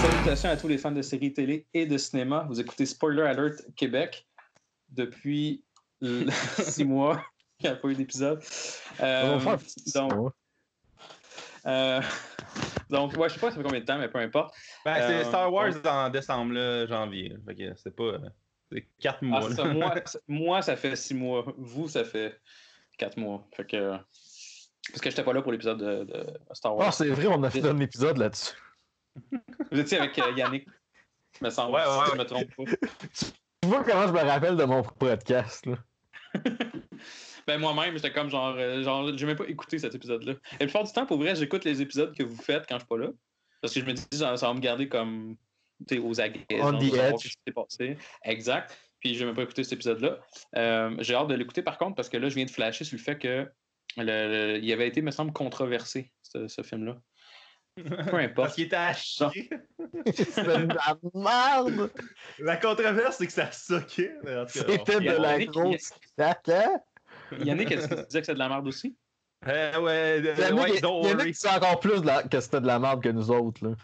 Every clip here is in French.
Salutations à tous les fans de séries télé et de cinéma. Vous écoutez Spoiler Alert Québec depuis six mois. Il n'y a pas eu d'épisode. Euh, donc, euh, donc, ouais, je sais pas ça fait combien de temps, mais peu importe. Ben, c'est Euh, Star Wars donc- en décembre, là, janvier. Fait que c'est pas. euh, C'est 4 Ah, mois. ça, moi, ça- moi, ça fait six mois. Vous, ça fait quatre mois. Fait que. Parce que j'étais pas là pour l'épisode de, de Star Wars. Ah, c'est vrai, on a fait un épisode là-dessus. Vous étiez avec euh, Yannick, me semble, Ouais, si ouais, je me trompe pas. Tu vois comment je me rappelle de mon podcast, là? Ben moi-même, j'étais comme genre, euh, genre j'ai même pas écouté cet épisode-là. Et la plupart du temps, pour vrai, j'écoute les épisodes que vous faites quand je suis pas là. Parce que je me dis, genre, ça va me garder comme aux aguets. On genre, the edge. ce qui s'est passé. Exact. Puis j'ai même pas écouté cet épisode-là. Euh, j'ai hâte de l'écouter par contre, parce que là, je viens de flasher sur le fait que le, le- il avait été, me semble, controversé, ce, ce film-là. Peu Parce importe. qu'il était à chier. C'était de la merde! La controverse, c'est que ça soquait. C'était de la grosse caca! Yannick, est-ce que tu disais que c'est de la merde aussi? Euh, ouais, euh, Yannick, ouais, don't Yannick, worry. c'est encore plus de la- que c'était de la merde que nous autres, là.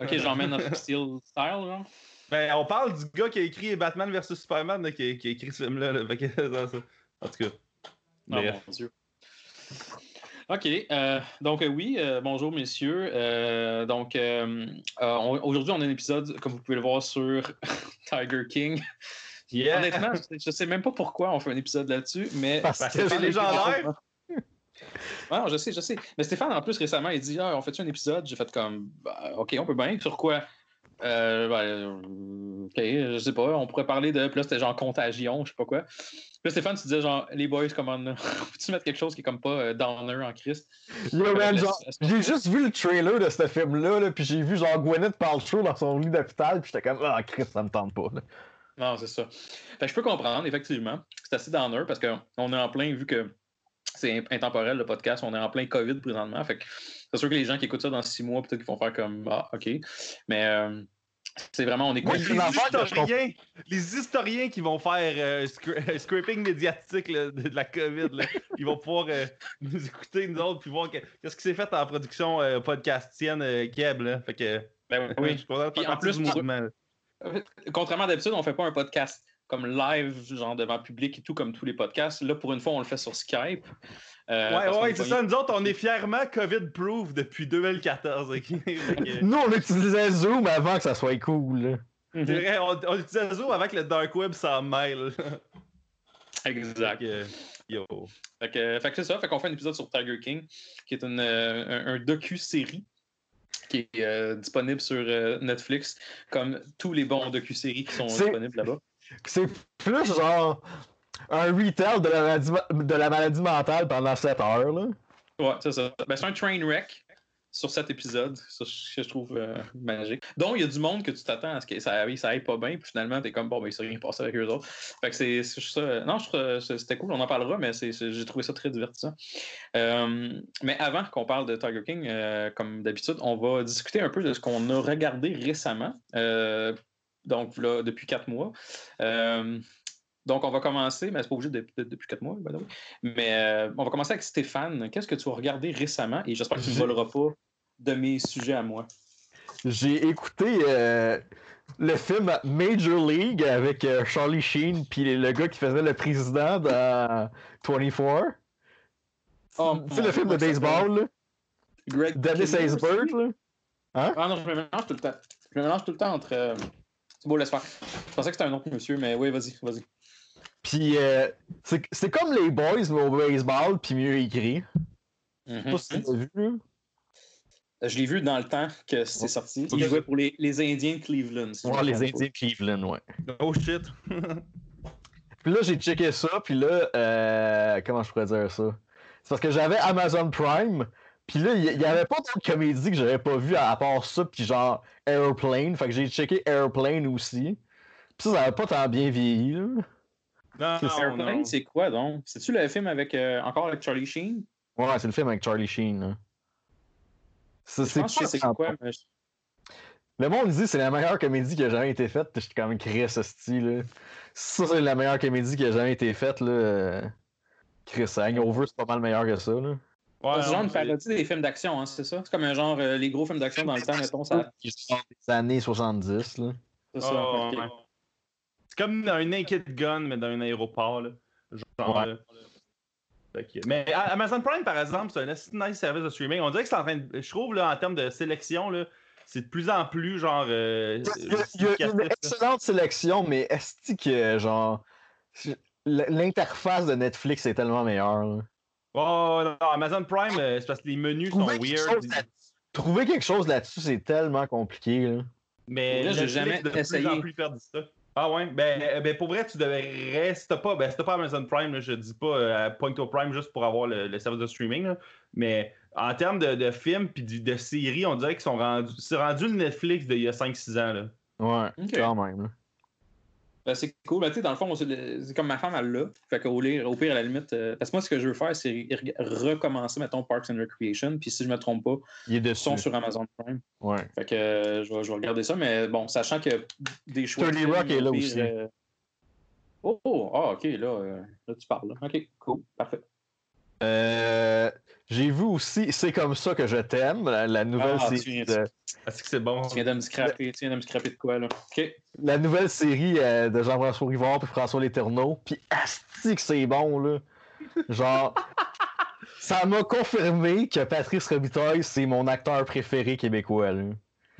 Ok, j'emmène notre style style, genre. Ben, on parle du gars qui a écrit Batman vs Superman, là, qui, a, qui a écrit ce film-là. là. En tout cas. Oh Bref. mon Dieu. OK. euh, donc, euh, oui, euh, bonjour, messieurs. Euh, donc, euh, euh, on- aujourd'hui, on a un épisode, comme vous pouvez le voir, sur Tiger King. Yeah. Honnêtement, je ne sais même pas pourquoi on fait un épisode là-dessus, mais. Parce que c'est légendaire. Non, je sais, je sais. Mais Stéphane, en plus, récemment, il dit Ah, on fait-tu un épisode? J'ai fait comme Bah, OK, on peut bien. Sur quoi? Euh, ben, OK, je sais pas. On pourrait parler de. Puis là, c'était genre contagion, je sais pas quoi. Puis Stéphane, tu disais genre Les boys, comment. Peux-tu mettre quelque chose qui est comme pas euh, downer en Christ? Yo, man, Laisse- genre, laisse- j'ai juste vu le trailer de ce film-là, là, puis j'ai vu genre Gwyneth Paltrow dans son lit d'hôpital, puis j'étais comme, ah, Chris, ça me tente pas, là. Non, c'est ça. Fait que je peux comprendre, effectivement. C'est assez downer parce qu'on est en plein, vu que c'est intemporel le podcast, on est en plein COVID présentement. Fait que c'est sûr que les gens qui écoutent ça dans six mois, peut-être qu'ils vont faire comme Ah, OK. Mais euh, c'est vraiment, on est Moi, Les je historiens, les historiens qui vont faire euh, scra- scraping médiatique là, de, de la COVID, là, ils vont pouvoir euh, nous écouter, nous autres, puis voir que- qu'est-ce qui s'est fait en production euh, podcastienne euh, Keb. Là. Fait que, Ben je oui. suis content de Puis faire en plus, du pour- mouvement. Contrairement à d'habitude, on fait pas un podcast comme live, genre devant public et tout, comme tous les podcasts. Là, pour une fois, on le fait sur Skype. Euh, Ouais, ouais, est c'est ça. Nous autres, on est fièrement COVID-proof depuis 2014. ok? Fait que- Nous, on utilisait Zoom avant que ça soit cool. C'est vrai, on, on utilisait Zoom avec le Dark Web sans mail. Exact. Fait que, yo. Fait que, fait que c'est ça. Fait qu'on fait un épisode sur Tiger King, qui est une, euh, un, un docu-série qui est euh, disponible sur euh, Netflix, comme tous les bons docu-séries qui sont disponibles là-bas. C'est plus genre un retail de la maladie, de la maladie mentale pendant 7 heures, là. Ouais, c'est ça. Ben, c'est un train wreck sur cet épisode, ça, que je trouve euh, magique. Donc, il y a du monde que tu t'attends à ce que ça aille, ça aille pas bien, puis finalement, t'es comme, bon, ben, il s'est rien passé avec eux autres. Fait que c'est ça. Non, trouve ça- c'était cool, on en parlera, mais j'ai trouvé ça très divertissant. Euh, mais avant qu'on parle de Tiger King, euh, comme d'habitude, on va discuter un peu de ce qu'on a regardé récemment. Euh, donc, là, depuis quatre mois. Euh, donc, on va commencer, mais c'est pas obligé d'être depuis quatre mois. Mais euh, on va commencer avec Stéphane. Qu'est-ce que tu as regardé récemment? Et j'espère que tu ne voleras pas de mes sujets à moi. J'ai écouté euh, le film Major League avec euh, Charlie Sheen puis le gars qui faisait le président dans 24. Oh, sais, le film de baseball, là? Greg aussi? là? Ah non, je me mélange tout le temps. Je me mélange tout le temps entre. euh, C'est beau, laisse faire. Je pensais que c'était un autre monsieur, mais oui, vas-y, vas-y. Puis euh, c'est c'est comme les boys, mais au baseball, puis mieux écrit. Je sais pas si tu l'as vu, là. Je l'ai vu dans le temps que c'est sorti. Il jouait pour les, les Indiens de Cleveland. si Ouais, les. Indiens de Cleveland, ouais. Oh shit. Puis là, j'ai checké ça, puis là, euh, comment je pourrais dire ça? C'est parce que j'avais Amazon Prime, puis là, il y, y avait pas d'autres comédies que j'avais pas vues à, à part ça, puis genre Airplane, fait que j'ai checké Airplane aussi. Puis ça, ça avait pas tant bien vieilli, là. Non, Airplane, c'est quoi donc? C'est-tu le film avec euh, encore avec Charlie Sheen? Ouais, c'est le film avec Charlie Sheen, là. Ça, Je pense que je sais c'est quoi, mais je- Le monde dit que c'est la meilleure comédie qui a jamais été faite. J'étais comme Chris, ce style. Ça, c'est la meilleure comédie qui a jamais été faite. Là. euh, Chris, Hangover, c'est pas mal meilleur que ça. Là. Ouais, c'est genre une parodie des films d'action, hein, c'est ça? C'est comme un genre, euh, les gros films d'action dans le temps, mettons, ça. Des années 70. Là. C'est ça. Oh, ouais. C'est comme un naked gun, mais dans un aéroport. Là. Genre, Ouais. là. Mais Amazon Prime, par exemple, c'est un assez nice service de streaming. On dirait que c'est en train de. Je trouve, là, en termes de sélection, là, c'est de plus en plus genre. euh, Il y a, il y a une significatif, là. excellente sélection, mais est-ce que, genre, l'interface de Netflix est tellement meilleure? là. Oh, non, Amazon Prime, euh, c'est parce que les menus sont Trouver weird. chose là- trouver quelque chose là-dessus, c'est tellement compliqué. Là. Mais vrai, j'ai jamais de plus essayé. en plus perdre ça. Ah ouais, ben, euh, ben pour vrai, tu devrais. Si t'as pas, ben, si pas Amazon Prime, là, je dis pas euh, point au Prime juste pour avoir le, le service de streaming, là, mais en termes de, de films puis du- de séries, on dirait qu'ils sont rendus. C'est rendu le Netflix d'il y a 5-6 ans. Là. Ouais, Ok. quand même. Ben, c'est cool. Ben, tu sais, dans le fond, c'est comme ma femme, elle l'a. Fait qu'au au pire, à la limite. euh, parce que moi, ce que je veux faire, c'est re- recommencer, mettons, Parks and Recreation. Puis si je me trompe pas, Il est ils sont sur Amazon Prime. Ouais. Fait que euh, je, vais, je vais regarder ça. Mais bon, sachant que des choix. de 30 films, Rock est là pire, aussi. euh, Oh, oh, ah, ok, là, là, tu parles. Ok, cool, parfait. J'ai vu aussi C'est comme ça que je t'aime, la, la nouvelle Ah, tu série viens- de, Est-ce que c'est bon? Tu viens de me scraper, tu viens de me scraper de quoi, là? Ok. la nouvelle série euh, de Jean-François Rivard et François Léterneau. Puis asti que c'est bon, là. Genre, ça m'a confirmé que Patrice Robitaille, c'est mon acteur préféré québécois, là.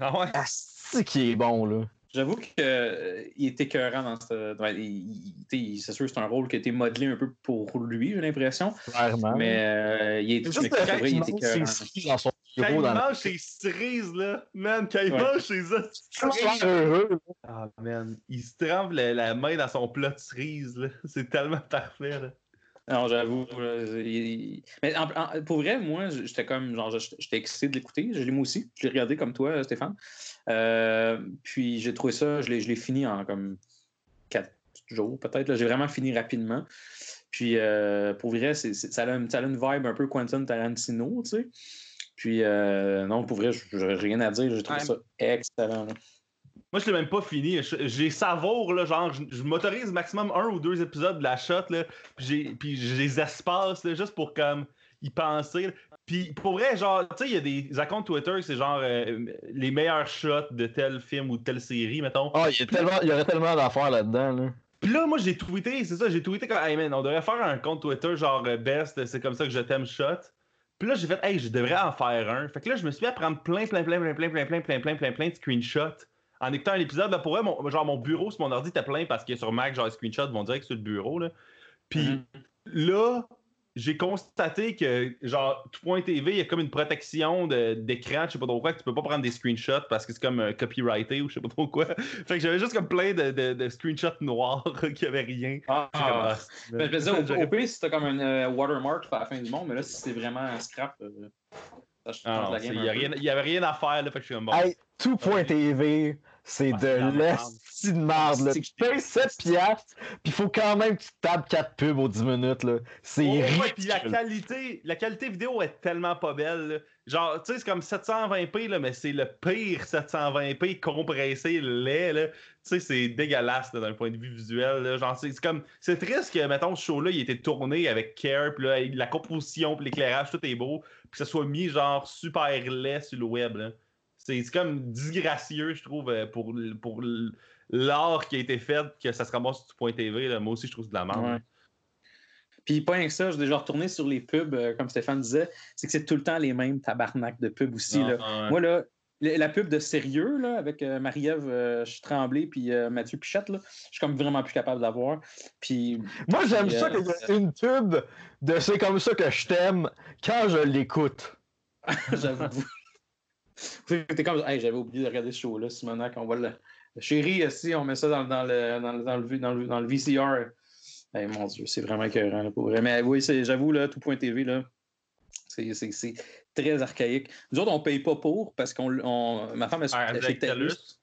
Ah ouais? Asti qui est bon, là. J'avoue qu'il était écœurant dans ce. ouais, il- il- c'est sûr que c'est un rôle qui a été modelé un peu pour lui, j'ai l'impression. Clairement. Mais euh, il est Juste mais fait vrai, qu'il il était mange écœurant. ses dans son Quand il bureau dans la... mange ses cerises, là, man, quand il Ouais. mange ses autres Il. Ah, man, il se trempe la, la main dans son plat de cerises, là. C'est tellement parfait, là. Non, j'avoue. il- Mais en- en- pour vrai, moi, j'étais comme. Genre, j'étais j'étais excité de l'écouter. Je l'ai moi aussi. Je l'ai regardé comme toi, Stéphane. Euh, puis j'ai trouvé ça. Je l'ai fini en comme quatre jours, peut-être. J'ai vraiment fini rapidement. Puis euh, pour vrai, ça, a une, ça a une vibe un peu Quentin Tarantino, tu sais. Puis euh, non, pour vrai, j'ai rien à dire. J'ai trouvé Ouais. ça excellent. là. Moi, je l'ai même pas fini. J'ai savoure, là, genre, je, je m'autorise maximum un ou deux épisodes de la shot, là, puis j'ai- puis je les espace, là, juste pour, comme, y penser. Puis pour vrai, genre, tu sais, il y a des accounts Twitter, c'est genre euh, les meilleurs shots de tel film ou de telle série, mettons. Ah, il y, a tellement- il y aurait tellement d'affaires là-dedans, là. Puis là, moi, j'ai tweeté, c'est ça, j'ai tweeté comme, hey man, on devrait faire un compte Twitter genre euh, best, c'est comme ça que je t'aime shot. Puis là, j'ai fait, hey, je devrais en faire un. Fait que là, je me suis mis à prendre plein, plein, plein, plein, plein, plein, plein, plein, plein, plein, plein de screenshots. En écoutant un épisode, là, pour vrai, mon, genre, mon bureau, sur mon ordi était plein parce que sur Mac, genre, les screenshots vont direct sur le bureau, là. Puis Mhm. là, j'ai constaté que, genre, tout.tv, il y a comme une protection d'écran, je sais pas trop quoi, que tu peux pas prendre des screenshots parce que c'est comme euh, copyrighté ou je sais pas trop quoi. fait que j'avais juste comme plein de, de- de screenshots noirs qui avaient rien. Ah, C'est comme, ah, Ben, je me disais, au, au pire, t'as comme un euh, watermark à la fin du monde, mais là, si c'est vraiment un scrap, ah, il n'y avait rien à faire, là, fait que je suis un bon. Hey, tout point TV, ah, c'est de l'esti de merde. Là. Tu payes 7 piastres, puis il faut quand même que tu tapes 4 pubs aux 10 minutes. Là. C'est oh, ouais, la qualité, la qualité vidéo est tellement pas belle. Genre, tu sais, c'est comme 720p, là, mais c'est le pire 720p compressé, laid. là. Tu sais, c'est dégueulasse d'un point de vue visuel. Genre, c'est comme. C'est triste que, mettons, ce show-là, il été tourné avec care, puis la composition, puis l'éclairage, tout est beau, puis que ça soit mis, genre, super laid sur le web. C'est comme disgracieux, je trouve, euh, pour, pour l'art qui a été fait, que ça se ramasse sur point TV. Là. Moi aussi, je trouve c'est de la merde. Puis pas rien que ça, j'ai déjà retourné sur les pubs, euh, comme Stéphane disait, c'est que c'est tout le temps les mêmes tabarnak de pubs aussi. là. Ah, ouais. Moi, là, la la pub de sérieux, là, avec euh, Marie-Ève euh, Tremblay puis euh, Mathieu Pichette, là, je suis comme vraiment plus capable d'avoir. Puis, Moi, j'aime ça qu'il y ait une pub de C'est comme ça que je t'aime quand je l'écoute. j'avoue. T'es comme, hey, j'avais oublié de regarder ce show-là, Simonac, on va le. Chérie, si on met ça dans, dans le, dans, le, dans, le, dans, le, dans le VCR. Hey, mon Dieu, c'est vraiment écœurant, là, pour vrai. Mais oui, c'est- j'avoue, là, tout.tv, là, c'est- c'est c'est très archaïque. Nous autres, on paye pas pour parce qu'on. on- ma femme, elle Ah, elle- avec chez TELUS.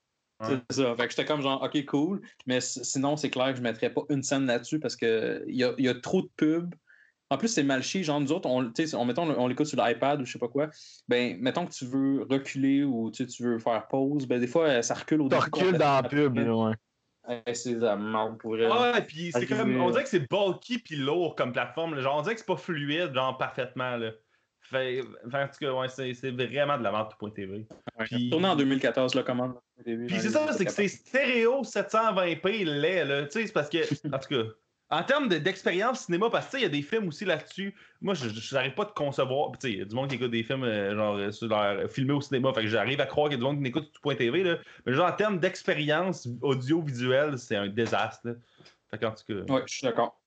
C'est ça. Fait que j'étais comme genre, OK, cool. Mais sinon, c'est clair que je ne mettrais pas une scène là-dessus parce qu'il y a, y a trop de pubs. En plus, c'est mal chier. Genre, nous autres, on, on, mettons, on l'écoute sur l'iPad ou je sais pas quoi. Ben, mettons que tu veux reculer ou tu veux faire pause, ben, des fois, ça recule au début. Tu recules dans la pub, ouais. Merde pour vrai. Ouais, puis c'est comme. On dirait que c'est bulky puis lourd comme plateforme. Genre, on dirait que c'est pas fluide, genre, parfaitement, là. Fait, en tout cas, ouais, c'est vraiment de la merde, tout point TV. puis... Tourné en 2014, là, comment Puis c'est ça, c'est que c'est stéréo 720p laid, là. Tu sais, c'est parce que. En tout cas. En termes d'expérience cinéma, parce que il y a des films aussi là-dessus. Moi, je n'arrive pas de concevoir. Il y a du monde qui écoute des films euh, genre euh, sur leur, euh, filmés au cinéma. Fait que j'arrive à croire qu'il y a du monde qui écoute tout point TV. Là. Mais genre en termes d'expérience audiovisuelle, c'est un désastre. Là. Fait qu'en tout cas. Ouais, je suis d'accord.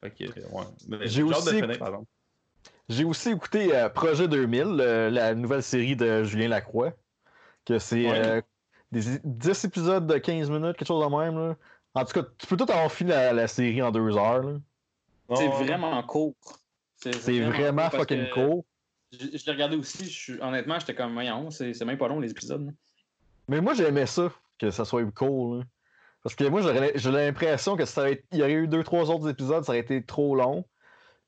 Fait que, ouais. J'ai aussi... J'ai aussi écouté Projet 2000, la nouvelle série de Julien Lacroix. Que c'est des 10 épisodes de 15 minutes, quelque chose de même. Là. En tout cas, tu peux tout avoir fini la, série en deux heures. C'est vraiment court. C'est vraiment, fucking court. Je, l'ai regardé aussi, je, honnêtement, j'étais comme, voyons, c'est même pas long les épisodes. Mais moi, j'aimais ça, que ça soit court. Parce que moi, j'ai l'impression que ça il y aurait eu deux, trois autres épisodes, ça aurait été trop long.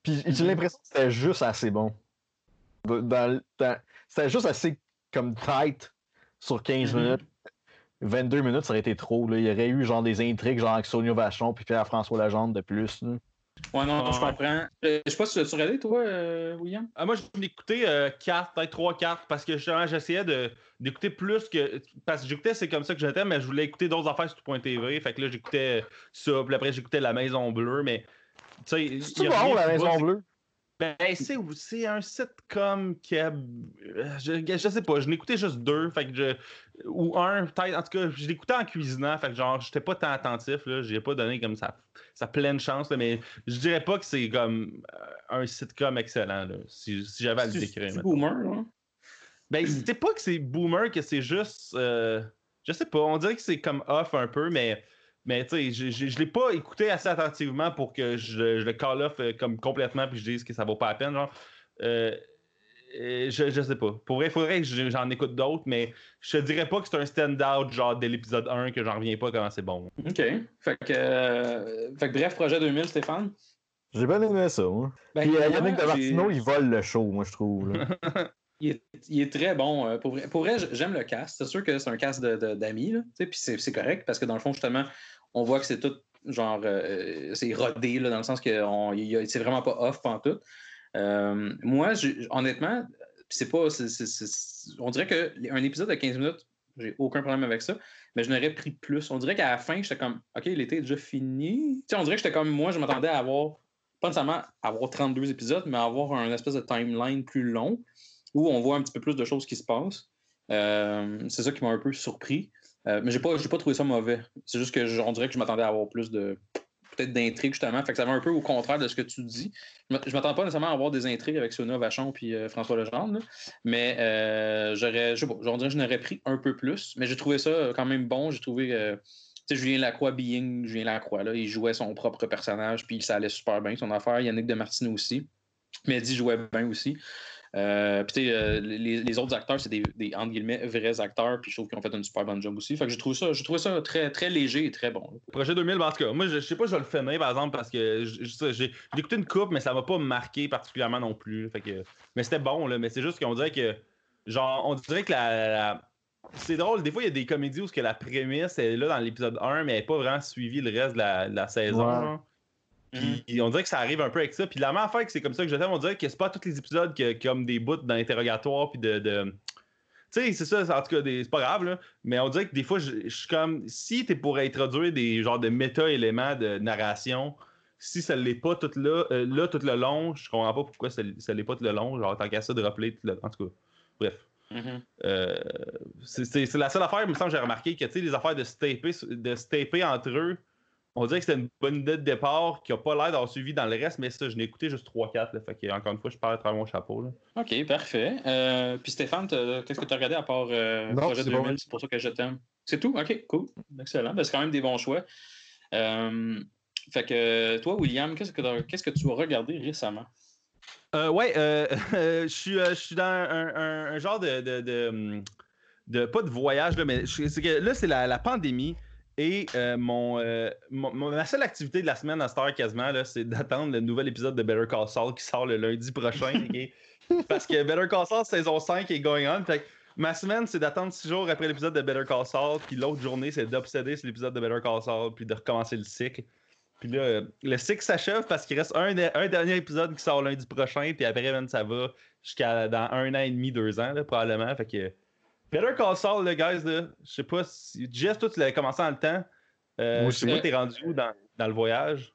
Puis j'ai mhm. l'impression que c'était juste assez bon. c'était juste assez comme tight sur 15 mhm. minutes 22 minutes, ça aurait été trop. Là. Il y aurait eu genre des intrigues genre avec Sonia Vachon puis Pierre-François Lagende de plus. Là. Ouais, non, je comprends. Euh, je sais pas si tu as regardé, toi, euh, William? Ah, moi, j'ai écouté 4, peut-être 3, 4, parce que j'essayais d'écouter plus que. Parce que j'écoutais C'est comme ça que j'étais, mais je voulais écouter d'autres affaires sur tout.tv. Fait que là, j'écoutais ça, puis après, j'écoutais La Maison Bleue, mais. C'est bon, La Maison Bleue? Ben, c'est un sitcom qui a. Je, je sais pas, je n'écoutais juste deux, fait que je, ou un, peut-être. En tout cas, je l'écoutais en cuisinant, fait que genre, j'étais pas tant attentif, là. J'ai pas donné comme ça, sa pleine chance, mais je dirais pas que c'est comme euh, un sitcom excellent, là, si, si j'avais à le décrire. C'est boomer, là. Ben, c'est pas que c'est boomer, que c'est juste. Euh, je sais pas, on dirait que c'est comme off un peu, mais mais tu sais, je ne l'ai pas écouté assez attentivement pour que je, le call off euh, comme complètement puis je dise que ça vaut pas la peine. Genre. Euh, je, je sais pas. Pour vrai, il faudrait que j'en écoute d'autres, mais je te dirais pas que c'est un stand-out genre dès l'épisode 1 que j'en reviens pas comment c'est bon. OK. Fait que, euh, fait que bref, projet 2000, Stéphane? J'ai bien aimé ça, moi. Ben, Puis Yannick de Martino, il vole le show, moi, je trouve. il, est, très bon. Pour vrai, pour vrai j'aime le cast. C'est sûr que c'est un cast d'amis, de, puis c'est correct parce que dans le fond, justement, on voit que c'est tout genre euh, c'est rodé là, dans le sens que c'est vraiment pas off en tout. Euh, moi, honnêtement, c'est pas. on dirait qu'un épisode de 15 minutes, j'ai aucun problème avec ça, mais je n'aurais pris plus. On dirait qu'à la fin, j'étais comme OK, l'été est déjà fini. on dirait que j'étais comme moi, je m'attendais à avoir, pas nécessairement avoir 32 épisodes, mais avoir un espèce de timeline plus long où on voit un petit peu plus de choses qui se passent. Euh, c'est ça qui m'a un peu surpris. Euh, mais j'ai pas, pas trouvé ça mauvais. C'est juste que on dirait que je m'attendais à avoir plus de peut-être d'intrigues justement. Fait que ça va un peu au contraire de ce que tu dis. Je m'attends pas nécessairement à avoir des intrigues avec Sonia Vachon et euh, François Legendre, mais euh, j'aurais, je sais pas, je n'aurais pris un peu plus. Mais j'ai trouvé ça quand même bon. J'ai trouvé tu sais, Julien Lacroix, Being, Julien Lacroix, là, il jouait son propre personnage, puis ça allait super bien, son affaire. Yannick de Martino aussi. Mehdi jouait bien aussi. Euh, puis euh, les, les, autres acteurs, c'est des, des, entre guillemets, vrais acteurs, puis je trouve qu'ils ont fait une super bonne job aussi. Fait que je trouve ça, je trouve ça très, très léger et très bon. Projet 2000, en tout cas, moi, je, sais pas si je vais le finir, par exemple, parce que j'ai écouté une coupe, mais ça m'a pas marqué particulièrement non plus. Fait que, mais c'était bon, là, mais c'est juste qu'on dirait que, genre, on dirait que la, c'est drôle, des fois, il y a des comédies où que la prémisse est là dans l'épisode 1, mais elle n'est pas vraiment suivi le reste de la, saison. Puis mhm. on dirait que ça arrive un peu avec ça. Puis la même affaire que c'est comme ça que je t'aime, on dirait que c'est pas tous les épisodes comme des bouts d'interrogatoire puis de. de... Tu sais, c'est ça, en tout cas, c'est pas grave, là. Mais on dirait que des fois, je, suis comme. Si t'es pour introduire des genres de méta-éléments de narration, si ça l'est pas tout là, euh, là, tout le long, je comprends pas pourquoi ça, ça l'est pas tout le long. Genre, tant qu'à ça de rappeler tout le En tout cas, bref. Mhm. Euh, c'est la seule affaire, il me semble, j'ai remarqué que, tu sais, les affaires de se de se entre eux, on dirait que c'était une bonne idée de départ qui n'a pas l'air d'avoir suivi dans le reste, mais ça, je n'ai écouté juste 3-4. Fait que, encore une fois, je parle à travers mon chapeau. Là. OK, parfait. Euh, puis Stéphane, qu'est-ce que tu as regardé à part euh, Projet 2000 C'est pour ça que je t'aime. C'est tout? OK, cool. Excellent. Ben, c'est quand même des bons choix. Euh, fait que toi, William, qu'est-ce que, qu'est-ce que tu as regardé récemment? Euh, ouais, je suis, je suis dans un, genre de, de, de, Pas de voyage, là, mais c'est que là, c'est la, la pandémie. Et euh, mon, euh, mon- ma seule activité de la semaine à cette heure quasiment, c'est d'attendre le nouvel épisode de Better Call Saul qui sort le lundi prochain. Parce que Better Call Saul saison 5 est going on. Fait que ma semaine, c'est d'attendre six jours après l'épisode de Better Call Saul. Puis l'autre journée, c'est d'obséder sur l'épisode de Better Call Saul. Puis de recommencer le cycle. Puis là, le cycle s'achève parce qu'il reste un, un dernier épisode qui sort lundi prochain. Puis après, man, ça va jusqu'à dans un an et demi, deux ans, là, probablement. Fait que. Better Call Saul, les guys, là, je sais pas si. Jess, toi, tu l'avais commencé en le temps. Euh, Moi je sais pas, t'es rendu où dans, dans le voyage?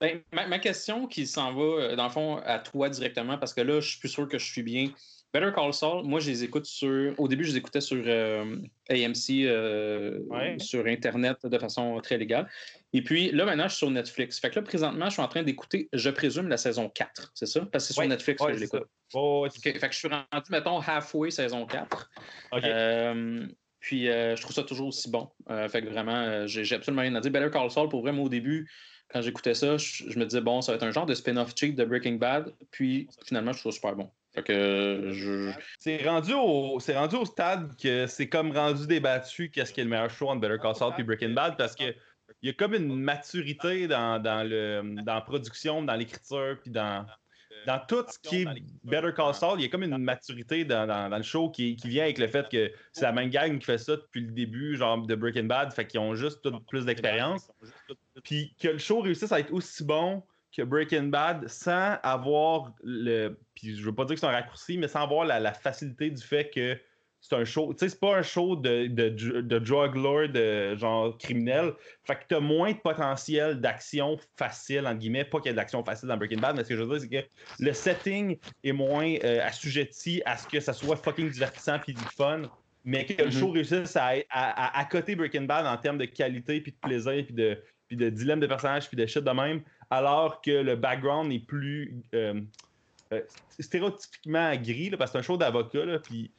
Ben, ma, ma question qui s'en va, euh, dans le fond, à toi directement, parce que là, je suis plus sûr que je suis bien. Better Call Saul, moi, je les écoute sur. Au début, je les écoutais sur euh, AMC, euh, Ouais. sur Internet, de façon très légale. Et puis là, maintenant, je suis sur Netflix. Fait que là, présentement, je suis en train d'écouter, je présume, la saison 4, c'est ça? Parce que c'est sur Netflix ouais, que je l'écoute. Oh, Fait que je suis rendu, mettons, halfway saison 4. ok. Euh, puis je trouve ça toujours aussi bon. Fait que vraiment, j'ai absolument rien à dire. Better Call Saul, pour vrai, moi, au début, quand j'écoutais ça, je, je me disais, bon, ça va être un genre de spin-off cheap de Breaking Bad. Puis finalement, je trouve ça super bon. Euh. C'est rendu, au, c'est rendu au stade que c'est comme rendu débattu qu'est-ce qui est le meilleur show entre Better Call Saul et Breaking Bad parce que il y a comme une maturité dans, dans, le, dans la production, dans l'écriture, puis dans, dans tout ce qui est Better Call Saul. Il y a comme une maturité dans le show qui, qui vient avec le fait que c'est la même gang qui fait ça depuis le début, genre de Breaking Bad, fait qu'ils ont juste tout plus d'expérience. Puis que le show réussisse à être aussi bon que Breaking Bad sans avoir le. Puis je veux pas dire que c'est un raccourci, mais sans avoir la, la facilité du fait que c'est un show. Tu sais, c'est pas un show de, de, de drug lord, de genre criminel. Fait que t'as moins de potentiel d'action facile, entre guillemets. Pas qu'il y ait d'action facile dans Breaking Bad, mais ce que je veux dire, c'est que le setting est moins euh, assujetti à ce que ça soit fucking divertissant puis du fun. Mais que le Mhm. show réussisse à, à, à, à côté Breaking Bad en termes de qualité, puis de plaisir, puis de, puis de dilemme de personnages, puis de shit de même, alors que le background est plus euh, euh, stéréotypiquement gris, là, parce que c'est un show d'avocat, puis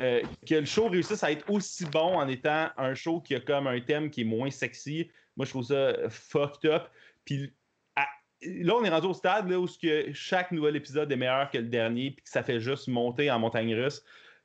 euh, que le show réussisse à être aussi bon en étant un show qui a comme un thème qui est moins sexy. Moi, je trouve ça fucked up. Puis là, on est rendu au stade là, où que chaque nouvel épisode est meilleur que le dernier, puis que ça fait juste monter en montagne russe.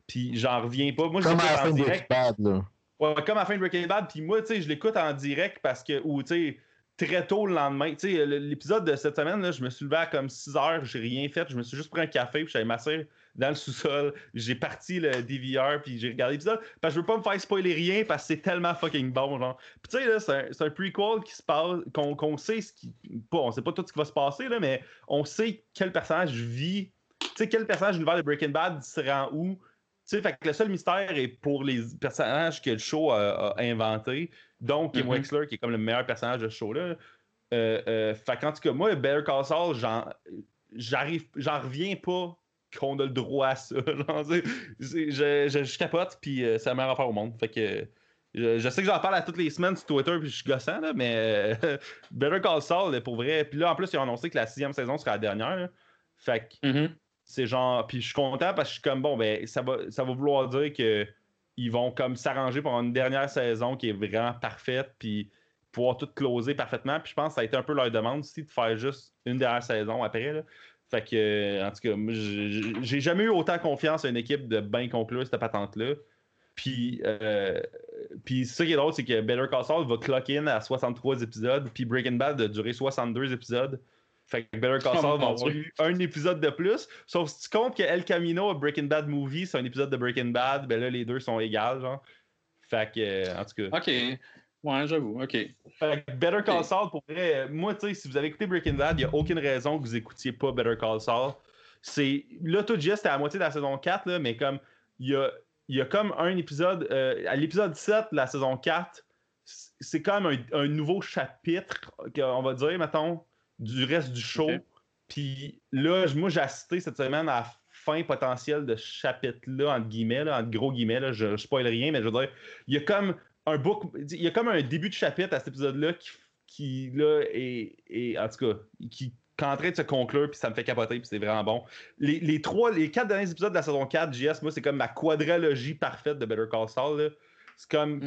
Puis j'en reviens pas. Moi, fin en direct. Breaking Bad, là. Ouais, comme à la fin de Breaking Bad. Puis moi, tu sais, je l'écoute en direct parce que, ou tu sais, très tôt le lendemain. Tu sais, l'épisode de cette semaine, là, je me suis levé à comme 6 heures, j'ai rien fait. Je me suis juste pris un café, puis j'allais m'asseoir dans le sous-sol. J'ai parti le DVR, puis j'ai regardé l'épisode. Parce que je veux pas me faire spoiler rien, parce que c'est tellement fucking bon, genre. Puis tu sais, là, c'est un, un prequel qui se passe, qu'on qu'on sait ce qui. Pas, on sait pas tout ce qui va se passer, là, mais on sait quel personnage vit. Tu sais, quel personnage de l'univers de Breaking Bad se rend où. Tu sais, fait que le seul mystère est pour les personnages que le show a, a inventé. Donc, Kim Mhm. Wexler, qui est comme le meilleur personnage de ce show-là. Euh, euh, fait qu'en tout cas, moi, Better Call Saul, j'en, j'arrive, j'en reviens pas qu'on a le droit à ça. Genre, je, je, je capote, puis euh, c'est la meilleure affaire au monde. Fait que je, je sais que j'en parle à toutes les semaines sur Twitter, puis je suis gossant, là, mais euh, Better Call Saul, pour vrai. Puis là, en plus, ils ont annoncé que la sixième saison sera la dernière. là. Fait que Mhm. C'est genre. Puis je suis content parce que je suis comme bon, ben ça va, ça va vouloir dire que ils vont comme s'arranger pour une dernière saison qui est vraiment parfaite, puis pouvoir tout closer parfaitement. Puis je pense que ça a été un peu leur demande aussi de faire juste une dernière saison après. Là. Fait que, en tout cas, j'ai jamais eu autant confiance à une équipe de bien conclure cette patente-là. Puis, euh, puis ça qui est drôle, c'est que Better Call Saul va clock in à 63 épisodes, puis Breaking Bad a duré 62 épisodes. Fait que Better Call Oh, Saul va avoir eu un épisode de plus. Sauf si tu comptes que El Camino, Breaking Bad Movie, c'est un épisode de Breaking Bad, ben là, les deux sont égales, genre. Fait que, euh, en tout cas. OK. Ouais, j'avoue. OK. Fait que Better Call. Saul, pour vrai, moi, tu sais, si vous avez écouté Breaking Bad, il n'y a aucune raison que vous écoutiez pas Better Call Saul. C'est. Là, tout juste, c'était à la moitié de la saison 4, là, mais comme. Il y a, y a comme un épisode. euh, à l'épisode 7 de la saison 4, c- c'est comme un, un nouveau chapitre, on va dire, mettons, du reste du show. Puis là, moi, j'ai assisté cette semaine à la fin potentielle de ce chapitre-là, entre guillemets, là, entre gros guillemets, là, je, je spoil rien, mais je veux dire, il y a comme un book, il y a comme un début de chapitre à cet épisode-là qui, qui là, est, est- en tout cas, qui, est en train de se conclure, puis ça me fait capoter, puis c'est vraiment bon. Les, les trois, les quatre derniers épisodes de la saison 4, JS, moi, c'est comme ma quadralogie parfaite de Better Call Saul, là. C'est comme.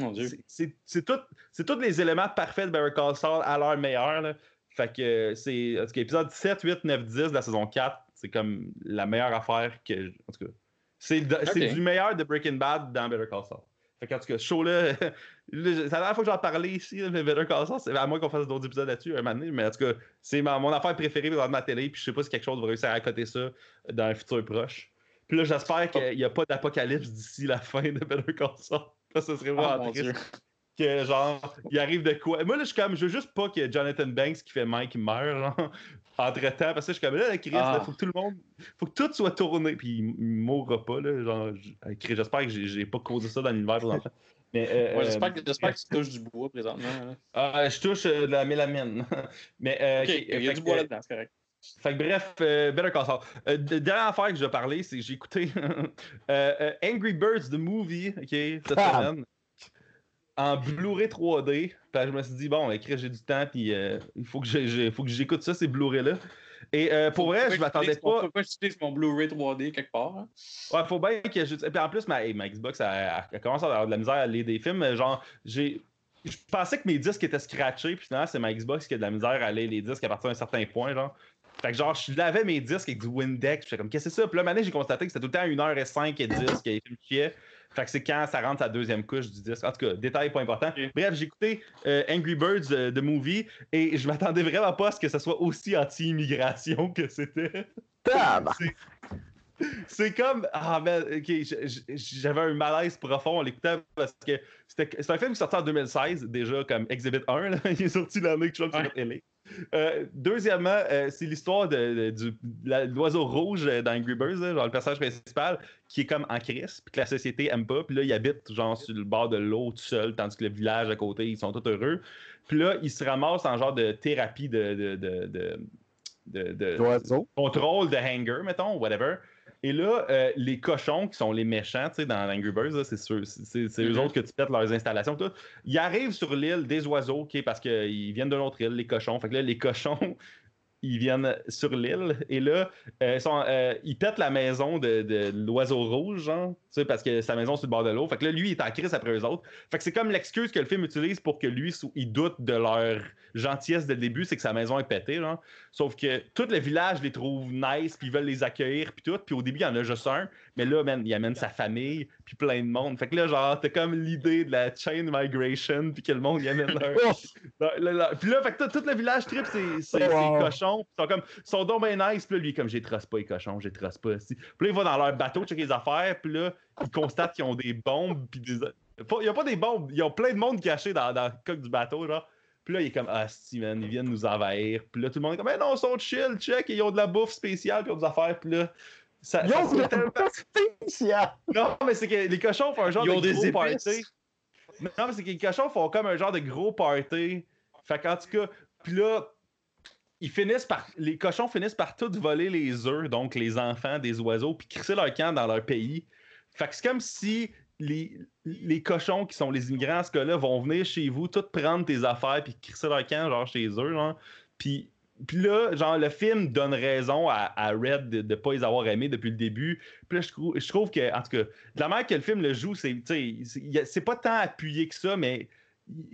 C'est tous les éléments parfaits de Better Call Saul à leur meilleur, là. Fait que c'est. En tout cas, épisode 7, 8, 9, 10 de la saison 4, c'est comme la meilleure affaire que. En tout cas. C'est du meilleur de Breaking Bad dans Better Call Saul. Fait qu'en tout cas, ce show-là, là, c'est la dernière fois que j'en parlais ici, mais Better Call Saul, c'est à moins qu'on fasse d'autres épisodes là-dessus un moment donné, mais en tout cas, c'est ma- mon affaire préférée dans ma télé, puis je sais pas si quelque chose va réussir à côté ça dans un futur proche. Puis là, j'espère qu'il n'y a pas d'apocalypse d'ici la fin de Better Call Saul. Ça, ce serait Ah, vraiment triste. Que genre il arrive de quoi? Moi là je suis comme je veux juste pas que Jonathan Banks qui fait Mike meure genre entre temps parce que je suis comme là Chris Ah. là, faut que tout le monde faut que tout soit tourné puis il, mourra pas là genre euh, j'espère que j'ai pas causé ça dans l'univers pour mais euh, Ouais, euh, j'espère, que, j'espère que tu touches du bois présentement. là. ah, je touche euh, de la mélamine mais euh, il y a du bois là-dedans, c'est correct. fait que bref, euh, Better Call Saul. Euh, dernière affaire que je vais parler, c'est que j'ai écouté euh, euh, Angry Birds, the movie, ok, cette Ah. semaine, en Blu-ray 3D. Puis je me suis dit, bon, écrit, j'ai du temps, puis euh, il faut que j'écoute ça, ces Blu-ray-là. Et euh, pour vrai, je m'attendais pas. Pourquoi j'utilise mon Blu-ray 3D quelque part? hein? Ouais, faut bien que je. Puis en plus, ma, hey, ma Xbox, elle, elle commence à avoir de la misère à lire des films. Genre, j'ai. Je pensais que mes disques étaient scratchés, puis finalement, c'est ma Xbox qui a de la misère à lire les disques à partir d'un certain point, genre. Fait que genre, je lavais mes disques avec du Windex, puis j'étais comme, qu'est-ce que c'est ça? Puis là, maintenant, j'ai constaté que c'était tout le temps 1h05 et 10 que les films chiaient. Fait que c'est quand ça rentre sa deuxième couche du disque. En tout cas, détail pas important. Bref, j'ai écouté euh, Angry Birds, euh, The Movie, et je m'attendais vraiment pas à ce que ça soit aussi anti-immigration que c'était. C'est comme. Ah, man, ok, j- j- j'avais un malaise profond en l'écoutant parce que c'était c'est un film qui est sorti en 2016, déjà comme Exhibit 1. là. Il est sorti l'année que Trump s'est Ouais. Euh, deuxièmement, euh, c'est l'histoire de, l'oiseau rouge euh, dans Angry Birds, là, genre le personnage principal, qui est comme en crise, puis que la société aime pas, puis là, il habite genre sur le bord de l'eau tout seul, tandis que le village à côté, ils sont tous heureux. Puis là, il se ramasse en genre de thérapie de. de, de, de, contrôle de hanger, mettons, whatever. Et là, euh, les cochons qui sont les méchants, tu sais, dans Angry Birds, c'est eux Mhm. autres que tu pètes leurs installations. Tout. Ils arrivent sur l'île des oiseaux, parce qu'ils viennent d'une autre île, les cochons. Fait que là, les cochons, ils viennent sur l'île et là, euh, ils, sont, euh, ils pètent la maison de, de l'oiseau rouge, genre, tu sais, parce que sa maison est sur le bord de l'eau. Fait que là, lui, il est en crise après eux autres. Fait que c'est comme l'excuse que le film utilise pour que lui, il doute de leur gentillesse dès le début, c'est que sa maison est pétée, genre. Sauf que tout le village les trouve nice, puis ils veulent les accueillir, puis tout. Puis au début, il y en a juste un, mais là, man, il amène sa famille, puis plein de monde. Fait que là, genre, t'as comme l'idée de la chain migration, puis que le monde y amène leur. Oh, leur- Puis là, fait que tout, le village trip, c'est Wow. c'est cochons. Ils sont comme, ils sont donc bien nice. Puis là, lui, comme, j'ai trosse pas les cochons, j'ai trosse pas. si. Puis là, il va dans leur bateau checker les affaires, puis là, il constate qu'ils ont des bombes, puis des. Il y a pas des bombes, ils ont plein de monde caché dans, dans le coque du bateau, genre. Puis là, il est comme, ah, si, man, ils viennent nous envahir. Puis là, tout le monde est comme, eh non, ils sont chill, check, ils ont de la bouffe spéciale, puis ils ont des affaires. Puis là, ça, Ils ont de la spéciale. non, mais c'est que les cochons font un genre Ils ont de des gros épices. party. Non, mais c'est que les cochons font comme un genre de gros party. Fait qu'en tout cas, puis là, ils finissent par. Les cochons finissent par tout voler les œufs, donc les enfants des oiseaux, puis crisser leur camp dans leur pays. Fait que c'est comme si les, les cochons qui sont les immigrants, en ce cas-là, vont venir chez vous, tout prendre tes affaires, puis crisser leur camp, genre chez eux, genre. Puis. Puis là, genre, le film donne raison à, à Red de ne pas les avoir aimés depuis le début. Puis là, je trouve, je trouve que, en tout cas, de la manière que le film le joue, c'est pas tant appuyé que ça, mais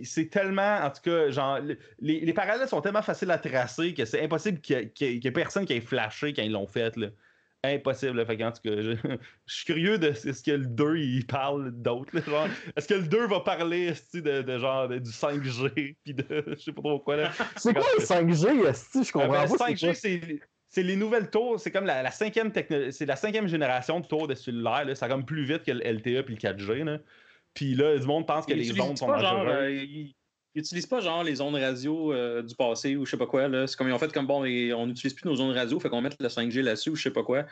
c'est tellement, en tout cas, genre, le- les, les parallèles sont tellement faciles à tracer que c'est impossible qu'il y ait- personne qui ait flashé quand ils l'ont fait, là. Impossible, là. Fait qu'en tout cas, je, je suis curieux de ce que le 2 il parle d'autre. Est-ce que le 2 va parler, de, de genre, de- du 5G, puis de, je sais pas trop quoi, là. C'est quoi le 5G, esti? Je Euh, comprends ben, pas. 5G, c'est c'est les nouvelles tours, c'est comme la, la cinquième techno- c'est la cinquième génération de tours de cellulaire. Là. Ça va comme plus vite que le LTE puis le 4G. Là. Puis là, du monde pense que les ondes sont dangereuses. euh, ils, ils utilisent pas genre les ondes radio euh, du passé ou je sais pas quoi. là. C'est comme ils ont fait comme bon, les- on n'utilise plus nos ondes radio, fait qu'on met le 5G là-dessus ou je sais pas quoi.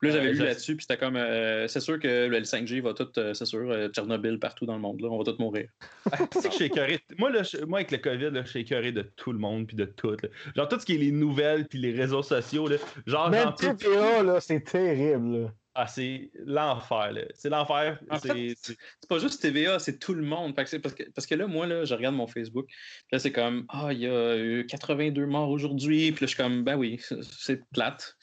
Puis là, j'avais lu là-dessus, puis c'était comme euh, c'est sûr que le 5G va tout, euh, c'est sûr, euh, Tchernobyl partout dans le monde, là, on va tous mourir. Tu sais que je suis écœuré. Moi, là, je- moi, avec le COVID, là, je suis écœuré de tout le monde puis de tout. là. Genre, tout ce qui est les nouvelles puis les réseaux sociaux. Là. Genre, Même. TVA, là, c'est terrible. Ah, c'est l'enfer. là. C'est l'enfer. En C'est- pas juste TVA, c'est tout le monde. Parce, que, parce que là, moi, là, je regarde mon Facebook. Puis là, c'est comme, ah, il y a eu 82 morts aujourd'hui. Puis là, je suis comme, ben oui, c'est- plate.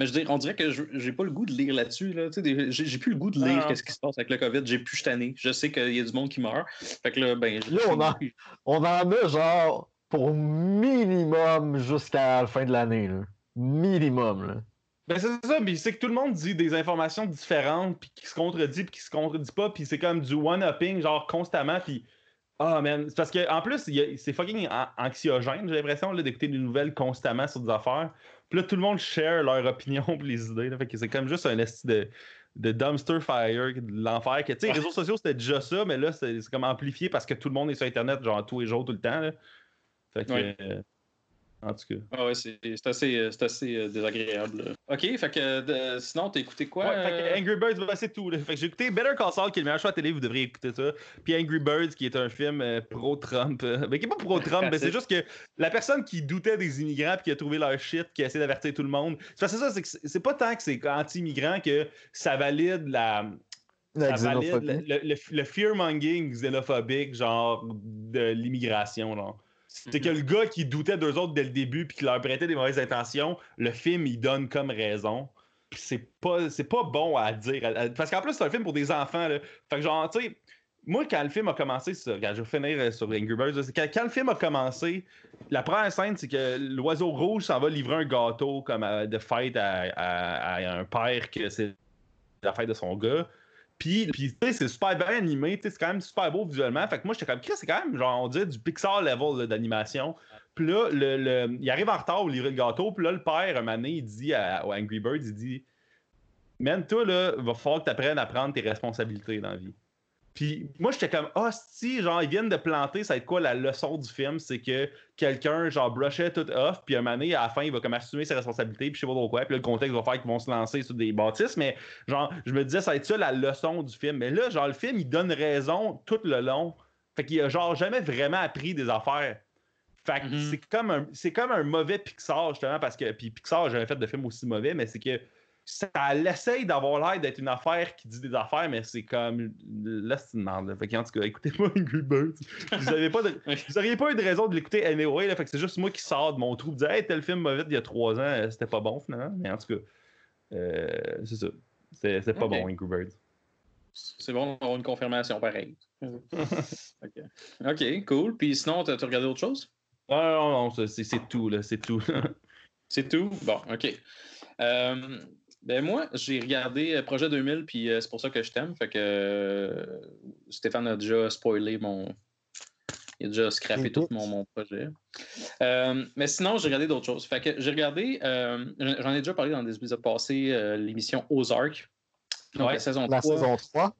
Mais je veux dire, on dirait que je- j'ai pas le goût de lire là-dessus. Là. Tu sais, des- J'ai plus le goût de lire qu'est-ce qui se passe avec le COVID. J'ai plus tanné. Je sais qu'il y a du monde qui meurt. Fait que là, ben. je- Là, on a- On en a genre pour minimum jusqu'à la fin de l'année. là. Minimum. Là. Ben c'est ça, puis c'est que tout le monde dit des informations différentes, puis qui se contredit, puis qui se contredit pas, puis c'est comme du one-upping, genre constamment, puis. Ah, man. C'est parce qu'en plus, c'est fucking anxiogène, j'ai l'impression, d'écouter des nouvelles constamment sur des affaires. Puis là, tout le monde share leur opinion et les idées. Là, fait que c'est comme juste un esti de, de dumpster fire, de l'enfer. Tu sais, les réseaux sociaux, c'était déjà ça, mais là, c'est comme amplifié parce que tout le monde est sur Internet, genre tous les jours, tout le temps. Là. Fait que. Euh, en tout cas. Ah ouais, c'est assez, euh, assez euh, désagréable. OK, fait que euh, sinon, t'as écouté quoi? Ouais, fait que Angry Birds, bah, c'est tout. Fait que j'ai écouté Better Call Saul, qui est le meilleur choix à télé, vous devriez écouter ça. Puis Angry Birds, qui est un film pro-Trump. mais qui est pas pro-Trump, mais c'est juste que la personne qui doutait des immigrants puis qui a trouvé leur shit, qui a essayé d'avertir tout le monde. C'est ça, c'est c'est pas tant que c'est anti-immigrant que ça valide la. Ça valide le, le, le fear-mongering xénophobique, genre, de l'immigration, genre. C'est que le gars qui doutait d'eux autres dès le début puis qui leur prêtait des mauvaises intentions, le film, il donne comme raison. c'est pas, c'est pas bon à dire. Parce qu'en plus, c'est un film pour des enfants. Là. Fait que genre, tu sais, moi, quand le film a commencé, je vais finir euh, sur Angry Birds, quand, quand, le film a commencé, la première scène, c'est que l'oiseau rouge s'en va livrer un gâteau comme euh, de fête à, à, un père que c'est la fête de son gars. Puis, tu sais, c'est super bien animé, c'est quand même super beau visuellement. Fait que moi, j'étais comme, c'est quand même, genre, on dirait du Pixar level d'animation. Puis là, le, il arrive en retard au livrer le gâteau. Puis là, le père, un moment il dit à, Angry Birds, il dit, man, toi, là, va falloir que tu apprennes à prendre tes responsabilités dans la vie. Puis moi, j'étais comme, ah, si, genre, ils viennent de planter, ça va être quoi la leçon du film? C'est que quelqu'un, genre, brushait tout off, puis un moment donné, à la fin, il va comme assumer ses responsabilités, puis je sais pas pourquoi, puis là, le contexte va faire qu'ils vont se lancer sur des bâtisses, mais genre, je me disais, ça va être ça la leçon du film. Mais là, genre, le film, il donne raison tout le long. Fait qu'il a, genre, jamais vraiment appris des affaires. Fait que mm-hmm. c'est comme, un, comme un mauvais Pixar, justement, parce que, puis Pixar, j'avais fait de films aussi mauvais, mais c'est que ça l'essaye d'avoir l'air d'être une affaire qui dit des affaires, mais c'est comme. Là, c'est une merde. Fait en tout cas, écoutez-moi Angry Birds. Vous n'auriez pas, de... pas eu de raison de l'écouter anyway. Là, fait que c'est juste moi qui sors de mon trou. Dire, hey, tel film mauvais il y a trois ans, euh, c'était pas bon finalement. Mais en tout cas, euh, c'est ça. C'est pas bon, Angry Birds. C'est bon d'avoir une confirmation pareille. OK. OK, cool. Puis sinon, t'as regardé autre chose? Ah, non, non, non, c'est tout, là. C'est tout. c'est tout? Bon, OK. Euh, ben moi, j'ai regardé euh, Projet 2000, puis euh, c'est pour ça que je t'aime. Fait que euh, Stéphane a déjà spoilé mon. Il a déjà scrappé tout mon, mon projet. mais sinon, j'ai regardé d'autres choses. Fait que j'ai regardé, j'en ai déjà parlé dans des épisodes passés, l'émission Ozark. Donc la saison 3. La saison 3.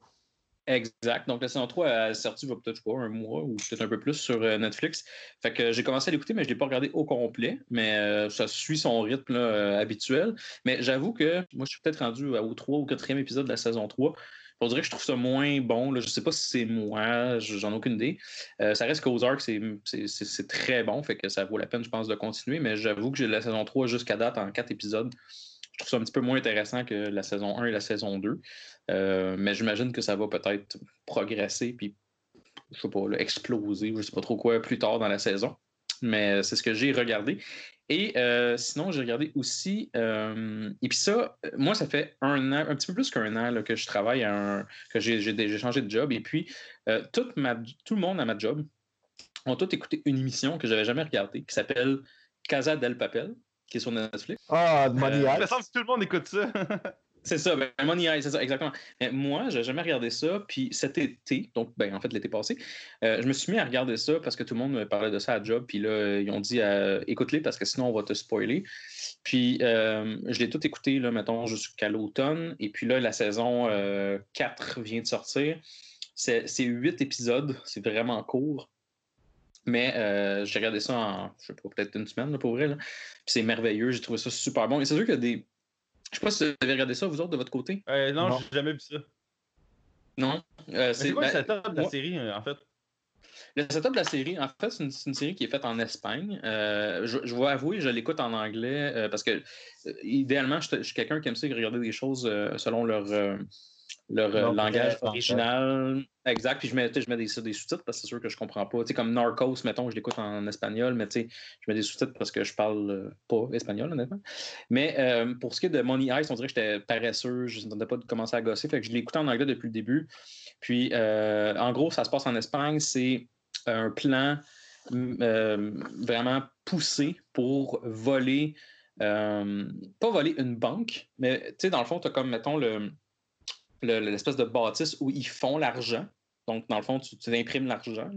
Exact. Donc, la saison 3 est sortie, va peut-être, un mois ou peut-être un peu plus sur euh, Netflix. Fait que j'ai commencé à l'écouter, mais je ne l'ai pas regardé au complet. Mais euh, ça suit son rythme euh, habituel. Mais j'avoue que moi, je suis peut-être rendu au 3 ou 4e épisode de la saison 3. On dirait que je trouve ça moins bon. Je ne sais pas si c'est moi, j'en ai aucune idée. ça reste qu'Ozark, c'est très bon, fait que ça vaut la peine, je pense, de continuer. Mais j'avoue que j'ai la saison 3 jusqu'à date en 4 épisodes je trouve ça un petit peu moins intéressant que la saison 1 et la saison 2. Euh, mais j'imagine que ça va peut-être progresser puis, je sais pas, exploser, je sais pas trop quoi, plus tard dans la saison. Mais c'est ce que j'ai regardé. Et euh, sinon, j'ai regardé aussi. Euh, et puis ça, moi, ça fait un an, un petit peu plus qu'un an que je travaille que j'ai changé de job. Et puis, tout le monde à ma job ont tous écouté une émission que j'avais jamais regardée qui s'appelle Casa del Papel qui est sur Netflix. Ah, Money Heist. Ça que tout le monde écoute ça. c'est ça, ben, Money Heist, c'est ça, exactement. Mais moi, j'ai jamais regardé ça. Puis cet été, donc ben, en fait l'été passé, euh, je me suis mis à regarder ça parce que tout le monde me parlait de ça à job. Puis là, ils ont dit écoute-les parce que sinon on va te spoiler. Puis euh, je l'ai tout écouté, là, mettons, jusqu'à l'automne. Et puis là, la saison 4 euh, vient de sortir. C'est huit épisodes, c'est vraiment court. Mais euh, j'ai regardé ça en, je sais pas, peut-être une semaine pour vrai. Puis c'est merveilleux, j'ai trouvé ça super bon. Et c'est sûr qu'il y a des. Je sais pas si vous avez regardé ça, vous autres, de votre côté. Euh, non, j'ai jamais vu ça. Non? Euh, c'est quoi le ben, setup de la série, en fait? Le setup de la série, en fait, c'est une, série qui est faite en Espagne. je, je vais avouer, je l'écoute en anglais parce que, idéalement, je, je suis quelqu'un qui aime ça regarder des choses selon leur leur euh, langage original. Exact. Puis je mets, je mets des, des sous-titres parce que c'est sûr que je comprends pas. sais, comme Narcos, mettons, je l'écoute en espagnol, mais je mets des sous-titres parce que je parle euh, pas espagnol, honnêtement. Mais euh, pour ce qui est de Money Ice, on dirait que j'étais paresseux, je ne pas de commencer à gosser. Fait que je l'écoute en anglais depuis le début. Puis, en gros, ça se passe en Espagne. C'est un plan vraiment poussé pour voler pas voler une banque, mais tu sais, dans le fond, tu as comme, mettons, le- l'espèce de bâtisse où ils font l'argent. Donc, dans le fond, tu, imprimes l'argent.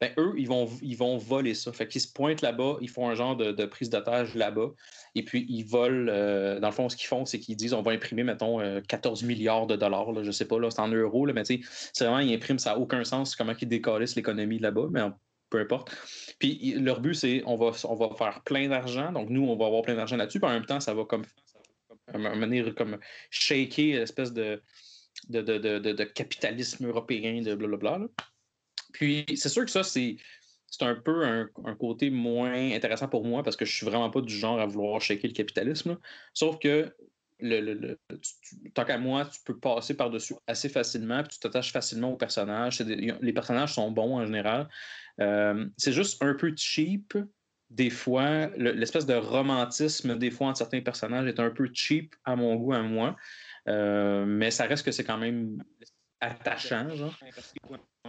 Ben, eux, ils vont, ils vont voler ça. Fait qu'ils se pointent là-bas, ils font un genre de, de prise d'otage là-bas, et puis ils volent. euh, dans le fond, ce qu'ils font, c'est qu'ils disent on va imprimer, mettons, euh, 14 milliards de dollars. Là, je sais pas, là, c'est en euros, là, mais tu sais, c'est vraiment, ils impriment, ça n'a aucun sens comment ils décalissent l'économie là-bas, mais peu importe. Puis leur but, c'est on va, on va faire plein d'argent. Donc, nous, on va avoir plein d'argent là-dessus. Puis en même temps, ça va comme, à un donné, comme shaker l'espèce de, de, de, de, de- capitalisme européen, de blablabla. là. Puis c'est sûr que ça, c'est. C'est un peu un, côté moins intéressant pour moi parce que je suis vraiment pas du genre à vouloir shaker le capitalisme. Sauf que le, le- tant qu'à moi, tu peux passer par-dessus assez facilement, puis tu t'attaches facilement aux personnages. Les personnages sont bons en général. Euh, c'est juste un peu cheap. Des fois, le- l'espèce de romantisme, des fois, entre certains personnages est un peu cheap à mon goût, à moi. Euh, mais ça reste que c'est quand même attachant.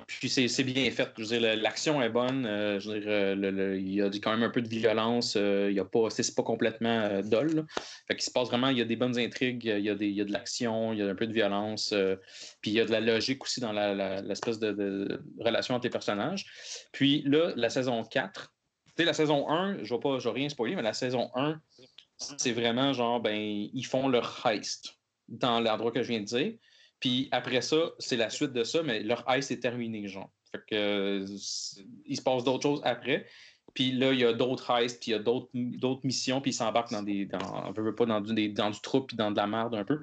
Puis c'est bien fait. L'action est bonne. euh, je veux dire, euh, il y a quand même un peu de violence. euh, il pas, c'est pas complètement euh, dol. Fait se passe vraiment, il y a des bonnes intrigues, il y a, de l'action, il y a un peu de violence. puis il y a de la logique aussi dans la- la- l'espèce de, de relation entre les personnages. Puis là, la saison 4, tu sais, la saison 1, je ne vais rien spoiler, mais la saison 1, c'est vraiment genre, ben, ils font leur heist dans l'endroit que je viens de dire. Puis après ça, c'est la suite de ça, mais leur heist est terminé, genre. Fait que euh, il se passe d'autres choses après. Puis là, il y a d'autres heists, puis il y a d'autres missions, puis ils s'embarquent dans des. Dans, pas dans du, des- dans du trou, puis dans de la merde un peu.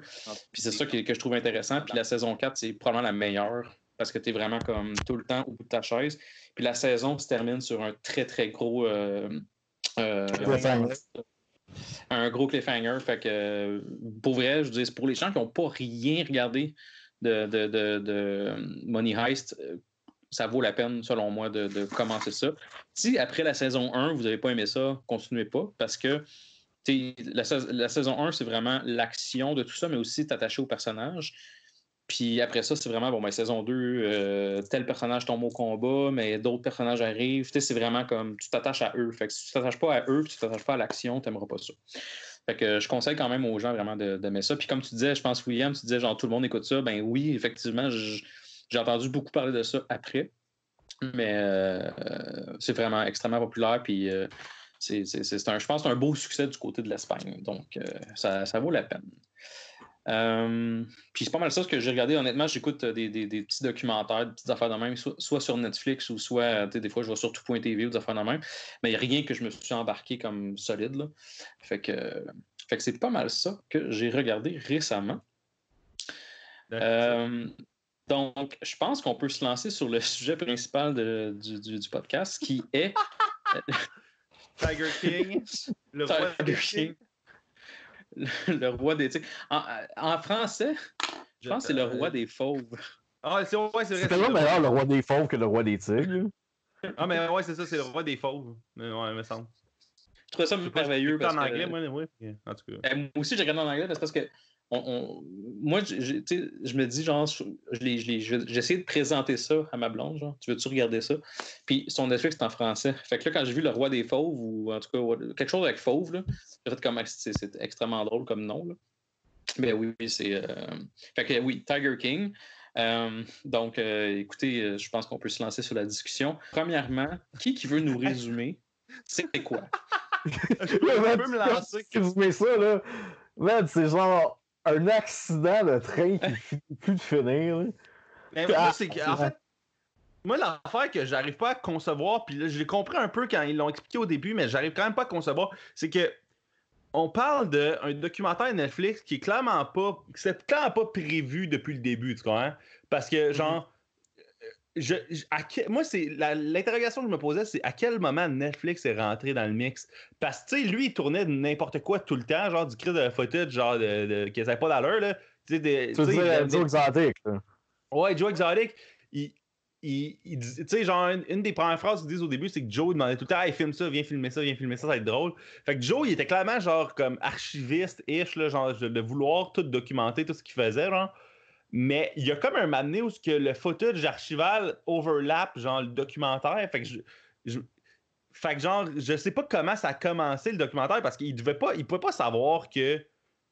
Puis c'est ça que, que je trouve intéressant. Puis la saison 4, c'est probablement la meilleure parce que tu es vraiment comme tout le temps au bout de ta chaise. Puis la saison se termine sur un très, très gros. euh, euh, Cliffhanger. un gros cliffhanger. Fait que, pour vrai, je c'est pour les gens qui n'ont pas rien regardé de, de, de, de Money Heist, euh, ça vaut la peine, selon moi, de, de commencer ça. Si après la saison 1, vous n'avez pas aimé ça, continuez pas, parce que la, la saison 1, c'est vraiment l'action de tout ça, mais aussi t'attacher au personnage. Puis après ça, c'est vraiment, bon, ben, saison 2, euh, tel personnage tombe au combat, mais d'autres personnages arrivent. Tu sais, C'est vraiment comme, tu t'attaches à eux. Fait que si tu t'attaches pas à eux, puis tu t'attaches pas à l'action, tu n'aimeras pas ça. Fait que je conseille quand même aux gens vraiment de- d'aimer ça. Puis comme tu disais, je pense, William, tu disais, genre, tout le monde écoute ça. Ben oui, effectivement, j'ai entendu beaucoup parler de ça après. Mais euh, c'est vraiment extrêmement populaire. Puis euh, c'est, un, je pense un beau succès du côté de l'Espagne. Donc, euh, ça, ça vaut la peine. Euh, puis c'est pas mal ça ce que j'ai regardé. Honnêtement, j'écoute euh, des, des- des petits documentaires, des petites affaires de même, soit, soit sur Netflix ou soit, euh, des fois, je vais sur tout.tv ou des affaires de même. Mais il n'y a rien que je me suis embarqué comme solide. Là. Fait que, fait que c'est pas mal ça que j'ai regardé récemment. Euh, donc, je pense qu'on peut se lancer sur le sujet principal de- du, du- du podcast qui est Tiger King. Le Tiger King. Le, le roi des tigres. En, en français, je pense que c'est le roi des fauves. Ah, c'est ouais, c'est vrai. C'est tellement le- meilleur le roi des fauves que le roi des tigres. Ah, mais ouais, c'est ça, c'est le roi des fauves. Mais ouais, il me semble. Je trouvais ça merveilleux. C'est Parce en que, anglais, moi, oui. En tout cas. Euh, moi aussi, j'ai regardé en anglais parce parce que on, on- moi, je me dis, genre, je, je l'ai- je l'ai- je vais- j'ai essayé de présenter ça à ma blonde, genre, tu veux-tu regarder ça? Puis son Netflix, c'est en français. Fait que là, quand j'ai vu Le Roi des Fauves, ou en tout cas, quelque chose avec Fauve, là, j'ai fait comme, ah, c'est c'est extrêmement drôle comme nom, là. Mais oui, oui, c'est. euh, Fait que oui, Tiger King. Euh, donc, euh, écoutez, je pense qu'on peut se lancer sur la discussion. Premièrement, qui qui veut nous résumer? C'est quoi? Je peux, je peux me lancer. Si vous mettez ça, là, man, c'est genre un accident de train qui finit plus de finir. là. Mais moi, c'est que, en fait, moi, l'affaire que j'arrive pas à concevoir, puis là, je l'ai compris un peu quand ils l'ont expliqué au début, mais j'arrive quand même pas à concevoir, c'est que on parle d'un documentaire Netflix qui est clairement pas, c'est clairement pas prévu depuis le début, tu comprends? Parce que, genre, je, je- à que- moi, c'est la- l'interrogation que je me posais, c'est à quel moment Netflix est rentré dans le mix? Parce que, tu sais, lui, il tournait n'importe quoi tout le temps, genre du cri de footage, genre de, de, qui n'avait pas d'allure, là. Tu sais, des- Tu des- Joe Exotic, là. Ouais, Joe Exotic, il, il, tu sais, genre, une, une des premières phrases qu'ils disent au début, c'est que Joe demandait tout le temps, hey, filme ça, viens filmer ça, viens filmer ça, ça va être drôle. Fait que Joe, il était clairement, genre, comme archiviste-ish, genre, de, de vouloir tout documenter, tout ce qu'il faisait, genre. Mais il y a comme un moment donné où ce que le footage archival overlap, genre, le documentaire. Fait que je. je- fait que genre, je sais pas comment ça a commencé le documentaire parce qu'il devait pas, il pouvait pas savoir que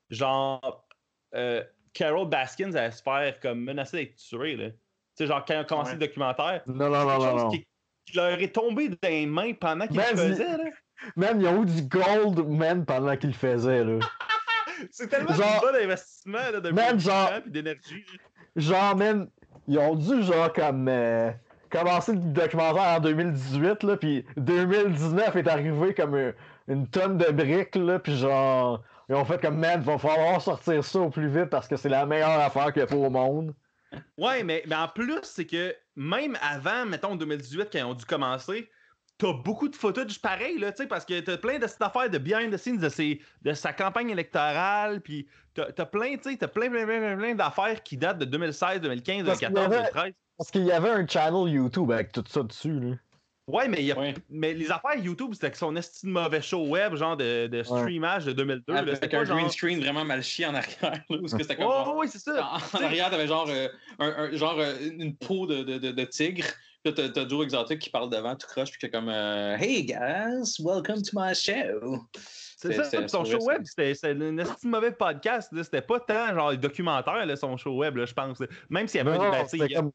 genre euh, Carol Baskins allait se faire comme menacer d'être tuée là. Tu sais, genre quand il a commencé Ouais. le documentaire, Non, non, non, non, non. qui, qui leur est tombé dans les mains pendant qu'ils Ben, le faisaient là. Man, ils ont eu du gold, man, pendant qu'ils le faisaient, là. C'est tellement Genre- un bon investissement là, de Man, genre- temps puis d'énergie. Genre, man, ils ont dû, genre, comme. euh, commencer le documentaire en 2018, là, puis 2019 est arrivé comme une, une tonne de briques, là, puis genre. Ils ont fait comme, man, va falloir sortir ça au plus vite parce que c'est la meilleure affaire qu'il y a au monde. Ouais, mais, mais en plus, c'est que même avant, mettons, 2018, quand ils ont dû commencer, t'as beaucoup de footage pareil, là, tu sais, parce que t'as plein de cette affaire de behind the scenes de, ses, de sa campagne électorale, puis t'as t'as plein, tu sais, t'as plein, plein, plein, plein, plein d'affaires qui datent de 2016, 2015, Parce qu'il y 2014, avait- 2013. Parce qu'il y avait un channel YouTube avec tout ça dessus, là. Ouais, mais, il y a- Ouais. mais les affaires YouTube, c'était que son esti de mauvais show web, genre de, de streamage de 2002. là, Avec c'était un genre... green screen vraiment mal chié en arrière. Là, où est-ce que c'était comme Ouais, genre- ouais, ouais, c'est ça. En, en arrière, t'avais genre, euh, un, un- genre euh, une peau de, de, de, de tigre. Là, t'as- t'as Joe Exotic qui parle devant, tout croche, puis qui est comme euh, Hey guys, welcome to my show. C'est C'est- ça, c'est- son show web, c'était c'était un de mauvais podcast. là. C'était pas tant genre documentaire, là, son show web, là, je pense. Même s'il y avait Non, un non, tu sais, c'était comme,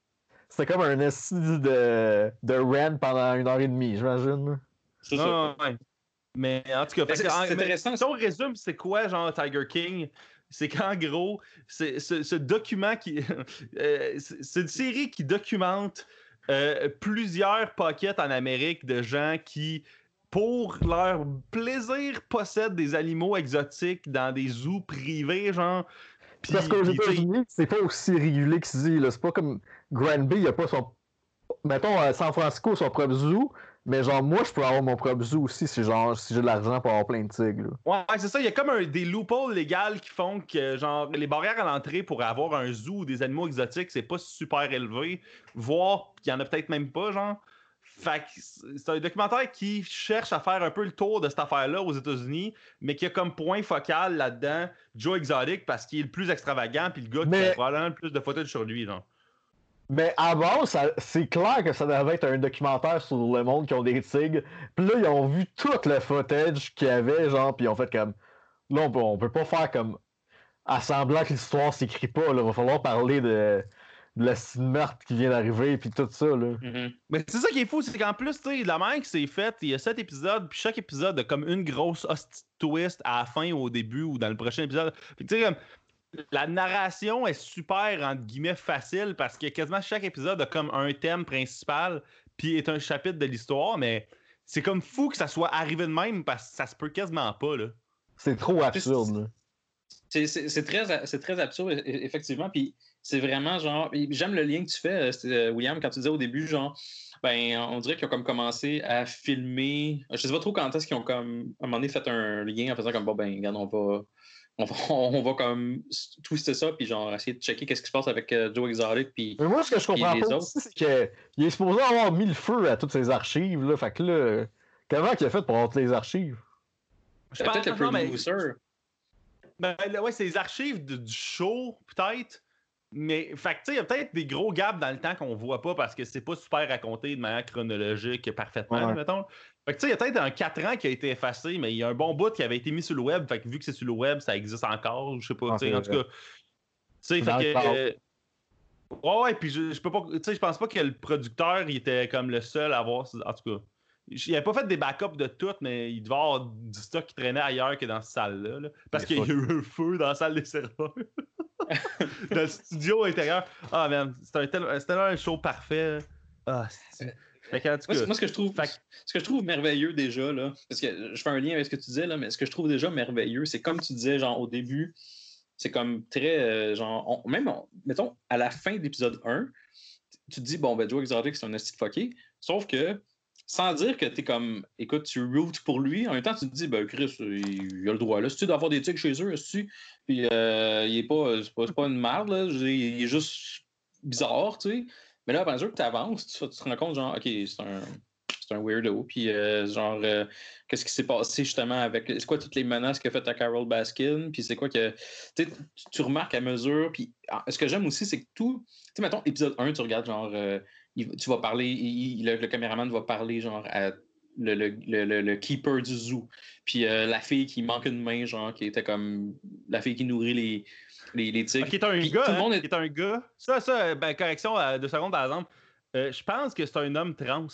c'était comme un esti de, de rant pendant une heure et demie, j'imagine. C'est ça. Ouais. Mais en tout cas, c'est que, mais intéressant. si on résume, c'est quoi, genre, Tiger King? C'est qu'en gros, c'est ce, ce document qui. euh, c'est c'est une série qui documente euh, plusieurs pockets en Amérique de gens qui, pour leur plaisir, possèdent des animaux exotiques dans des zoos privés, genre. Puis- Parce qu'aux États-Unis, c'est pas aussi régulé qu'ici. C'est pas comme Granby, il a pas son. Mettons, à San Francisco, son propre zoo. Mais genre, moi, je peux avoir mon propre zoo aussi si, genre, si j'ai de l'argent pour avoir plein de tigres. là. Ouais, c'est ça. Il y a comme un, des loopholes légales qui font que, genre, les barrières à l'entrée pour avoir un zoo ou des animaux exotiques, c'est pas super élevé. Voire, qu'il y en a peut-être même pas, genre. Fait que c'est un documentaire qui cherche à faire un peu le tour de cette affaire-là aux États-Unis, mais qui a comme point focal là-dedans Joe Exotic parce qu'il est le plus extravagant, puis le gars qui a probablement le plus de photos sur lui, genre. Mais à base, ça- c'est clair que ça devait être un documentaire sur le monde qui ont des tigres. Puis là, ils ont vu tout le footage qu'il y avait, genre, puis ils ont fait comme. Là, on peut, on peut pas faire comme. À semblant que l'histoire s'écrit pas, là. Va falloir parler de, de la meurtre qui vient d'arriver, puis tout ça, là. Mhm. Mais c'est ça qui est fou, c'est qu'en plus, tu sais, la manière que c'est fait, il y a sept épisodes, puis chaque épisode a comme une grosse twist à la fin ou au début ou dans le prochain épisode. Tu sais, comme, la narration est super, entre guillemets, facile parce que quasiment chaque épisode a comme un thème principal, puis est un chapitre de l'histoire, mais c'est comme fou que ça soit arrivé de même parce que ça se peut quasiment pas, là. C'est trop absurde, là. C'est- très, c'est très absurde, e- e- effectivement. Puis c'est vraiment genre. J'aime le lien que tu fais, euh, euh, William, quand tu disais au début, genre, ben, on dirait qu'ils ont comme commencé à filmer. Je sais pas trop quand est-ce qu'ils ont comme, à un moment donné, fait un lien en faisant comme, bon, ben, regarde, on va. On va, on va comme twister ça, puis genre essayer de checker qu'est-ce qui se passe avec euh, Joe Exotic, puis Mais moi, ce que je comprends pas c'est qu'il est supposé avoir mis le feu à toutes ses archives, là. Fait que là. Comment il a fait pour avoir toutes les archives? Je peut-être le producer. Ben, là, ouais, c'est les archives de- du show, peut-être. Mais, fait que, tu sais, il y a peut-être des gros gaps dans le temps qu'on voit pas parce que c'est pas super raconté de manière chronologique parfaitement, Ouais. mettons. Fait que, tu sais, il y a peut-être un 4 ans qui a été effacé, mais il y a un bon bout qui avait été mis sur le web. Fait que, vu que c'est sur le web, ça existe encore. Je sais pas, Ah, tu sais, c'est en tout cas. Tu sais, fait que. euh, Ouais, ouais, puis je, je peux pas. Tu sais, je pense pas que le producteur, il était comme le seul à avoir. En tout cas. Il avait pas fait des backups de tout, mais il devait avoir du stock qui traînait ailleurs que dans cette salle-là. là. parce qu'il y a eu un feu dans la salle des serveurs. dans le studio intérieur. Ah, man, c'était un, tel- un show parfait. Ah, c'est. Fait que, en tout Moi, cas, ce- moi, ce que je trouve, fait ce que je trouve merveilleux déjà là, parce que je fais un lien avec ce que tu disais là, mais ce que je trouve déjà merveilleux, c'est comme tu disais genre au début, c'est comme très euh, genre on- même on- mettons à la fin de l'épisode 1, tu te dis bon ben Joe Exotic c'est un esti fucké, sauf que sans dire que tu es comme écoute tu routes pour lui, en même temps tu te dis ben Chris il, il a le droit là, si tu d'avoir des tics chez eux, si puis euh, il est pas c'est pas, pas une merde là, il est juste bizarre, tu sais. Mais là, à mesure que tu avances, tu, te rends compte, genre, OK, c'est un, c'est un weirdo. Puis, euh, genre, euh, qu'est-ce qui s'est passé justement avec. C'est quoi toutes les menaces qu'a fait à Carol Baskin? Puis, c'est quoi que. Tu tu- remarques à mesure. Puis, ah, ce que j'aime aussi, c'est que tout. Tu sais, mettons, épisode 1, tu regardes, genre, euh, tu vas parler, il- le, le caméraman va parler, genre, à le, le, le, le keeper du zoo. Puis euh, la fille qui manque une main, genre, qui était comme la fille qui nourrit les, les, les tigres. Ah, qui est un Puis gars. tout le hein, monde est- qui est un gars. Ça, ça, ben, correction à deux secondes, par exemple. Euh, je pense que c'est un homme trans.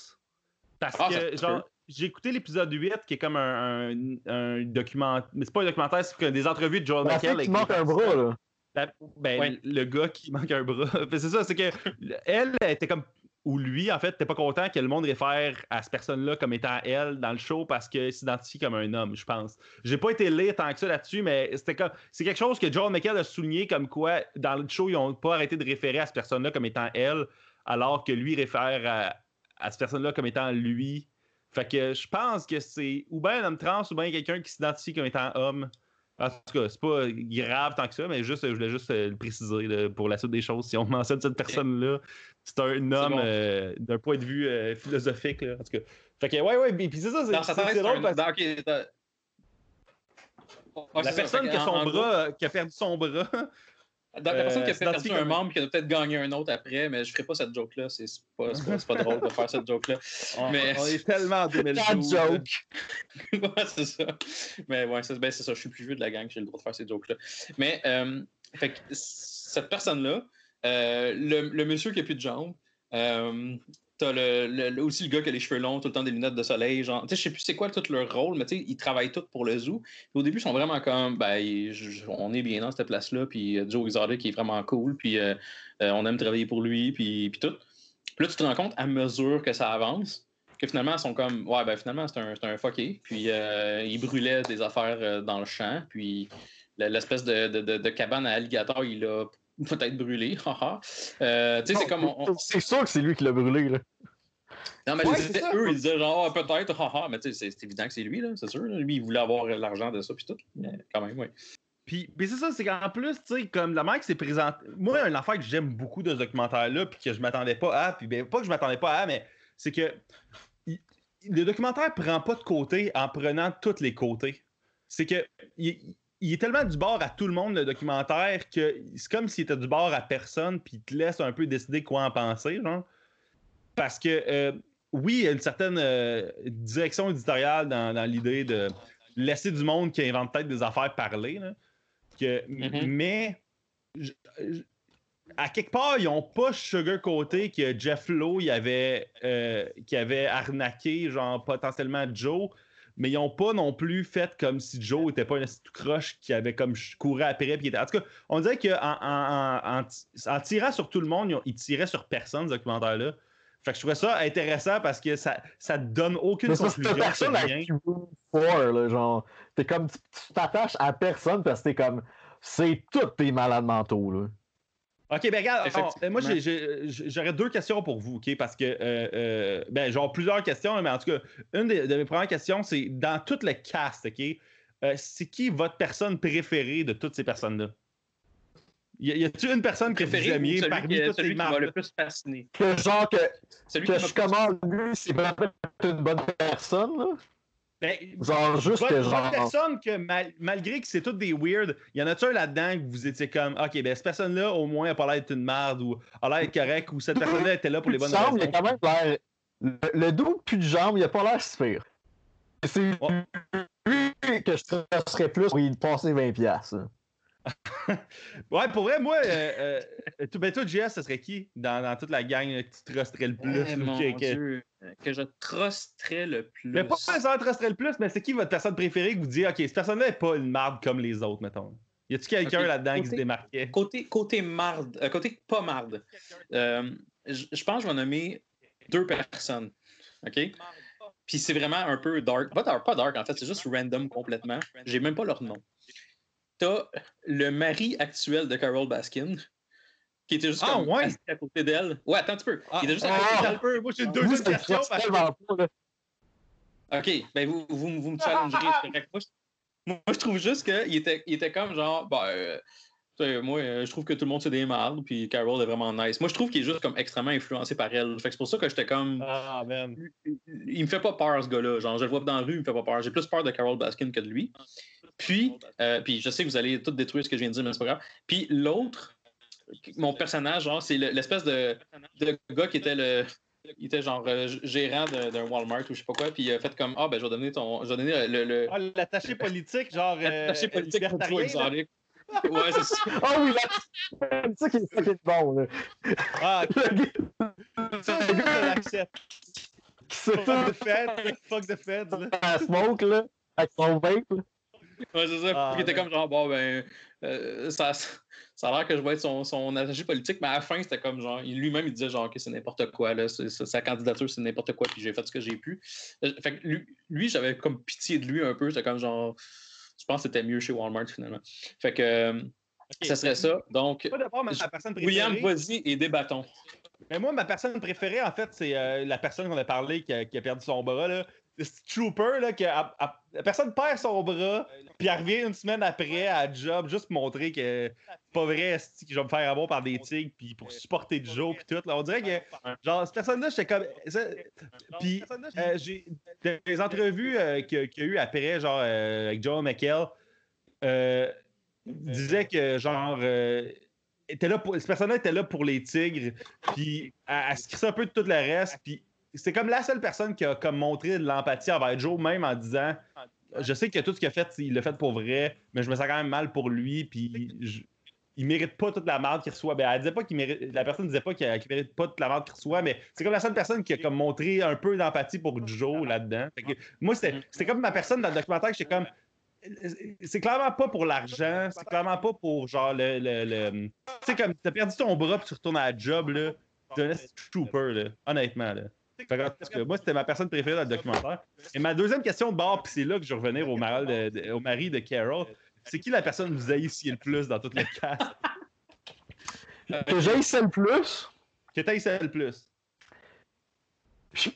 Parce Ah, que, genre, j'ai écouté l'épisode 8 qui est comme un, un, un document. Mais c'est pas un documentaire, c'est des entrevues de Joel La McHale. qui manque un bras, là. La- ben, Ouais. le gars qui manque un bras. C'est ça, c'est que elle elle était comme. Ou lui, en fait, t'es pas content que le monde réfère à cette personne-là comme étant elle dans le show parce qu'il s'identifie comme un homme, je pense. J'ai pas été lire tant que ça là-dessus, mais c'était comme. C'est quelque chose que Joel McHale a souligné comme quoi, dans le show, ils ont pas arrêté de référer à cette personne-là comme étant elle, alors que lui réfère à, à cette personne-là comme étant lui. Fait que je pense que c'est ou bien un homme trans ou bien quelqu'un qui s'identifie comme étant homme. En tout cas, c'est pas grave tant que ça, mais juste, je voulais juste euh, le préciser là, pour la suite des choses. Si on mentionne cette personne-là, c'est un homme bon. euh, d'un point de vue euh, philosophique. Là, en tout cas. Fait que, ouais, ouais, puis c'est ça, c'est drôle un- parce que Ouais, la personne qui a son bras, qui a perdu son bras, Dans la personne qui a Euh, perdu s'identifie un membre qui a peut-être gagné un autre après, mais je ferai pas cette joke-là. C'est pas, pas, pas drôle de faire cette joke-là. on, Mais- on est tellement en Bad 2012. là. joke. ouais, c'est ça. Mais ouais, c'est ben, ça. Je suis plus vieux de la gang, j'ai le droit de faire ces jokes-là. Mais, euh, fait que cette personne-là, euh, le, le monsieur qui a plus de jambes, euh, aussi le gars qui a les cheveux longs, tout le temps des lunettes de soleil, genre, je sais plus c'est quoi tout leur rôle, mais ils travaillent tous pour le zoo. Au début, ils sont vraiment comme, ben, ils- on est bien dans cette place-là, puis euh, Joe Exotic est vraiment cool, puis euh, euh, on aime travailler pour lui, puis, tout. Puis là, tu te rends compte, à mesure que ça avance, que finalement, ils sont comme, ouais, ben finalement, c'est un, un fucké. Puis euh, il brûlait des affaires dans le champ. Puis le- l'espèce de- de cabane à alligator, il a peut-être brûlé. haha. Euh, tu sais, c'est comme. on- on- C'est sûr que c'est lui qui l'a brûlé, là. Non, mais Ouais, ça. eux, ils disaient genre, Ah, peut-être, haha. Mais tu sais, c'est- évident que c'est lui, là, c'est sûr. là. Lui, il voulait avoir l'argent de ça, puis tout. Mais quand même, oui. Puis, puis c'est ça, c'est qu'en plus, tu sais, comme la manière que c'est présenté. Moi, une affaire que j'aime beaucoup de ce documentaire-là, puis que je m'attendais pas à, puis ben, pas que je m'attendais pas à, mais c'est que il- le documentaire prend pas de côté en prenant tous les côtés. C'est que il, il est tellement du bord à tout le monde, le documentaire, que c'est comme s'il était du bord à personne, puis il te laisse un peu décider quoi en penser, genre. Parce que, euh, oui, il y a une certaine euh, direction éditoriale dans, dans l'idée de laisser du monde qui invente peut-être des affaires parler, là. Que, Mhm. Mais, je- je- à quelque part, ils n'ont pas sugarcoaté que Jeff Lowe il avait, euh, qui avait arnaqué, genre, potentiellement Joe, mais ils n'ont pas non plus fait comme si Joe était pas un tout croche qui avait comme couru après. Puis était... En tout cas, on dirait qu'en en, en, en ti- en tirant sur tout le monde, ils, tiraient sur personne, ce documentaire-là. Fait que je trouvais ça intéressant parce que ça, ça te donne aucune conclusion. personne à rien. qui là, genre. T'es comme, tu tu t'attaches à personne parce que t'es comme, c'est tous tes malades mentaux, là. OK, ben regarde, alors, moi j'aurais deux questions pour vous, OK? Parce que, euh, euh, ben, genre plusieurs questions, mais en tout cas, une des- de mes premières questions, c'est dans tout le cast, OK? euh, c'est qui votre personne préférée de toutes ces personnes-là? Y a- y a-tu une personne que vous parmi qui, toutes celui ces qui m'a le plus fasciné? Que genre que, Celui que qui je commande lui, c'est vraiment une bonne personne, là. Ben, Genre, juste votre, que votre genre. personne que mal- malgré que c'est toutes des weird, y en a-tu un là-dedans que vous étiez comme OK, ben cette personne-là, au moins, elle a pas l'air d'être une merde ou a l'air d'être correcte ou cette personne-là était là pour les bonnes raisons. il a quand même l'air. Le, le dos, plus de jambes, il a pas l'air si pire. C'est Ouais. lui que je serais plus pour y passer 20$. piastres, là. Ouais, pour vrai, moi, euh, euh, tout, ben, toi, JS, ce serait qui dans, dans toute la gang là, que tu trusterais le plus? Eh, ou mon que, Dieu, que je trusterais le plus. Mais pas ça trusterais le plus, mais c'est qui votre personne préférée que vous dites, OK, cette personne-là n'est pas une marde comme les autres, mettons? Y a-tu quelqu'un là-dedans qui se démarquait? Côté, côté marde, euh, côté pas marde, euh, je je pense que je vais nommer deux personnes. OK? Puis c'est vraiment un peu dark. Pas dark, pas dark en fait, c'est juste random complètement. J'ai même pas leur nom. T'as le mari actuel de Carol Baskin, qui était juste Ah, comme ouais? assis à côté d'elle. Ouais, attends un petit peu. Ah, il était juste à ah, côté d'elle. peu, moi, j'ai une Vous, deuxième question. parce. OK, ben vous, vous, vous me challengerez. Moi, je, moi, je trouve juste qu'il était, il était comme genre, ben, euh, moi, euh, je trouve que tout le monde c'est des mardes, puis Carol est vraiment nice. Moi, je trouve qu'il est juste comme extrêmement influencé par elle. Fait que c'est pour ça que j'étais comme. Ah, man. Il me fait pas peur, ce gars-là. Genre, je le vois dans la rue, il me fait pas peur. J'ai plus peur de Carol Baskin que de lui. Puis, euh, puis je sais que vous allez tout détruire ce que je viens de dire, mais c'est pas grave. Puis l'autre, mon personnage, genre, c'est le- l'espèce de, de gars qui était le. il était genre euh, gérant d'un Walmart ou je sais pas quoi, puis il a fait comme Ah, ben je vais donner ton. Je vais donner le. le, Ah, l'attaché politique, genre. euh, l'attaché politique pour là. Exotic. Ouais, c'est ça. Ah oui, là, c'est ça qui est fucking bon, là. Ah, Le gars ça, je l'accepte. qui se Fuck fait the feds, fuck the feds, là. à smoke, là, avec son vape, là. Ouais, c'est ça. Ah, Puis il était comme genre, bon, ben, euh, ça, ça a l'air que je vais être son, son attaché politique, mais à la fin, c'était comme genre, lui-même, il disait genre que c'est n'importe quoi, là, sa candidature, c'est n'importe quoi, puis j'ai fait ce que j'ai pu. Euh, Fait que lui, lui, j'avais comme pitié de lui un peu, j'étais comme genre, je pense que c'était mieux chez Walmart finalement. Fait que euh, ça serait ça. Donc, ma, personne préférée. William, vas-y et débattons. Mais moi, ma personne préférée, en fait, c'est euh, la personne qu'on a parlé qui a, qui a perdu son bras. Trooper, là, que la personne perd son bras, puis elle revient une semaine après à job, juste pour montrer que c'est pas vrai que je vais me faire avoir par des tigres, puis pour supporter Joe, puis tout. Là. On dirait que, genre, cette personne-là, j'étais comme. Puis, euh, j'ai des entrevues euh, qu'il y a eu après, genre, euh, avec Joe McHale, disait que, genre, était là pour, cette personne-là était là pour les tigres, puis elle, elle se crissait un peu de tout le reste, puis c'est comme la seule personne qui a comme montré de l'empathie envers Joe, même en disant Je sais que tout ce qu'il a fait, il l'a fait pour vrai, mais je me sens quand même mal pour lui, puis je- il mérite pas toute la merde qu'il reçoit. Ben, elle disait pas qu'il mérite, la personne disait pas qu'il qu'il mérite pas toute la merde qu'il reçoit, mais c'est comme la seule personne qui a comme montré un peu d'empathie pour Joe là-dedans. Moi, c'était c'était comme ma personne dans le documentaire que j'étais comme c'est clairement pas pour l'argent, c'est clairement pas pour genre le. le, le- Tu sais, comme t'as perdu ton bras puis tu retournes à la job, là. T'es un trooper, là. Honnêtement, là. Que, moi, c'était ma personne préférée dans le documentaire. Et ma deuxième question de bord, puis c'est là que je vais revenir au, mari de, au mari de Carol. C'est qui la personne que vous haïssiez le plus dans toute le cast? Que j'haïssais le plus, Que t'haïssais le plus? je,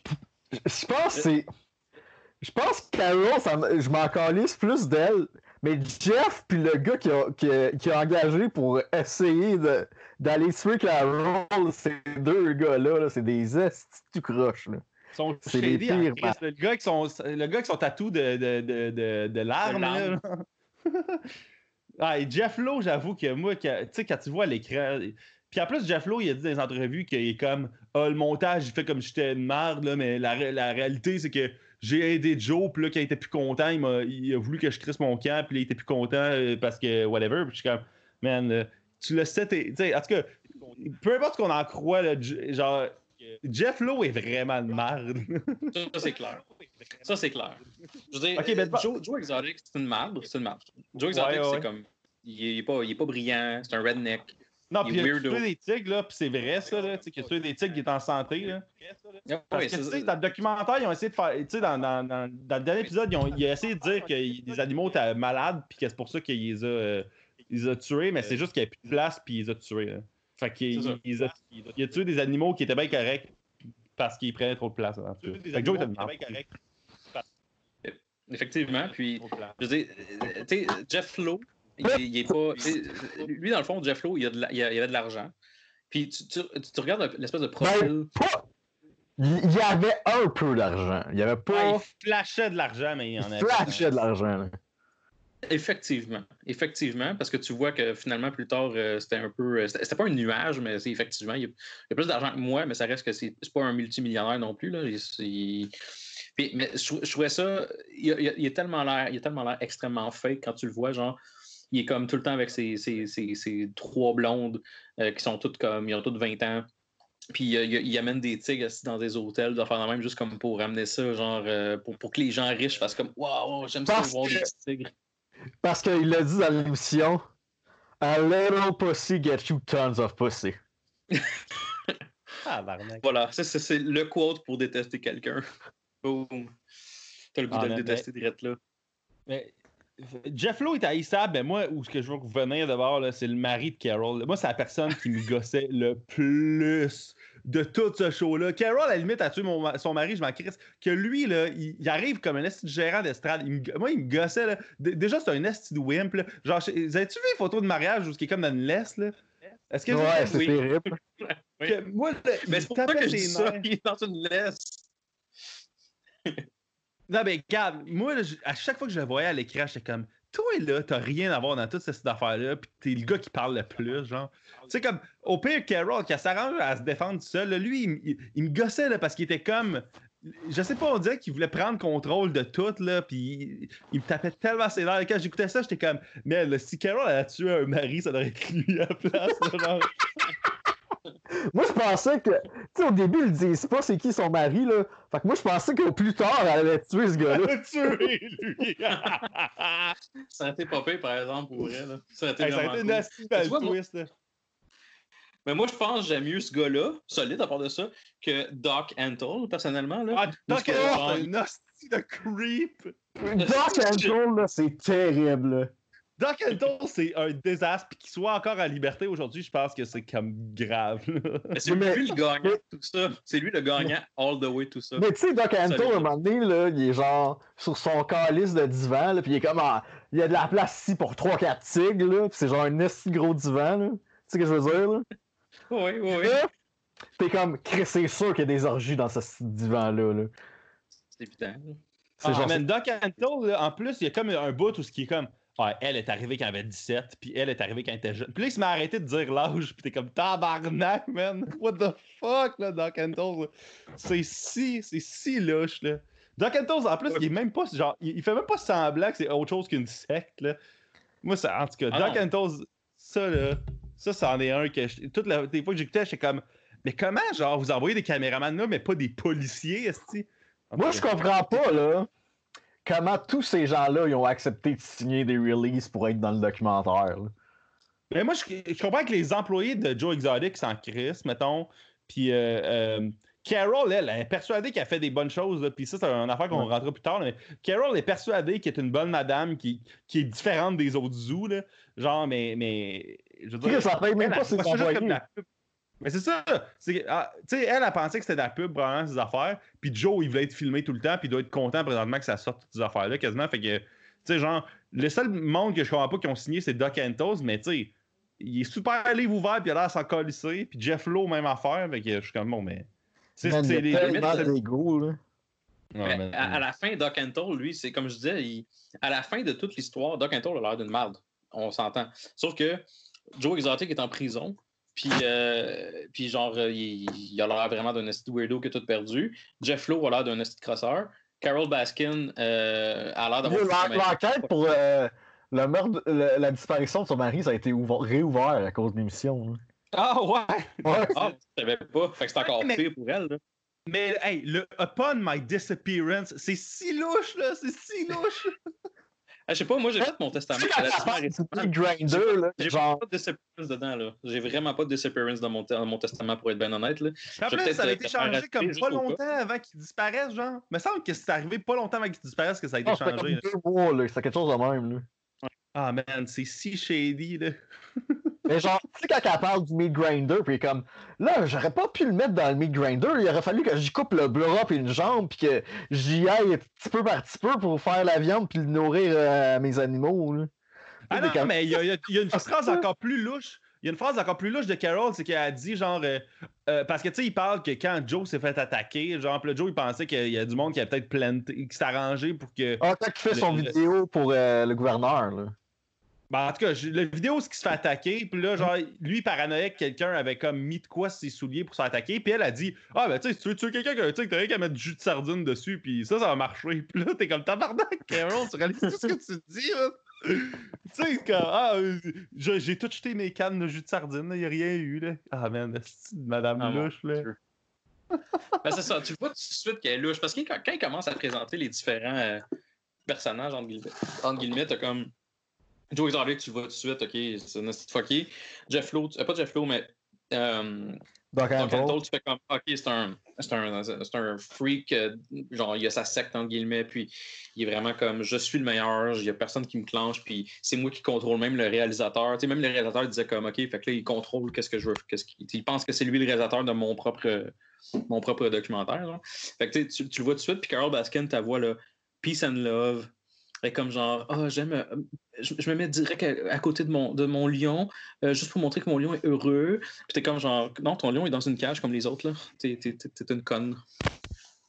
je pense que c'est. Je pense que Carol, ça je m'en calisse plus d'elle. Mais Jeff, puis le gars qui a, qui a- qui a engagé pour essayer d'aller tuer Carol, ces deux gars-là, là, c'est des estis tout croches. Là. Ils sont C'est les shady en pires, Le gars qui sont, le gars qui sont tatou de, de, de, de, de larmes. ah, et Jeff Lowe, j'avoue que moi, tu sais, quand tu vois à l'écran. Puis en plus, Jeff Lowe, il a dit dans les entrevues qu'il est comme Ah, le montage, il fait comme si j'étais une merde, là, mais la réalité, c'est que j'ai aidé Joe, puis là, quand il était plus content, il, m'a- il a voulu que je crisse mon camp, puis là, il était plus content euh, parce que whatever. Puis je suis comme Man, euh, tu le sais, t'es- tu sais, en tout cas, peu importe ce qu'on en croit, là, genre. Jeff Lowe est vraiment de merde. Ça, c'est clair. Ça, c'est clair. Je veux dire, Ok, ben, Joe, Joe Exotic, c'est une marde. C'est une marde. Joe Exotic, Ouais, ouais, c'est comme. Il est, pas, il est pas brillant, c'est un redneck. Non, Il puis il a weirdo. tué des tigres, là, puis c'est vrai, ça, là, tu sais, qu'il a tué des tigres qui est en santé, là. Parce que, tu sais, dans le documentaire, ils ont essayé de faire, tu sais, dans, dans, dans, dans le dernier épisode, ils ont, il a essayé de dire que les animaux étaient malades, puis que c'est pour ça qu'il les a, euh, il a tués, mais c'est juste qu'il n'y avait plus de place, puis il les a tués, là. Fait qu'il il, les a, il a tué des animaux qui étaient bien corrects parce qu'ils prenaient trop de place. En tout cas. Fait que Joe était. Effectivement. Puis, je veux dire, euh, tu sais, Jeff Lowe, il, il est pas. sais, Lui, dans le fond, Jeff Lowe, il, a de la- il a- il avait de l'argent. Puis, tu, tu, tu regardes l'espèce de profil. Pas- Il il y avait un peu d'argent. Il y avait Ouais, pas. il flashait de l'argent, mais il en Il avait. flashait de l'argent. là. Effectivement. Effectivement. Parce que tu vois que finalement, plus tard, euh, c'était un peu. euh, C'était pas un nuage, mais c'est effectivement. Il y a, il y a plus d'argent que moi, mais ça reste que c'est pas un multimillionnaire non plus. Là. Il- Puis, mais je, trou- je trouvais ça. Il, a- il a- il est tellement l'air. Il a tellement l'air extrêmement fake quand tu le vois, genre. Il est comme tout le temps avec ses, ses- ses- ses trois blondes euh, qui sont toutes comme. Ils ont toutes 20 ans. Puis euh, il, il amène des tigres assis dans des hôtels, de faire la même juste comme pour ramener ça, genre euh, pour, pour que les gens riches fassent comme Waouh, j'aime ça Parce voir que- des petits tigres. Parce qu'il l'a dit dans l'émission A little pussy gets you tons of pussy. Ah, barnac. Voilà, c'est le quote pour détester quelqu'un. Boom. T'as le goût Ah, de le mais- détester direct là. Mais Jeff Lowe est haïssable, mais moi, où ce que je veux revenir d'abord, c'est le mari de Carol. Moi, c'est la personne qui me gossait le plus de tout ce show-là. Carol, à la limite, a tué mon son mari, je m'en crisse. Que lui, là, il, il arrive comme un esti de gérant d'estrade. Moi, il me gossait. Là. Déjà, c'est un esti de wimp. Là. Genre, vous avez-tu vu les photos de mariage où il est comme dans une laisse? Là? Est-ce que Ouais, c'est oui. terrible. Oui. que moi, là, Mais c'est pour ça que je dis ses ça, nerfs. il est dans une laisse. Non, mais regarde, moi, à chaque fois que je le voyais à l'écran, j'étais comme toi, là, t'as rien à voir dans toute cette affaire-là, puis t'es le gars qui parle le plus, genre. Tu sais, comme, au pire, Carol, qui s'arrange à se défendre seul, là, lui, il, me gossait, là, parce qu'il était comme. Je sais pas, on dirait qu'il voulait prendre contrôle de tout, là, puis il, me tapait tellement ses nerfs. Quand j'écoutais ça, j'étais comme, mais si Carol a tué un mari, ça devrait être lui à la place, genre. Moi, je pensais que. Tu sais, au début, ils disent pas c'est qui son mari, là. Fait que moi, je pensais que plus tard, elle allait tuer ce gars-là. a tué, lui! Ça aurait été pas pire, par exemple, pour vrai. Là. Ça aurait été Hey, ça a été cool. moi- twist, là. Mais moi, je pense que j'aime mieux ce gars-là, solide à part de ça, que Doc Antle, personnellement. Là. Ah, Doc Antle, un hostie de creep! Doc Antle, là, c'est terrible, là. Doc c'est un désastre. Puis qu'il soit encore en liberté aujourd'hui, je pense que c'est comme grave. Mais c'est Mais- lui le gagnant de tout ça. C'est lui le gagnant all the way tout ça. Mais tu sais, Doc à un moment donné, là, il est genre sur son calice de divan, là, pis il est comme, ah, il y a de la place ici pour 3-4 tigres, là, pis c'est genre un esti gros divan, là. Tu sais ce que je veux dire, là? Oui, oui, oui. T'es comme, Chris, c'est sûr qu'il y a des orgies dans ce divan-là, là. C'est évident. là. C'est Ah, genre, man, Doc Antle, là, en plus, il y a comme un bout où ce qui est comme. Ouais, elle est arrivée quand elle avait 17, puis elle est arrivée quand elle était jeune. Puis là, il se met arrêté de dire l'âge, puis t'es comme tabarnak, man. What the fuck, là, Doc là? C'est si, c'est si louche, là. Doc Antle, en plus, il est même pas, genre, il, il fait même pas semblant que c'est autre chose qu'une secte, là. Moi, ça, en tout cas, Ah Doc ça, là, ça, c'en est un que, je- toutes les fois que j'écoutais, j'étais comme, mais comment, genre, vous envoyez des caméramans là, mais pas des policiers, esti? Moi, je comprends pas, là, comment tous ces gens-là, ils ont accepté de signer des releases pour être dans le documentaire, là? Mais moi, je, je comprends que les employés de Joe Exotic s'en crissent, mettons. Puis euh, euh, Carol, elle, elle est persuadée qu'elle fait des bonnes choses. Puis ça, c'est une affaire qu'on Ouais. rentrera plus tard. Mais Carol est persuadée qu'elle est une bonne madame qui, qui est différente des autres zoos. Là. Genre, mais, mais. Je veux Chris, ça paye même pas ses employés. Mais c'est ça. c'est- ah, tu sais, elle a pensé que c'était de la pub, probablement, ses affaires. Puis Joe, il voulait être filmé tout le temps. Puis il doit être content présentement que ça sorte toutes ces affaires-là, quasiment. Fait que, tu sais, genre, le seul monde que je comprends pas qui ont signé, c'est Doc Antos. Mais tu sais, il est super livre ouvert. Puis il a l'air à s'en colisser. Puis Jeff Lowe, même affaire. Fait que je suis comme, bon, mais. C'est les tellement limites, là. c'est- Ouais, Mais mais- à, à la fin, Doc Antle, lui, c'est comme je disais, il- à la fin de toute l'histoire, Doc Antle a l'air d'une merde. On s'entend. Sauf que Joe Exotic est en prison. Puis, euh, puis genre, euh, il, il a l'air vraiment d'un esti weirdo qui a tout perdu. Jeff Lowe a l'air d'un esti crosseur. Carol Baskin euh, a l'air d'avoir. L'en- L'enquête pour euh, le meurtre, le- la disparition de son mari, ça a été ouv- réouvert à cause de l'émission. là. Ah, ouais! Ouais. Ah, je savais pas. Fait que c'est encore Mais- pire pour elle. là. Mais, hey, le Upon My Disappearance, c'est si louche, là! C'est si louche! Ah, je sais pas, moi j'ai fait mon testament. Grinder, là, J'ai genre, pas de disappearance dedans, là. J'ai vraiment pas de disappearance dans mon, te- dans mon testament, pour être bien honnête, là. Peut-être, ça a euh, été changé comme pas longtemps avant qu'il disparaisse, genre. Il me semble que c'est arrivé pas longtemps avant qu'il disparaisse que ça a été c'était changé. c'était quelque chose de même. Là. Ah man, c'est si shady, là. Mais genre, tu sais, quand elle parle du meat grinder, puis comme, là, j'aurais pas pu le mettre dans le meat grinder, il aurait fallu que j'y coupe le bras puis une jambe, puis que j'y aille petit peu par petit peu pour faire la viande puis le nourrir euh, à mes animaux. Là. Ah non, mais il y a, y y une Ah, phrase encore plus louche. Il y a une phrase encore plus louche de Carol, c'est qu'elle a dit genre. euh, euh, parce que tu sais, il parle que quand Joe s'est fait attaquer, genre, puis là, Joe, il pensait qu'il y a du monde qui a peut-être planté, qui s'est arrangé pour que. Ah, quand il fait son Le- le- vidéo pour le gouverneur, là. Ben, en tout cas, la vidéo, c'est qu'il se fait attaquer, puis là, genre, lui, paranoïaque, quelqu'un avait comme mis de quoi ses souliers pour se faire attaquer, puis elle a dit Ah, ben, tu sais, si tu veux tuer quelqu'un, que- tu sais, que t'as rien qu'à mettre du jus de sardine dessus, puis ça, ça va marcher. Puis là, t'es comme tabarnak, Carol, tu réalises tout ce que tu dis, là? tu sais, comme, ah, euh, j'ai tout jeté mes cannes de jus de sardine, il n'y a rien eu, là. Ah, man, c'est madame Ah, louche, là. Ben, c'est ça, tu vois tout de suite qu'elle est louche. Parce que quand, quand il commence à présenter les différents euh, personnages, entre guillemets, entre guillemets, t'as comme Joe Exotic, tu le vois tout de suite, ok, c'est petite fucké. Jeff Lowe, euh, pas Jeff Lowe, mais euh, Doc Antle. Tu fais comme, ok, c'est un, c'est un, un freak, euh, genre, il a sa secte, entre guillemets, puis il est vraiment comme, je suis le meilleur, il y a personne qui me clenche, puis c'est moi qui contrôle même le réalisateur. Tu sais, même le réalisateur disait comme, ok, fait que là, il contrôle qu'est-ce que je veux, qu'est-ce qu'il, il pense que c'est lui le réalisateur de mon propre, mon propre documentaire. genre. Fait que tu, tu le vois tout de suite, puis Carol Baskin, ta voix là, peace and love, comme genre, ah, j'aime, euh, je, je me mets direct à, à côté de mon, de mon lion, euh, juste pour montrer que mon lion est heureux. Puis t'es comme genre, non, ton lion est dans une cage comme les autres, là. T'es, t'es, t'es- une conne.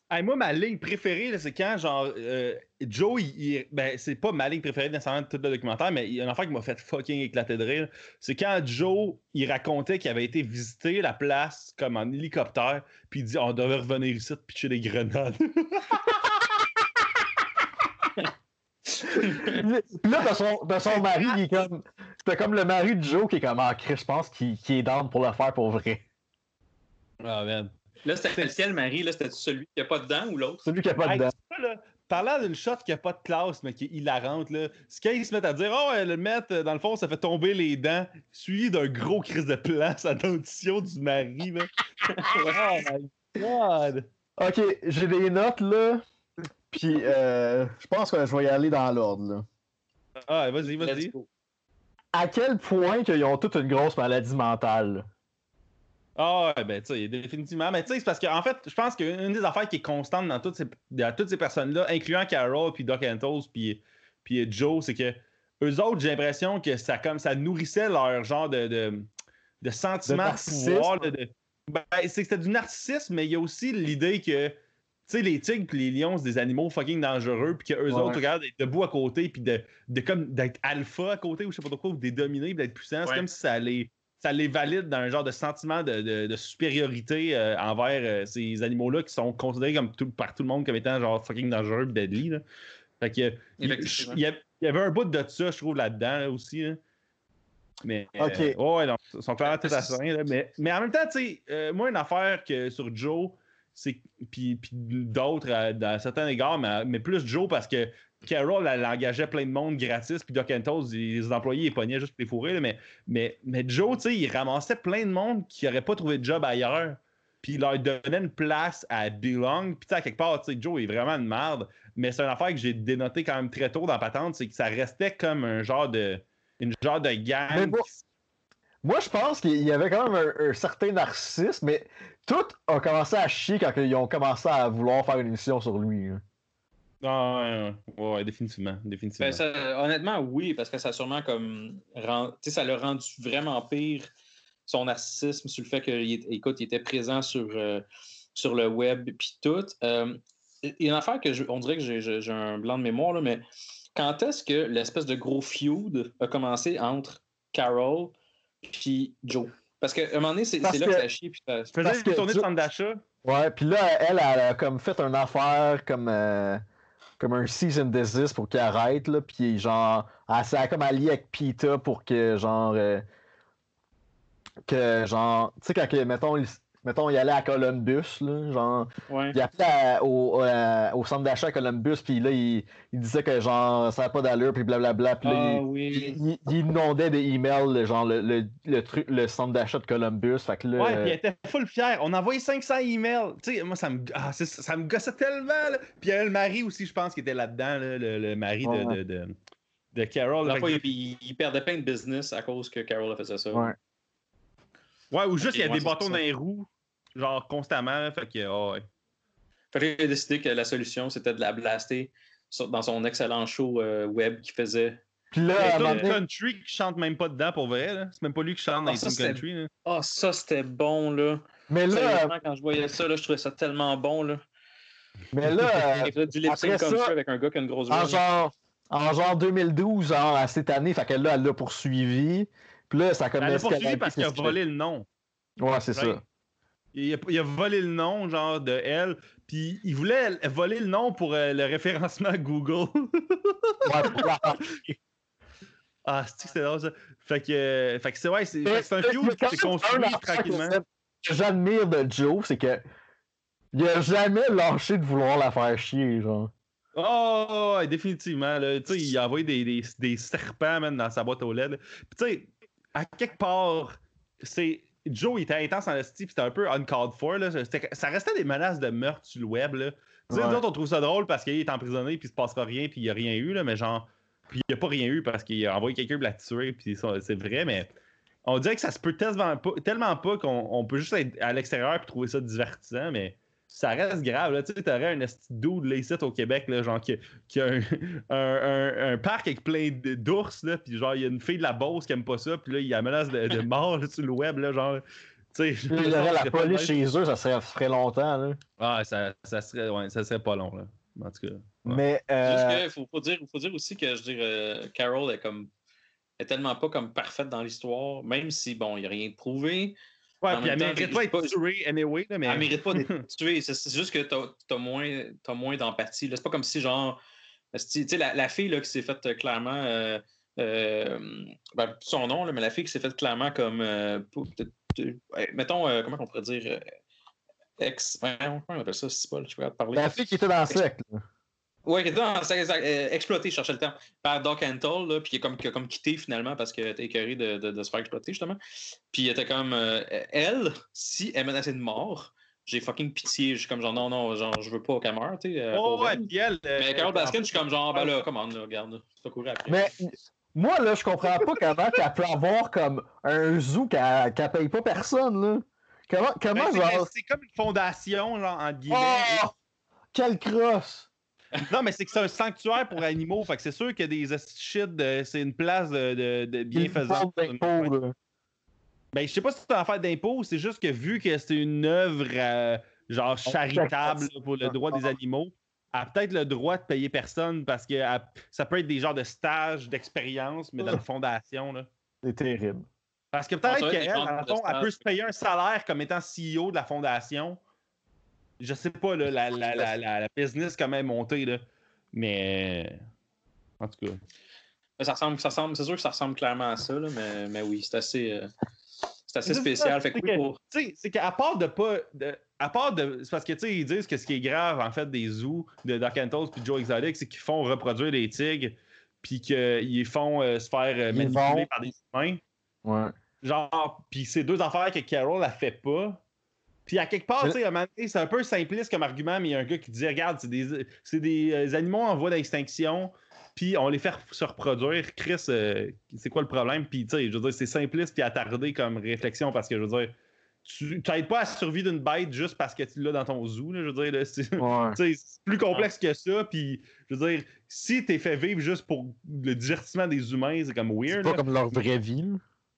Hey, moi, ma ligne préférée, là, c'est quand, genre, euh, Joe, il, il- ben, c'est pas ma ligne préférée nécessairement de tout le documentaire, mais il y a une affaire qui m'a fait fucking éclater de rire. C'est quand Joe, il racontait qu'il avait été visiter la place comme en hélicoptère, puis il dit on devait revenir ici pitcher des grenades. Puis là, t'as son, t'as son mari, il est comme. C'était comme le mari de Joe qui est comme Ah, Chris, je pense qu'il qu'il est down pour le faire pour vrai. Ah, man. Là, c'était lequel, Marie? Là, c'était celui qui n'a pas de dents ou l'autre? Celui qui a pas de Hey, dents. là, Parlant d'une shot qui a pas de classe, mais qui est hilarante, là, c'est quand ils se mettent à dire Oh, le mettre, dans le fond, ça fait tomber les dents, suivi d'un gros crise de place à dentition du mari. Là. oh my god! Ok, j'ai des notes là. Puis euh, je pense que je vais y aller dans l'ordre là. Ah, vas-y, vas-y. À quel point qu'ils ont toute une grosse maladie mentale? Ah, ouais, ben, tu sais, définitivement. Mais tu sais, c'est parce qu'en fait, je pense qu'une des affaires qui est constante dans toutes ces, dans toutes ces personnes-là, incluant Carol, puis Doc Antos, puis, puis Joe, c'est que eux autres, j'ai l'impression que ça, comme, ça nourrissait leur genre de, de, de sentiment De pouvoir. de- de- Ben, c'est que c'était du narcissisme, mais il y a aussi l'idée que. Tu sais, les tigres et les lions, c'est des animaux fucking dangereux, puis qu'eux Ouais. autres regardent d'être debout à côté, puis de, de comme d'être alpha à côté, ou je sais pas trop quoi, ou de les dominer, puis d'être puissants. C'est Ouais. comme si ça les, ça les valide dans un genre de sentiment de, de- de supériorité euh, envers euh, ces animaux-là qui sont considérés comme tout- par tout le monde comme étant genre fucking dangereux et deadly. Là. Fait que, il, y a- il y avait un bout de ça, je trouve, là-dedans là, aussi. là. Mais, euh, Ok. ouais, non, ils sont clairement tout à là, mais, mais en même temps, tu sais, moi, une affaire que sur Joe, c'est puis, puis d'autres à, à certains égards, mais, mais plus Joe parce que Carol, elle, engageait plein de monde gratis, puis Doc Antos, les employés, ils pognaient juste pour les fourrer, là, mais, mais, mais Joe, tu sais, il ramassait plein de monde qui n'aurait pas trouvé de job ailleurs, puis il leur donnait une place à Belong, puis à quelque part, tu sais, Joe est vraiment une merde, mais c'est une affaire que j'ai dénoté quand même très tôt dans Patente, c'est que ça restait comme un genre de une genre de Mais gang. bon, qui- Moi je pense qu'il y avait quand même un, un certain narcissisme, mais tout a commencé à chier quand ils ont commencé à vouloir faire une émission sur lui. là. Ah, ouais, ouais, ouais, définitivement, définitivement. Ben, ça- honnêtement, oui, parce que ça a sûrement comme. rend- tu sais, ça l'a rendu vraiment pire son narcissisme sur le fait qu'il écoute, il était présent sur, euh, sur le web puis tout. Euh, Il y a une affaire que je- on dirait que j'ai- j'ai j'ai un blanc de mémoire, là, mais quand est-ce que l'espèce de gros feud a commencé entre Carol puis Joe? Parce qu'à un moment donné, c'est là que- que ça chie. Puis ça- faisais parce une que tournée de centre d'achat. Ouais, puis là, elle, elle a comme fait une affaire comme, euh, comme un season desist pour qu'il arrête, là, puis genre, elle s'est comme alliée avec Peta pour que, genre, euh, que, genre, tu sais, quand, que, mettons, il, mettons, il allait à Columbus, là, genre, Ouais. il appelait à- au, euh, au centre d'achat à Columbus, puis là, il, il disait que, genre, ça n'a pas d'allure, puis blablabla, puis là, Ah il- oui. il, il inondait des emails, le- genre, le, le, le truc, le centre d'achat de Columbus, fait que là... Ouais, euh, puis elle était full fière. On a envoyé 500 emails. Tu sais, moi, ça me, ah, ça me gossait tellement. là. Puis il y avait le mari aussi, je pense, qui était là-dedans, là, le, le mari de, Ouais. de, de, de Carol. Fait que- il, il perdait plein de business à cause que Carol a fait ça. Ouais. Ouais, ou juste il y a des bâtons dans les roues, genre constamment. là, Fait que, ah ouais. Fait qu'il a décidé que la solution, c'était de la blaster sur- dans son excellent show euh, web qu'il faisait. Puis là, Tom Country qui chante même pas dedans pour vrai. là. C'est même pas lui qui chante dans Ah, Tom c'était- Country. Ah, ça, c'était bon, là. mais là, quand je voyais ça, là, je trouvais ça tellement bon, là. mais là, Il faisait du lip sync comme ça, ça avec un gars qui a une grosse en voix. genre, en genre 2012, genre à cette année, fait que là, elle l'a poursuivi. Puis là, ça a comme Elle l'a poursuivi parce qu'il a volé le nom. Ouais, c'est ça. Il a, il a volé le nom, genre, de elle. Puis il voulait voler le nom pour euh, le référencement Google. Ah, c'est que c'est drôle ça? Fait que, euh, fait que c'est ouais, c'est fait que c'est un feud qui s'est même construit tranquillement. que J'admire de Joe, c'est que il a jamais lâché de vouloir la faire chier, genre. Oh, ouais, définitivement. Là. Tu sais, il a envoyé des, des, des serpents man, dans sa boîte aux LED. Puis tu sais, à quelque part, c'est. Joe il était intense en esti, puis c'était un peu uncalled for. Là. Ça restait des menaces de meurtre sur le web. Là. Tu sais, Ouais. autres, on trouve ça drôle parce qu'il est emprisonné, puis il se passera rien, puis il n'y a rien eu, là, mais genre. Puis il n'y a pas rien eu parce qu'il a envoyé quelqu'un pour la tuer, puis c'est vrai, mais. On dirait que ça se peut tellement pas, tellement pas qu'on on peut juste être à l'extérieur et trouver ça divertissant, mais ça reste grave. Là. Tu sais, t'aurais un esti de dude là, ici au Québec, là, genre, qui, qui a un, un, un- un parc avec plein de- d'ours, là, puis genre, il y a une fille de la Beauce qui aime pas ça, puis là, il y a la menace de, de mort là, sur le web, là, genre. Tu sais, Il y aurait la police chez eux, ça, serait, ferait longtemps. Là. Ah, ça, ça, serait, ouais, ça serait pas long, là. En tout cas. ouais. Mais. Euh, faut, faut dire, faut dire aussi que je dire, euh, Carol est comme est tellement pas comme parfaite dans l'histoire, même si bon, il n'y a rien de prouvé. Ouais, puis elle mérite pas d'être tuée anyway, là, mais. Elle mérite pas d'être tuée. C'est juste que t'as as moins, t'as moins d'empathie. là. C'est pas comme si genre. Tu sais, la, la fille là, qui s'est faite clairement. euh, euh, ben, son nom, là, mais la fille qui s'est faite clairement comme. euh, pour- mettons, euh, comment on pourrait dire. euh, ex. ouais, comment on appelle ça, c'est pas, je peux pas parler. la fille qui était dans le secte. là. Ouais, qui était dans- c'est exact, euh, exploité, je cherchais le terme, par Doc Antle, là, puis qui, est comme, qui a comme quitté finalement parce qu'elle était écœurée de, de, de se faire exploiter, justement. Puis elle était comme, euh, elle, si elle menacée de mort, j'ai fucking pitié. Je suis comme genre, non, non, genre, je veux pas qu'elle meure, tu sais. euh, Oh, ouais, puis elle. euh, Mais Carol en Baskin, je suis comme genre, ben là, comment, là, regarde, c'est pas courir après. Mais moi, là, je comprends pas comment qu'elle peut avoir comme un zoo qu'elle qu'elle paye pas personne. Là. Comment, ben, comment c'est- genre. C'est comme une fondation, genre, entre guillemets. Oh! Quelle crosse! Non, mais c'est que c'est un sanctuaire pour animaux. Fait que c'est sûr qu'il y a des de- C'est une place de, de, de bienfaisance. Ben, je sais pas si c'est en fait d'impôt, c'est juste que vu que c'est une œuvre euh, genre charitable là, pour le droit des animaux, elle a peut-être le droit de payer personne parce que elle- ça peut être des genres de stages, d'expérience, mais dans la fondation. Là. C'est terrible. Parce que Ah, peut-être qu'elle, elle peut se payer un salaire comme étant CEO de la fondation. Je sais pas là, la, la, la, la, la business comment elle est montée, là. mais en tout cas. Ça ressemble, ça ressemble, c'est sûr que ça ressemble clairement à ça, là, mais, mais oui, c'est assez, euh, c'est assez spécial. c'est pour- qu'à part de pas. De, à part de. C'est parce que, tu sais, ils disent que ce qui est grave, en fait, des zoos de Doc Antos puis Joe Exotic, c'est qu'ils font reproduire des tigres, puis qu'ils font euh, se faire euh, manipuler vont- par des humains. Ouais. Genre, puis c'est deux affaires que Carol, elle fait pas. Puis à quelque part, c'est un peu simpliste comme argument, mais il y a un gars qui dit Regarde, c'est des, c'est des euh, animaux en voie d'extinction, puis on les fait se reproduire. Chris, euh, c'est quoi le problème? Puis, tu sais, je veux dire, c'est simpliste puis attardé comme réflexion parce que, je veux dire, tu n'aides pas à la survie d'une bête juste parce que tu l'as dans ton zoo, là, je veux dire. là, c'est- Ouais. c'est plus complexe que ça, puis, je veux dire, si t'es fait vivre juste pour le divertissement des humains, c'est comme C'est weird. pas là. comme leur vraie vie.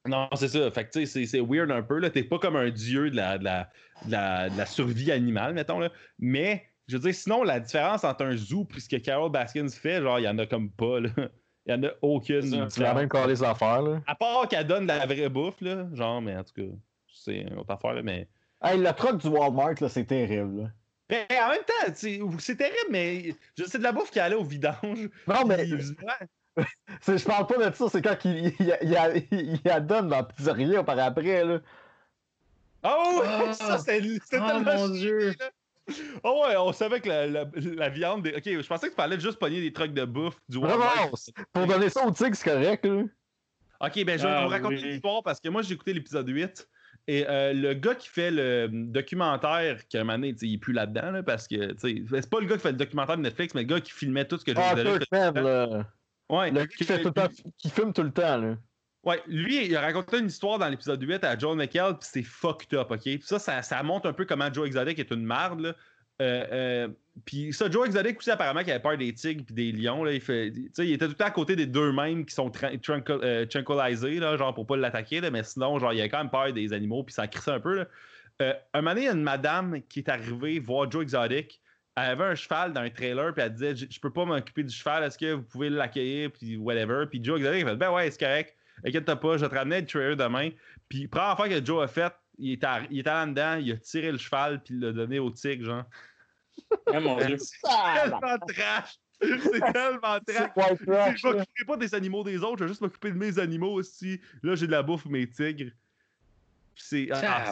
Non, c'est ça. Fait que, tu sais, c'est- c'est weird un peu. là. T'es pas comme un dieu de la, de la, de la, de la survie animale, mettons. Là. Mais, je veux dire, sinon, la différence entre un zoo et ce que Carol Baskins fait, genre, il y en a comme pas. Là. Il y en a aucune. C'est la différence. même des affaires. Là. À part qu'elle donne de la vraie bouffe, là. Genre, mais en tout cas, c'est une autre affaire, là, mais. Hey, le truc du Walmart, là, c'est terrible. là. Mais en même temps, c'est terrible, mais je- c'est de la bouffe qui allait au vidange. Non, mais je parle pas de ça, c'est quand il, il, il, il, il la donne dans la pizzeria par après. Là. Oh, Ah! ça, c'est c'est Oh, tellement mon Dieu. là. Oh ouais, on savait que la, la, la viande. Des... Ok, je pensais que tu parlais de juste pogner des trucs de bouffe du Walmart. Pour donner ça au tigre, c'est correct. Là. Ok, ben je vais Ah, vous raconter oui. l'histoire parce que moi j'ai écouté l'épisode 8 et euh, le gars qui fait le documentaire, qui a un moment donné, tu sais, il est plus là-dedans là, parce que tu sais, c'est pas le gars qui fait le documentaire de Netflix, mais le gars qui filmait tout ce que je Ah, vous avais Kirkman, là. Ouais, Le qui, fait tout le temps, qui filme tout le temps. Là. Ouais, lui, il a raconté une histoire dans l'épisode 8 à John McKell, puis c'est fucked up, OK? Puis ça, ça, ça montre un peu comment Joe Exotic est une marde, là. Euh, euh, puis ça, Joe Exotic aussi, apparemment, qui avait peur des tigres puis des lions, là. Il, fait, était tout le temps à côté des deux mêmes qui sont euh, là, genre pour pas l'attaquer, là. Mais sinon, genre, il avait quand même peur des animaux, puis ça crissait un peu, là. Euh, un moment donné, il y a une madame qui est arrivée voir Joe Exotic. Elle avait un cheval dans un trailer, puis elle disait Je je peux pas m'occuper du cheval, est-ce que vous pouvez l'accueillir, puis whatever. Puis Joe Exotic, il fait Ben ouais, c'est correct. Inquiète-toi pas, je vais te ramener le trailer demain. Puis, première fois que Joe a fait, il était, à- il était là dedans, il a tiré le cheval, puis il l'a donné au tigre, genre. Ah, mon Dieu. tellement trash! C'est tellement trash! C'est Je trash. là. m'occuperai pas des animaux des autres, je vais juste m'occuper de mes animaux aussi. Là, j'ai de la bouffe pour mes tigres. C'est. Ah,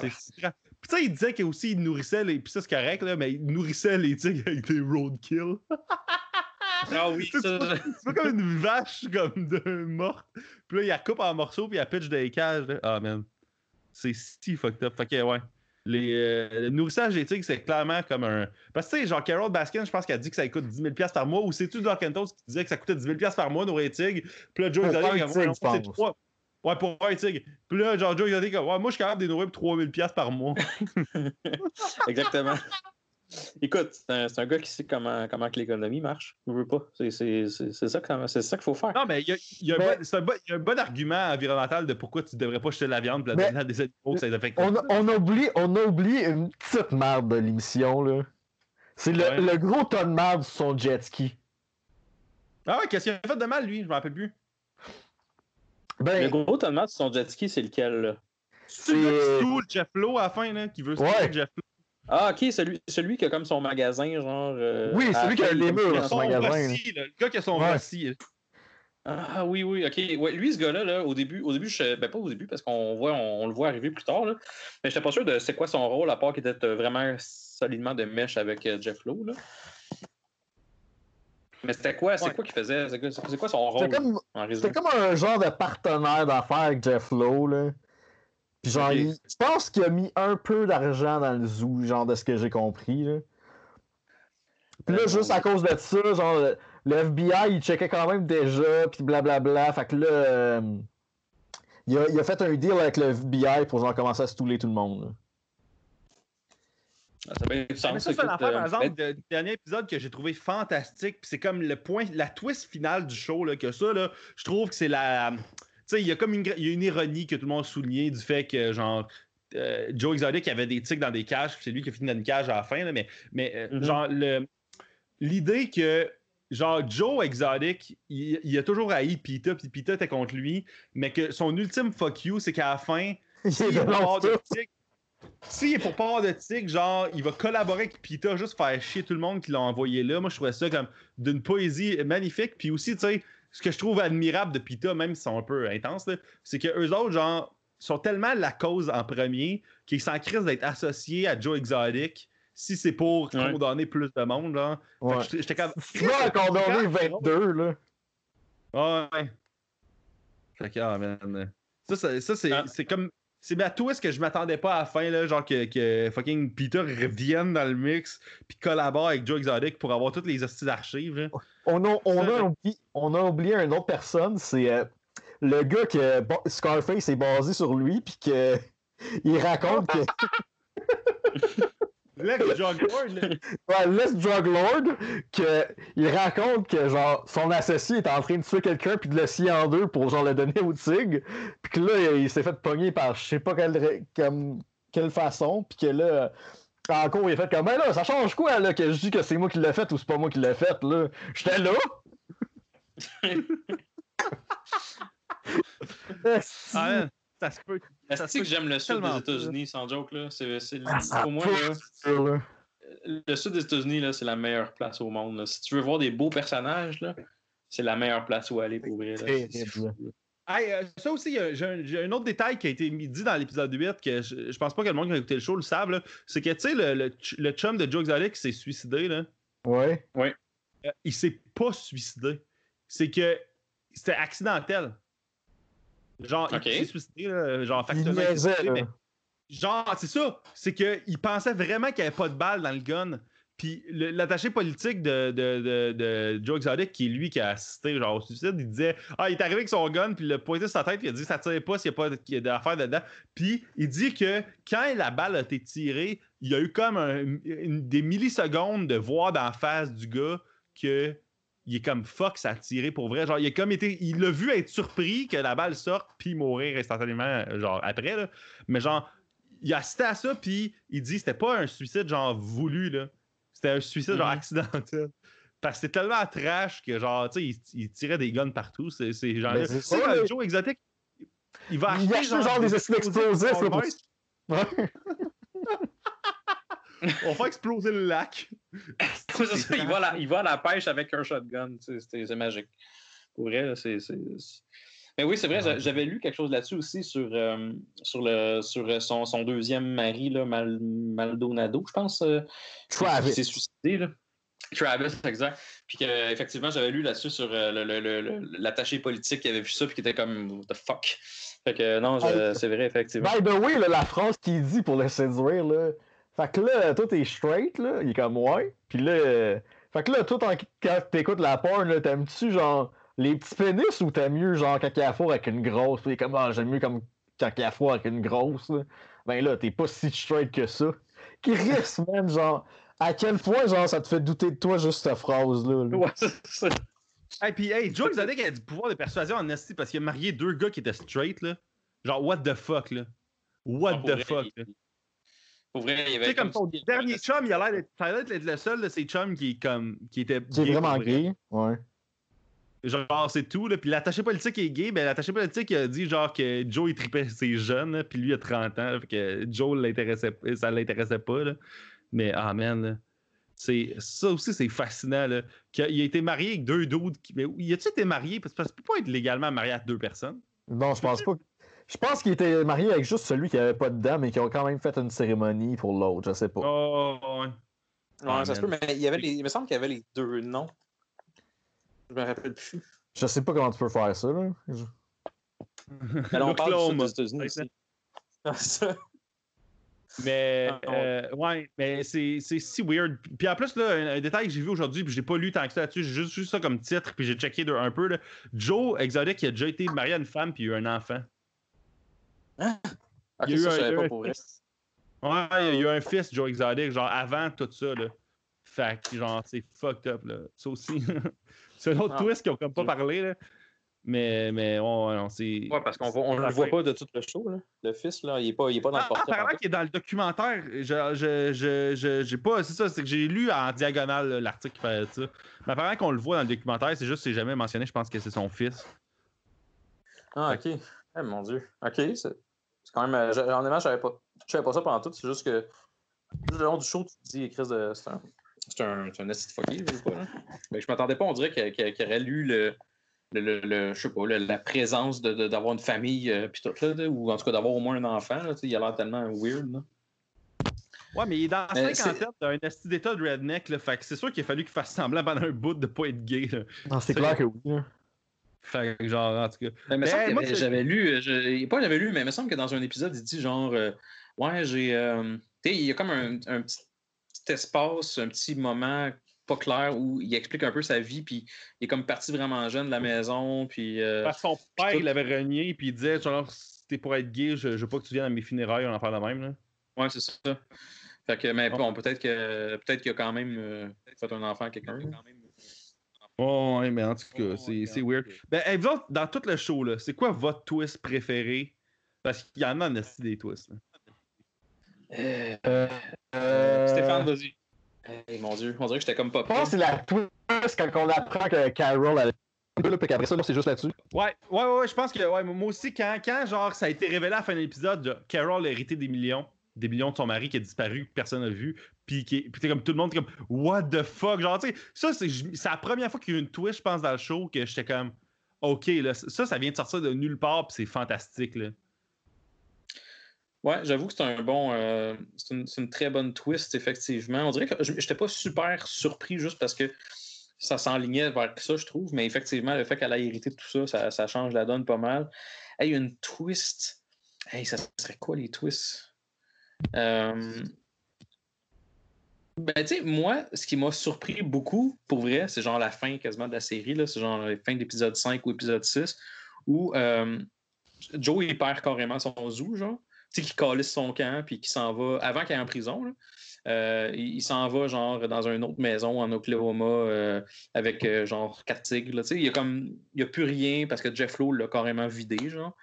Puis ça, il disait qu'il aussi il nourrissait les. Puis ça, c'est correct, là, mais il nourrissait les tigres avec des roadkill. Ah oui, C'est ça. pas, c'est pas comme une vache comme de morte. Puis là, il la coupe en morceaux, puis il la pitch des cages. là. Ah, man. C'est si fucked up. Fait que, ouais. Les, euh, le nourrissage des tigres, c'est clairement comme un. Parce que, tu sais, genre, Carol Baskin, je pense qu'elle dit que ça coûte 10 000 par mois. Ou c'est-tu Doc Antos qui disait que ça coûtait 10 000 par mois, nourrir les tigres? Puis là, Joe non, je c'est trois- Ouais, pour un tigre. Puis là, genre, Joe Exotic, comme, ouais, moi, je suis capable de nourrir pour 3 000 par mois. Exactement. Écoute, c'est un, gars qui sait comment, comment que l'économie marche. Je veux pas. C'est c'est- c'est- c'est ça que- c'est ça qu'il faut faire. Non, mais il y a, il y a un Mais- bon- c'est un bon- il y a un bon argument environnemental de pourquoi tu devrais pas jeter la viande et la Mais- donner à des animaux que ça les affecte. On, a- on, a oublié, on a oublié une petite merde de l'émission, là. C'est le, Ouais. le gros ton de merde sur son jet ski. Ah ouais, qu'est-ce qu'il a fait de mal, lui? Je m'en rappelle plus. Ben, Le gros tonnement de son jet ski, c'est lequel? là? C'est le qui stoule Jeff Lowe à la fin, là, qui veut Ouais. stouler Jeff Lowe. Ah, ok, celui, celui qui a comme son magasin, genre. euh, Oui, celui qui a les murs dans son magasin, là, le gars qui a son Ouais. Ah oui, oui, ok. Ouais, lui, ce gars-là, là, au début, au début, je... ben pas au début, parce qu'on voit, on, on le voit arriver plus tard, là. mais j'étais pas sûr de c'est quoi son rôle, à part qu'il était euh, vraiment solidement de mèche avec euh, Jeff Lowe. Là. Mais c'était quoi? C'est Ouais. quoi qu'il faisait? C'est quoi, son rôle c'était comme, un genre de partenaire d'affaires avec Jeff Lowe, là. Puis genre, il- je pense qu'il a mis un peu d'argent dans le zoo, genre de ce que j'ai compris, là. Puis là, Euh, juste à cause de ça, genre, le, le FBI, il checkait quand même déjà, puis blablabla. Fait que là, euh, il, a, il a fait un deal avec le FBI pour genre commencer à stouler tout le monde. là. Ah, ça fait du Mais sens, ça, c'est l'affaire, euh, par exemple, de- du dernier épisode que j'ai trouvé fantastique. Puis c'est comme le point, la twist finale du show, là, que ça, là, je trouve que c'est la. Tu sais, il y a comme une, y a une ironie que tout le monde a souligné du fait que, genre, euh, Joe Exotic avait des tics dans des cages, puis c'est lui qui a fini dans une cage à la fin, là, mais, mais euh, Mhm. genre, le- l'idée que. Genre, Joe Exotic, il, il a toujours haï Pita, puis Pita était contre lui, mais que son ultime fuck you, c'est qu'à la fin, Il pas avoir de tout. S'il est pour pas avoir de tic, genre, il va collaborer avec Pita, juste faire chier tout le monde qui l'a envoyé là. Moi, je trouvais ça comme d'une poésie magnifique. Puis aussi, tu sais, ce que je trouve admirable de Pita, même s'ils sont un peu intenses, c'est que eux autres, genre, sont tellement la cause en premier qu'ils s'en crissent d'être associés à Joe Exotic si c'est pour Ouais. condamner plus de monde, que Ouais. j'étais- comme. À condamner Grave, 22, là. Ouais. Fait que, ah, man. Ça, ça, ça, c'est Ah. c'est comme. C'est ma twist que je m'attendais pas à la fin, là, genre que, que fucking Peter revienne dans le mix puis collabore avec Joe Exotic pour avoir toutes les hosties d'archives. On a, on, a je- oublié, on a oublié une autre personne, c'est euh, le gars que bon, Scarface est basé sur lui, puis que il raconte que Lex là. ouais, Les Drug Lord, que il raconte que genre son associé est en train de tuer quelqu'un puis de le scier en deux pour genre le donner au tigre, puis que là il s'est fait pogner par je sais pas quelle, comme- quelle façon, puis que là en cours il a fait comme ben là ça change quoi là que je dis que c'est moi qui l'ai fait ou c'est pas moi qui l'ai fait là, j'étais là. Ah, ça se peut. Ça Est-ce se que j'aime le sud des États-Unis, sans joke, là? C'est, c'est- Ah, pour moi, pas là, là. le sud des États-Unis, là, c'est la meilleure place au monde. là. Si tu veux voir des beaux personnages, là, c'est la meilleure place où aller pour vrai. là. Terrible. C'est fou, là. Hey, euh, ça aussi, j'ai un, j'ai un autre détail qui a été mis- dit dans l'épisode 8 que je, je pense pas que le monde qui a écouté le show le savent. là. C'est que, tu sais, le, le, ch- le chum de Joe Exotic qui s'est suicidé, là. Ouais. Euh, il s'est pas suicidé. C'est que c'était accidentel. Genre, il s'est suicidé, là, genre, Il factuellement, il s'est niaisait, suicidé, là. mais genre, c'est ça. C'est qu'il pensait vraiment qu'il n'y avait pas de balle dans le gun. Puis le- l'attaché politique de, de, de, de Joe Exotic, qui est lui qui a assisté genre, au suicide, il disait Ah, il est arrivé avec son gun, puis il l'a pointé sur sa tête, puis il a dit Ça tire pas s'il n'y a pas a d'affaires dedans. Puis il dit que quand la balle a été tirée, il y a eu comme un- une- des millisecondes de voir d'en face du gars que il est comme fuck, ça a tiré pour vrai. Genre, il a comme été. Il l'a vu être surpris que la balle sorte puis mourir instantanément, genre après, là. Mais genre, il a assisté à ça, puis il dit c'était pas un suicide genre voulu, là. C'était un suicide genre Mhm. accidentel. Parce que c'était tellement trash que genre, tu sais, il, il tirait des guns partout. C'est genre. Ben, c'est ça, le là. Joe Exotic, il va Il acheter achète genre des explosifs là, pour- Walmart, Ouais. On va exploser le lac. C'est ça, il, va à la, il va à la pêche avec un shotgun. C'est, magique. Pour vrai, c'est. Mais oui, c'est vrai, j'a- j'avais lu quelque chose là-dessus aussi sur, euh, sur, le, sur son, son deuxième mari, là, Mal- Maldonado, je pense. euh, Travis. qui s'est suicidé. Là. Travis, exact. Puis que, effectivement, j'avais lu là-dessus sur euh, le- le- le- le- l'attaché politique qui avait vu ça, puis qui était comme What the fuck? Fait que non, c'est vrai, effectivement. By the way, là, la phrase qu'il dit pour le séduire, là. Fait que là, toi, t'es straight, là. Il est comme ouais. Puis là. euh, Fait que là, toi, en- quand t'écoutes la porn, là, t'aimes-tu, genre, les petits pénis ou t'aimes mieux, genre, quand il y a four avec une grosse? Puis il est comme, ah, j'aime mieux comme quand il y a four avec une grosse, là. Ben là, t'es pas si straight que ça. Chris, man, genre. à quel point, genre, ça te fait douter de toi, juste cette phrase-là. là? Ouais, c'est ça. Hey, puis, hey, Joe Exotic a du pouvoir de persuasion en esti parce qu'il a marié deux gars qui étaient straight, là. Genre, what the fuck, là? What Pour the vrai, fuck, il- là? Pour vrai, il y Tu sais, comme ton dernier chum, il a l'air d'être, ça a l'air d'être le seul de ses chums qui, est comme, qui était. Qui est vraiment gay. Ouais. Genre, c'est tout, là. Puis l'attaché politique est gay, ben l'attaché politique il a dit, genre, que Joe, il tripait ses jeunes, là, puis lui, il a 30 ans, là, fait que Joe, l'intéressait, ça l'intéressait pas, là. Mais, ah, man, là. C'est, ça aussi, c'est fascinant, là. Qu'il a, il a été marié avec deux. Qui, mais il a-tu été marié? Parce que tu peux pas être légalement marié à deux personnes. Non, je pense pas. Je pense qu'il était marié avec juste celui qui avait pas de dents, mais qui ont quand même fait une cérémonie pour l'autre, je sais pas. Oh, ouais. Ouais, Ah, ça se peut, mais il, y avait les- il me semble qu'il y avait les deux noms. Je me rappelle plus. Je sais pas comment tu peux faire ça, là. Je- Mais là, on parle des États-Unis aussi. Ah. Mais, Ah, euh, ouais, mais c'est c'est si weird. Puis en plus, là, un, un détail que j'ai vu aujourd'hui, puis je l'ai pas lu tant que ça là-dessus, j'ai juste vu ça comme titre, puis j'ai checké de- un peu. Là. Joe Exotic, il a déjà été marié à une femme, puis il a eu un enfant. Ok, Il y a eu ça, un- pas pour fils. Ouais, il y a eu un fils, Joe Exotic, genre avant tout ça. Là. Fait que, genre, c'est fucked up, là. Ça aussi. c'est un autre Ah. twist qu'ils ont comme pas parlé, là. Mais, mais, non, c'est. Ouais, parce qu'on on le voit pas de tout le show, là. Le fils, là, il est pas, il est pas dans le Ah, portrait. apparemment qu'il est dans le documentaire. Je, je, je, je- j'ai pas. C'est ça, c'est que j'ai lu en diagonale là, l'article qui fait ça. Mais apparemment qu'on le voit dans le documentaire, c'est juste que c'est jamais mentionné, je pense que c'est son fils. Ah, ok. Eh, mon Dieu. Ok, c'est c'est quand même. euh, je- Honnêtement, je savais pas, je savais pas ça pendant tout. C'est juste que le long du show, tu te dis, Chris, de- c'est un. C'est un, c'est un esti de fucké, je sais pas. Là. Mais je m'attendais pas, on dirait qu'il qu'il aurait lu le. Le, le- le- je sais pas, le- la présence de- de- d'avoir une famille, euh, puis tout, là, ou en tout cas d'avoir au moins un enfant. Là, il a l'air tellement weird. Là. Ouais, mais il est dans la cinquantaine d'un esti d'état de redneck, là. Fait que c'est sûr qu'il a fallu qu'il fasse semblant pendant un bout de pas être gay, là. Non, c'est C'est- clair que oui. Là. Fait que, genre, en tout cas. Mais me Ben, moi, j'avais lu, euh, je- pas j'avais lu, mais il me semble que dans un épisode, il dit genre, euh, ouais, j'ai, euh, tu sais, il y a comme un, un petit, petit espace, un petit moment pas clair où il explique un peu sa vie, puis il est comme parti vraiment jeune de la maison, puis euh, Parce que son père, tout- il l'avait renié, puis il disait, genre, si t'es pour être gay, je, je veux pas que tu viennes à mes funérailles, on en parle de même, là. ouais, c'est ça. Fait que, mais bon, peut-être que peut-être qu'il a quand même euh, fait un enfant à quelqu'un. là. Oh, ouais, mais en tout cas, c'est c'est weird. Ben, hey, vous autres, dans tout le show, là, c'est quoi votre twist préféré? Parce qu'il y en a esti des twists. là. Euh, Euh, Stéphane, vas-y. Eh, mon Dieu, on dirait que j'étais comme pas Je pense que c'est la twist quand on apprend que Carol elle là, puis qu'après ça, là, c'est juste là-dessus. Ouais, ouais, ouais, ouais, je pense que ouais, moi aussi, quand, quand genre, ça a été révélé à la fin de l'épisode, de Carol a hérité des millions, des millions de son mari qui a disparu, que personne n'a vu, puis puis t'es comme tout le monde, comme What the fuck? Genre, tu sais, ça, c'est la première fois qu'il y a eu une twist, je pense, dans le show, que j'étais comme OK, là, ça, ça vient de sortir de nulle part, puis c'est fantastique, là. Ouais, j'avoue que c'est un bon. euh, c'est une, une très bonne twist, effectivement. On dirait que je n'étais pas super surpris juste parce que ça s'enlignait vers ça, je trouve. Mais effectivement, le fait qu'elle ait hérité de tout ça, ça, ça change la donne pas mal. Hey, une twist. Hey, ça serait quoi les twists? Euh, Ben, tu sais, moi, ce qui m'a surpris beaucoup, pour vrai, c'est genre la fin quasiment de la série, c'est genre la fin de l'épisode 5 ou épisode 6, où euh, Joe, il perd carrément son zoo, genre. Tu sais, qui calisse son camp, puis qui s'en va, avant qu'il aille en prison, euh, il, s'en va, genre, dans une autre maison en Oklahoma, euh, avec, genre, quatre tigres, tu sais, il y a comme, il n'y a plus rien, parce que Jeff Lowe l'a carrément vidé, genre.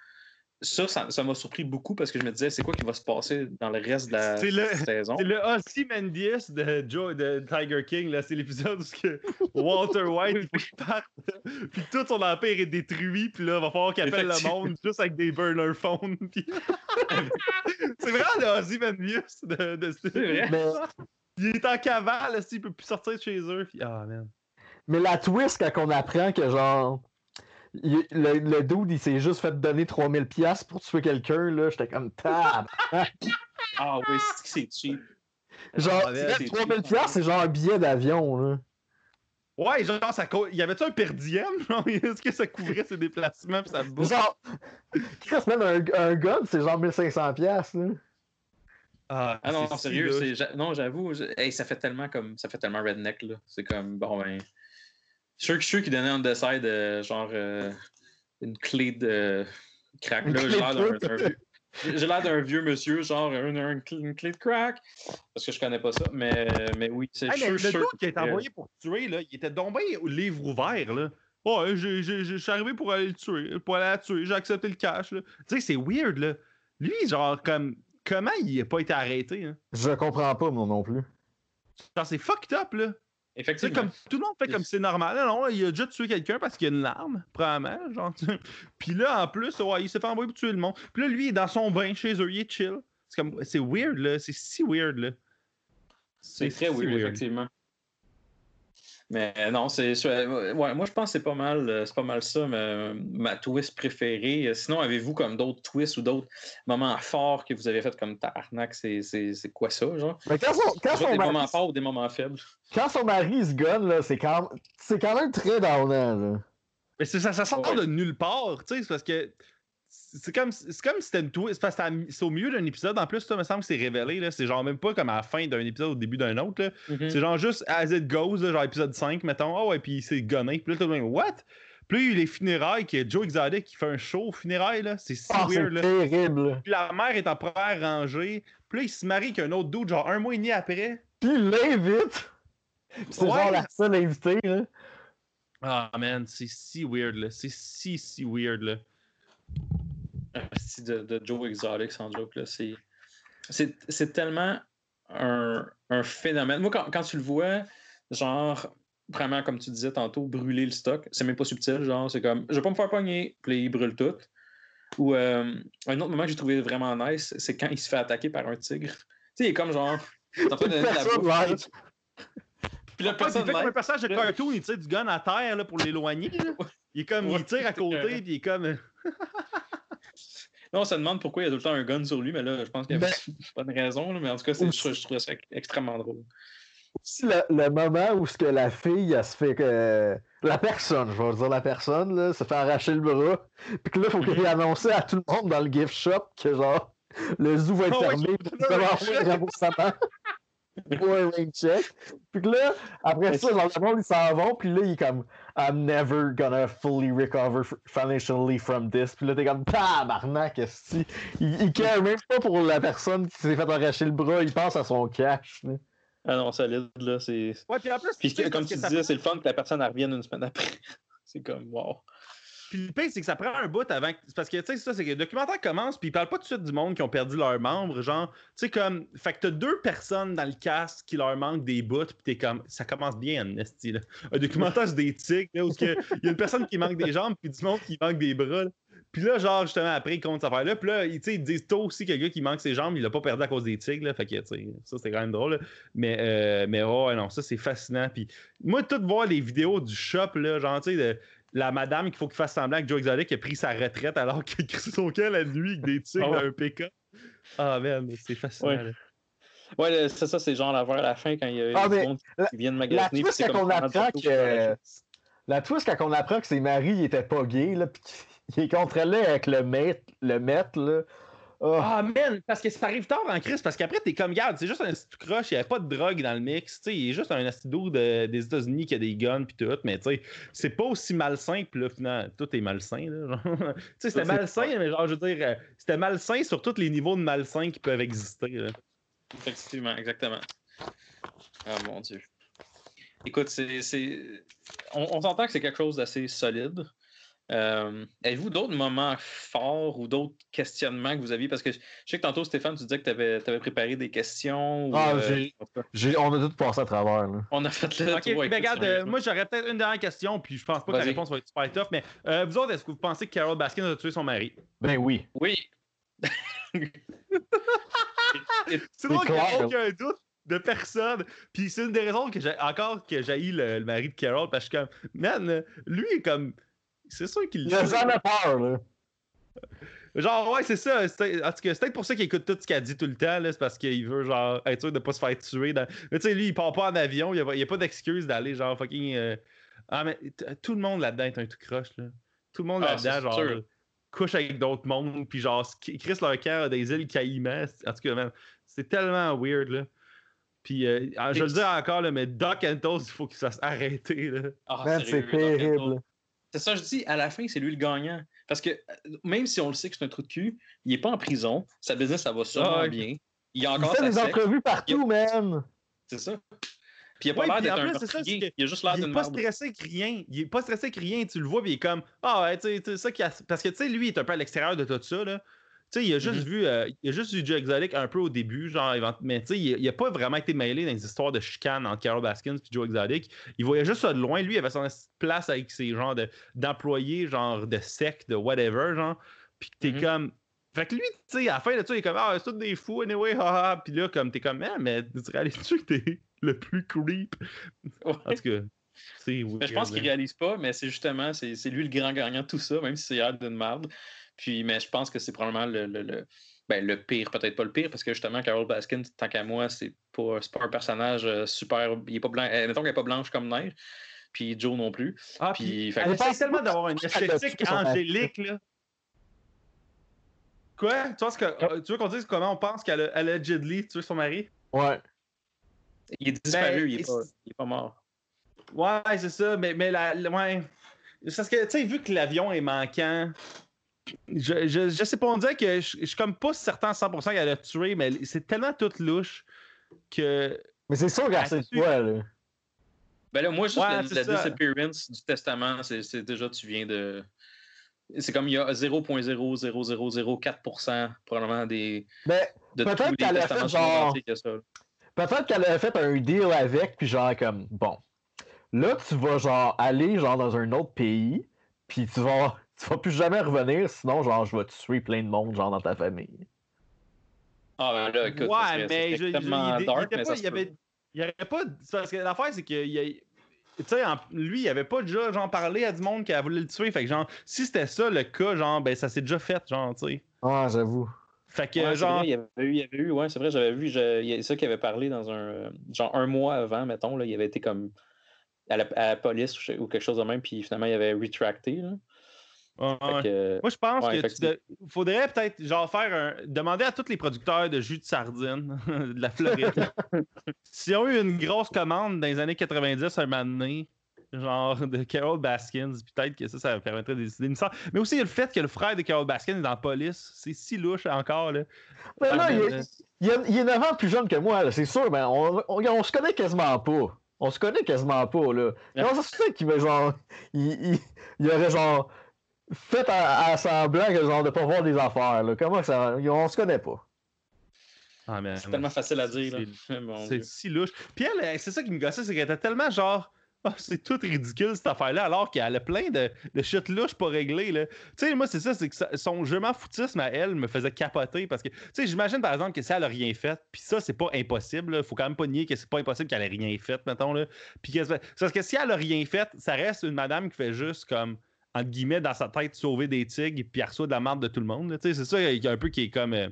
Ça, ça ça m'a surpris beaucoup, parce que je me disais, c'est quoi qui va se passer dans le reste de la C'est le- saison? C'est le Ozymandias de Joe de Tiger King, là. C'est l'épisode où ce Walter White il parte, puis tout son empire est détruit, puis là, il va falloir qu'il appelle le monde juste avec des burner phones. puis- c'est vraiment le Ozymandias de, de C'est vrai. Mais, Il est en cavale, là, s'il peut plus sortir de chez eux. Puis... Ah, man. mais la twist, quand on apprend que genre. Il- le, le dude, il s'est juste fait donner 3000$ piastres pour tuer quelqu'un, là, j'étais comme tab. Ah oui, c'est c'est cheap. Genre, Ah, c'est 3000$, cheap. piastres, c'est genre un billet d'avion, là. Ouais, genre, ça co- y avait-tu un per diem? genre? Est-ce que ça couvrait ses déplacements pis ça bouffe? Genre, Chris, même un, un gun, c'est genre 1500$, piastres, là. Ah, Ah non, c'est sérieux, là. non, j'avoue, je- hey, ça fait tellement comme ça fait tellement redneck là. C'est comme bon ben sûr que- je suis donnaient on the side euh, genre euh, une clé de crack là, j'ai de l'air d'un- vieux- J'ai l'air d'un vieux monsieur, genre un, un une clé de crack. Parce que je connais pas ça, mais, mais oui, c'est Hey, le sûr qui a été envoyé pour tuer, là, il était bien au livre ouvert, là. Ouais, j'ai- j'ai- j'ai- je suis arrivé pour aller le tuer, pour aller la tuer, j'ai accepté le cash, là. Tu sais, c'est weird, là. Lui, genre, comme, comment il a pas été arrêté, hein? Je comprends pas, moi non plus. Genre, c'est fucked up, là. Effectivement. comme tout le monde fait comme c'est normal. Non, il a déjà tué quelqu'un parce qu'il y a une arme, probablement. Genre. Puis là, en plus, ouais, il s'est fait envoyer pour tuer le monde. Puis là, lui, il est dans son bain chez eux, il est chill. C'est comme, c'est weird, là. C'est si weird, là. C'est très weird. effectivement. Mais non, c'est. c'est- Ouais, moi, je pense que c'est pas mal, euh, c'est pas mal ça, ma, ma twist préférée. Euh, Sinon, avez-vous comme d'autres twists ou d'autres moments forts que vous avez fait comme Tarnac? C'est quoi ça, genre? Mais quand son, quand Soit son des mari, moments forts ou des moments faibles? quand son mari se gonne, là, c'est quand, c'est quand même très downant, là. Mais ça, ça sort Ouais. de nulle part, tu sais, c'est parce que c'est comme, c'est comme si c'était une twist. C'est parce que c'est au milieu d'un épisode. En plus, ça me semble que c'est révélé. là. C'est genre même pas comme à la fin d'un épisode ou au début d'un autre. là. Mhm. C'est genre juste as it goes, là, genre épisode 5, mettons. Ah ouais, puis c'est gonné. Puis là, tout le monde, what? Puis là, il y a eu les funérailles, que Joe Exotic qui fait un show aux funérailles, là. C'est si Ah, c'est weird, là. terrible. Puis la mère est en première rangée. Puis là, il se marie avec un autre dude, genre un mois et demi après. Puis il l'invite. Puis C'est Ouais. genre la seule invitée, là. Ah, man, c'est si weird, là. C'est si, si weird, là. De, de Joe Exotic, sans joke, là, c'est, c'est, c'est tellement un, un phénomène. Moi, quand, quand tu le vois, genre, vraiment, comme tu disais tantôt, brûler le stock, c'est même pas subtil, genre, c'est comme, je vais pas me faire pogner, puis il brûle tout. Ou euh, un autre moment que j'ai trouvé vraiment nice, c'est quand il se fait attaquer par un tigre. Tu sais, il est comme genre, t'es en train de donner la bouffe. Puis il fait comme un personnage de cartoon, il tire du gun à terre là, pour l'éloigner. là. Il est comme, Ouais, il tire à côté, puis il est comme. Là, on se demande pourquoi il y a tout le temps un gun sur lui, mais là, je pense qu'il y a Ben- pas de raison, là, mais en tout cas, je, je trouvais ça extrêmement drôle. Aussi, le, le moment où ce que la fille, elle se fait que. La personne, je vais dire la personne, là, se fait arracher le bras. Puis que là, faut qu'il annonce à tout le monde dans le gift shop que genre, le zoo va être ouais, fermé, puis check. un rain check. Puis que là, après ça, genre, le monde, ils s'en vont, puis là, il est comme, I'm never gonna fully recover financially from this. Puis là, t'es comme, tabarnak, esti. Il, il care même pas pour la personne qui s'est fait arracher le bras, il pense à son cash. là. Ah non, solide, là, c'est. Ouais, puis en plus, Puis comme tu disais, c'est le fun que la personne revienne une semaine après. c'est comme wow. Puis le pire, c'est que ça prend un bout avant. que- c'est Parce que, tu sais, ça, c'est que le documentaire commence, puis il parle pas tout de suite du monde qui ont perdu leurs membres. Genre, tu sais, comme. Fait que t'as deux personnes dans le cast qui leur manquent des bouts, puis t'es comme. Ça commence bien, Amnesty, là. Un documentaire sur des là, où il y a une personne qui manque des jambes, puis du monde qui manque des bras. Puis là, genre, justement, après, ils comptent cette affaire-là. Puis là, ils, disent toi aussi que le gars qui manque ses jambes, il l'a pas perdu à cause des tigres, là. Fait que, tu sais, ça, c'est quand même drôle. Mais, euh, mais ouais, non, ça, c'est fascinant. Puis moi, tout voir les vidéos du shop, là, genre, tu sais, la madame qu'il faut qu'il fasse semblant que Joe Exotic a pris sa retraite alors qu'il crée son camp la nuit avec des tigres Ah dans un pick-up. Ah, man, c'est fascinant. Ouais. c'est ça, c'est genre la vers à la fin quand il y a Ah, monde la- qui vient de La magasiner. puis twist, qu'on apprend la que. La twist, quand on apprend que ses maris il était pas gay, là, pis qu'il est contre elle avec le maître, le maître, là. Oh. Ah, man, parce que ça arrive tard en crise, parce qu'après, t'es comme, garde, c'est juste un petit croche, il n'y avait pas de drogue dans le mix, tu sais, il est juste un acido de, des États-Unis qui a des guns puis tout, mais tu sais, c'est pas aussi malsain, puis là, finalement, tout est malsain, là. tu sais, c'était malsain, mais genre, je veux dire, euh, c'était malsain sur tous les niveaux de malsain qui peuvent exister, là. Effectivement, exactement. Ah mon dieu. Écoute, c'est. c'est- On, on s'entend que c'est quelque chose d'assez solide. Euh, Avez-vous d'autres moments forts ou d'autres questionnements que vous aviez? Parce que je sais que tantôt, Stéphane, tu disais que tu avais, préparé des questions. ou, Ah, euh, j'ai- on a tout passé à travers, là. On a fait le Ok, tour, mais écoute, regarde, euh, moi j'aurais peut-être une dernière question, puis je pense pas que la réponse va être super tough, mais euh, vous autres, est-ce que vous pensez que Carol Baskin a tué son mari? Ben oui. Oui. C'est drôle qu'il n'y a aucun doute de personne. Puis c'est une des raisons que j'ai encore que j'ai le, le mari de Carol, parce que je suis comme, man, lui est comme. C'est sûr qu'il Il a peur, là. Genre, ouais, c'est ça. c'est- En tout cas, c'est peut-être pour ça qu'il écoute tout ce qu'elle dit tout le temps. là, C'est parce qu'il veut, genre, être sûr de pas se faire tuer. dans- Mais tu sais, lui, il part pas en avion. Il n'y a, pas- il y a pas d'excuse d'aller, genre, fucking. euh, Ah, mais tout le monde là-dedans est un tout croche, là. Tout le monde Ah, là-dedans, genre, sûr. couche avec d'autres mondes, puis genre, ils crissent leur cœur à des îles caïmans. En tout cas, c'est tellement weird, là. Puis, euh, ah, je le dis encore, là, mais Doc Antos, il faut qu'il se fasse arrêter, là. Ah, c'est Doc terrible. C'est ça, je dis, à la fin, c'est lui le gagnant. Parce que euh, même si on le sait que c'est un trou de cul, il est pas en prison. Sa business, ça va sûrement ouais. bien. Il a Il encore fait sa des sec. entrevues partout, man. C'est ça. Puis il a pas Ouais, l'air d'être un ça, Il a juste l'air Il est d'une pas stressé avec rien. Il est pas stressé avec rien. Tu le vois, puis il est comme Ah ouais, tu sais, tu sais, ça qui a... Parce que tu sais, lui, il est un peu à l'extérieur de tout ça. Là. Tu sais, il a juste Mhm. vu, euh, il a juste vu Joe Exotic un peu au début, genre, mais tu sais, il, il a pas vraiment été mêlé dans les histoires de chicane entre Carol Baskins et Joe Exotic. Il voyait juste ça de loin. Lui, il avait son place avec ses genres de- d'employés, genre de sec, de whatever, genre. Puis t'es Mhm. comme. Fait que lui, tu sais, à la fin de ça, il est comme Ah, c'est tous des fous, anyway, haha. Puis là, comme t'es comme, Ah, mais tu réalises-tu que t'es le plus creep? Ouais. En tout cas, c'est Mais je pense qu'il réalise pas, mais c'est justement, c'est c'est lui le grand gagnant de tout ça, même si c'est l'air d'une merde. Puis, mais je pense que c'est probablement le, le, le- ben, le pire, peut-être pas le pire, parce que justement, Carol Baskin, tant qu'à moi, c'est pas, un personnage euh, super. Il est pas blanc. euh, mettons qu'elle est pas blanche comme neige. Puis Joe non plus. Ah, Puis, puis, fait elle que- essaie tellement d'avoir une esthétique angélique, là. Quoi? Tu, penses que, euh, tu veux qu'on dise comment on pense qu'elle a allegedly tué son mari? Ouais. il est disparu, Ben, il, est pas, il est pas mort. Ouais, c'est ça, mais, mais la, la- ouais. Parce que, tu sais, vu que l'avion est manquant, je, je, je sais pas, on dirait que je, je suis comme pas certain à 100% qu'elle a tué, mais c'est tellement toute louche que. Mais c'est sûr qu'elle sait de tu- quoi, là. Ben là, moi, juste Ouais, la, la ça. disappearance du testament, c'est c'est déjà, tu viens de. C'est comme il y a 0.00004% probablement des, de tous Peut-être qu'elle a testaments fait genre- ça. peut-être qu'elle a fait un deal avec, puis genre comme, bon, là, tu vas genre aller genre dans un autre pays, puis tu vas, tu vas plus jamais revenir, sinon genre je vais tuer plein de monde genre dans ta famille. Ah, ben là, écoute, ouais, mais je, je- il, il dark, était mais pas- ça il avait, il avait pas. Parce que l'affaire, c'est que. il y a- tu sais, lui, il avait pas déjà genre parlé à du monde qui a voulu le tuer. Fait que genre, si c'était ça le cas, genre, ben ça s'est déjà fait, genre, tu sais. Ah, j'avoue. Fait que Ouais, genre. vrai, il y avait eu, il y avait eu, ouais, c'est vrai, j'avais vu, je- il y a ça qu'il avait parlé dans un, genre un mois avant, mettons, là, il avait été comme à la, à la police ou quelque chose de même, puis finalement, il avait retracté, là. Ouais, que, Moi, je pense Ouais, que tu effectivement. de- faudrait peut-être genre faire un. Demander à tous les producteurs de jus de sardine de la Floride s'ils ont eu une grosse commande dans les années 90 un moment donné, genre de Carol Baskins, peut-être que ça, ça permettrait de décider une sorte. Mais aussi, il y a le fait que le frère de Carol Baskins est dans la police. C'est si louche encore, là. Mais là, il, est- il est, il est 9 ans plus jeune que moi, c'est sûr, mais on, on, on se connaît quasiment pas. On se connaît quasiment pas, là. Comment ça se fait qu'il va genre. Il, il, il aurait genre. Fait à, à semblant que genre de pas voir des affaires, là. Comment que ça. On se connaît pas. Ah, c'est tellement facile à dire, là. c'est- si louche. Puis elle, c'est ça qui me gossait, c'est qu'elle était tellement genre. Ah, c'est tout ridicule cette affaire-là, alors qu'elle a plein de, de shit louche pas réglé. Là. Tu sais, moi, c'est ça, c'est que ça- son je m'en foutisme à elle me faisait capoter parce que, tu sais, j'imagine par exemple que si elle a rien fait, puis ça, c'est pas impossible, là, faut quand même pas nier que c'est pas impossible qu'elle ait rien fait, mettons. Là. Puis parce que si elle a rien fait, ça reste une madame qui fait juste comme, entre guillemets, dans sa tête, sauver des tigres, puis elle reçoit de la merde de tout le monde. c'est ça un peu qui est comme. euh,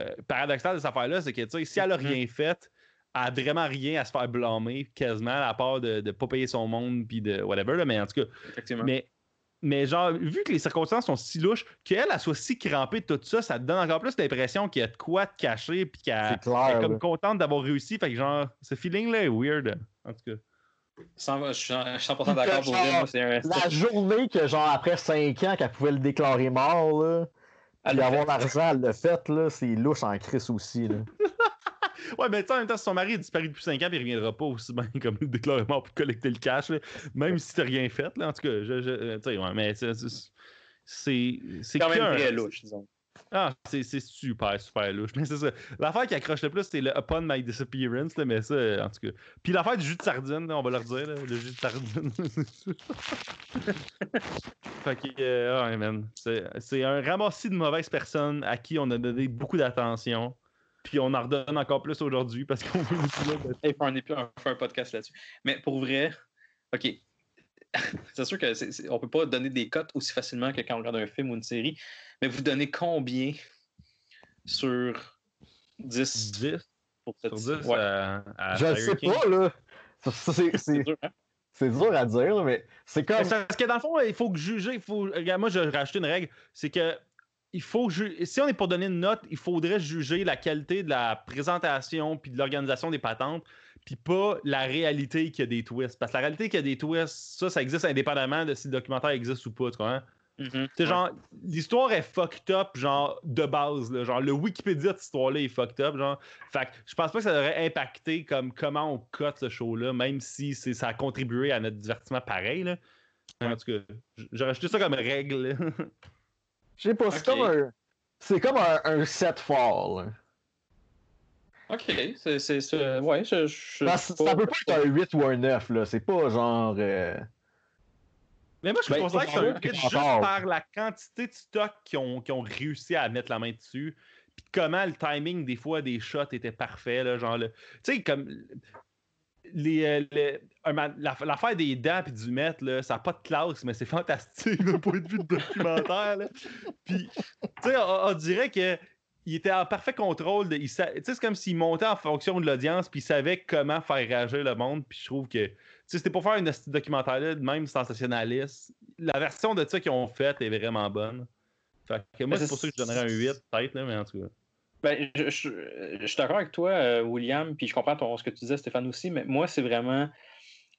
euh, paradoxal de cette affaire-là, c'est que, si elle a rien fait, elle a vraiment rien à se faire blâmer, quasiment, à part de ne pas payer son monde, puis de whatever, là, mais en tout cas, Effectivement. mais, mais genre, vu que les circonstances sont si louches, qu'elle, elle soit si crampée de tout ça, ça te donne encore plus l'impression qu'il y a de quoi te cacher, puis qu'elle est comme contente d'avoir réussi, fait que genre, ce feeling-là est weird, en tout cas. Cent- Je suis 100% d'accord pour moi, c'est un. La journée que, genre, après 5 ans, qu'elle pouvait le déclarer mort, là. Elle Puis avoir l'argent, elle l'a fait, là. C'est louche en crise aussi, là. Ouais, mais tu sais, en même temps, si son mari est disparu depuis 5 ans, puis il reviendra pas aussi bien comme le déclarer mort pour collecter le cash, là, même si t'as rien fait, là, en tout cas, je, je- tu sais, ouais, mais c'est. c'est- quand même très louche, disons. Ah, c'est super, super louche. Mais c'est ça. L'affaire qui accroche le plus, c'est le Upon My Disappearance, mais ça, euh, en tout cas. Puis l'affaire du jus de sardine, on va leur dire, le jus de sardine. fait que, euh, man. C'est un ramassis de mauvaises personnes à qui on a donné beaucoup d'attention. Puis on en redonne encore plus aujourd'hui parce qu'on veut nous dire de- Et faire un, podcast là-dessus. Mais pour vrai, OK. c'est sûr que c'est- c'est- on peut pas donner des cotes aussi facilement que quand on regarde un film ou une série. Mais vous donnez combien sur 10 10 pour cette sur 10 Ouais. à, à Je Tiger sais King. pas, là. Ça, ça, c'est- C'est C'est dur, hein? c'est dur à dire, mais c'est comme. Parce que dans le fond, il faut que juger. Il faut... Regarde, moi, j'ai rajouté une règle. C'est que il faut ju- si on est pour donner une note, il faudrait juger la qualité de la présentation puis de l'organisation des patentes, puis pas la réalité qu'il y a des twists. Parce que la réalité qu'il y a des twists, ça, ça existe indépendamment de si le documentaire existe ou pas. Tu comprends? Mhm. C'est genre, l'histoire est fucked up, genre, de base. là. Genre, le Wikipédia de cette histoire-là est fucked up. Genre, fait que je pense pas que ça devrait impacter comme comment on cote ce show-là, même si c'est- ça a contribué à notre divertissement pareil. Là. En tout cas, j- j'aurais acheté ça comme règle. là. Je sais pas, c'est comme un. C'est comme un, un set fall. là. Ok, c'est. c'est- c'est- Ouais, je. je que ça peut pas être un 8 ou un 9, là. C'est pas genre. euh, Mais moi, je Ben, considère que c'est un hit juste par la quantité de stock qu'ils ont, ont réussi à mettre la main dessus. Puis comment le timing, des fois, des shots était parfait. Là, genre, tu sais, comme. Les, euh, les- L'affaire des dents et du mètre, là, ça n'a pas de classe, mais c'est fantastique d'un point de vue de documentaire. là. Puis, tu sais, on, on dirait que. Il était en parfait contrôle. Tu sais, c'est comme s'il montait en fonction de l'audience, puis il savait comment faire réagir le monde. Puis je trouve que c'était pour faire un esti de documentaire-là, de même sensationnaliste. La version de ça qu'ils ont faite est vraiment bonne. Fait que moi, c'est pour ça que je donnerais un 8, peut-être, là, mais en tout cas. Ben, je, je- je suis d'accord avec toi, euh, William, puis je comprends ton- ce que tu disais, Stéphane aussi, mais moi, c'est vraiment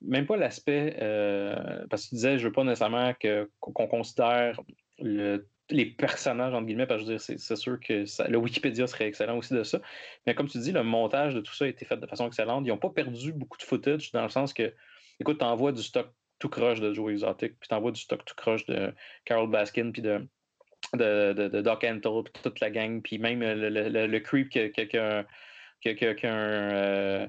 même pas l'aspect, euh, parce que tu disais, je veux pas nécessairement qu'on considère le- les personnages, entre guillemets, parce que je veux dire, c'est c'est sûr que ça- le Wikipédia serait excellent aussi de ça, mais comme tu dis, le montage de tout ça a été fait de façon excellente. Ils n'ont pas perdu beaucoup de footage dans le sens que, écoute, t'envoies du stock tout croche de Joe Exotic, puis t'envoies du stock tout croche de Carol Baskin, puis de, de, de, de Doc Antle, puis toute la gang, puis même le, le, le- le creep qui a, qui a- qui a un- qui a- qui a- qui a un, euh,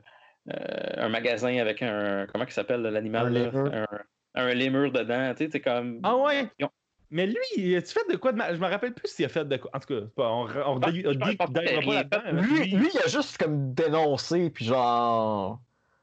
un magasin avec un. Comment il s'appelle l'animal Un lémur. Un, un lémur dedans. Tu sais, t'es comme. Ah ouais? Ont- Mais lui, as-tu fait de quoi de ma- Je me rappelle plus s'il a fait de quoi. En tout cas, on, on, Ah, dit pense pas là-dedans. Lui, lui, il a juste comme dénoncé, puis genre.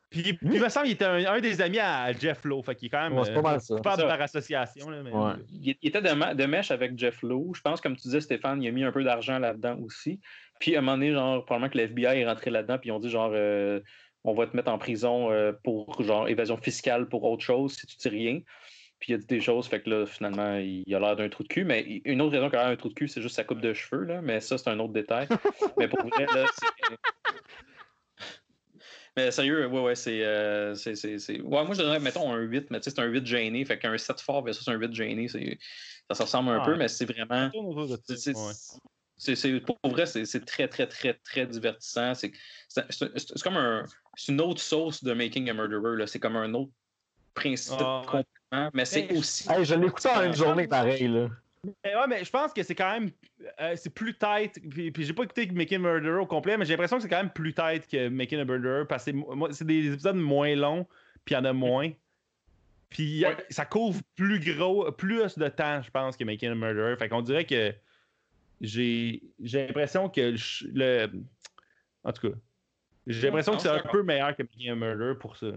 Puis, puis il me semble qu'il était un, un des amis à Jeff Lowe. Fait qu'il est quand même Ouais, c'est pas mal ça. coupable C'est ça. par association. Là, mais, Ouais. il, il était de, mèche avec Jeff Lowe. Je pense, comme tu disais, Stéphane, il a mis un peu d'argent là-dedans aussi. Puis à un moment donné, genre, probablement que le FBI est rentré là-dedans, puis ils ont dit genre euh, on va te mettre en prison euh, pour genre évasion fiscale pour autre chose si tu dis rien. Puis il a dit des choses, fait que là, finalement, il, a l'air d'un trou de cul. Mais une autre raison qu'il a l'air d'un trou de cul, c'est juste sa coupe de cheveux, là. Mais ça, c'est un autre détail. mais pour vrai, là, c'est. Mais sérieux, ouais, ouais, c'est. euh, c'est- c'est- c'est- Ouais, moi, je donnerais, mettons, un 8, mais tu sais, c'est un 8 gêné. Fait qu'un 7 fort versus un 8 gêné, c'est- ça se ressemble un peu, mais c'est vraiment. C'est- c'est- ouais. c'est- c'est- pour vrai, c'est c'est très, très, très, très divertissant. C'est c'est- c'est- c'est comme un, c'est une autre sauce de Making a Murderer. là. C'est comme un autre principe Ah, ouais. complètement, mais c'est aussi. Hey, je l'ai écouté en une journée pareil, là. Mais ouais, mais je pense que c'est quand même. euh, c'est plus tight. Puis, puis j'ai pas écouté Making a Murderer au complet, mais j'ai l'impression que c'est quand même plus tight que Making a Murderer parce que c'est des épisodes moins longs, puis il y en a moins. Puis Ouais. ça couvre plus gros, plus de temps, je pense, que Making a Murderer. Fait qu'on dirait que j'ai j'ai l'impression que le, le- En tout cas, j'ai l'impression que c'est un peu meilleur que Making a Murderer pour ça.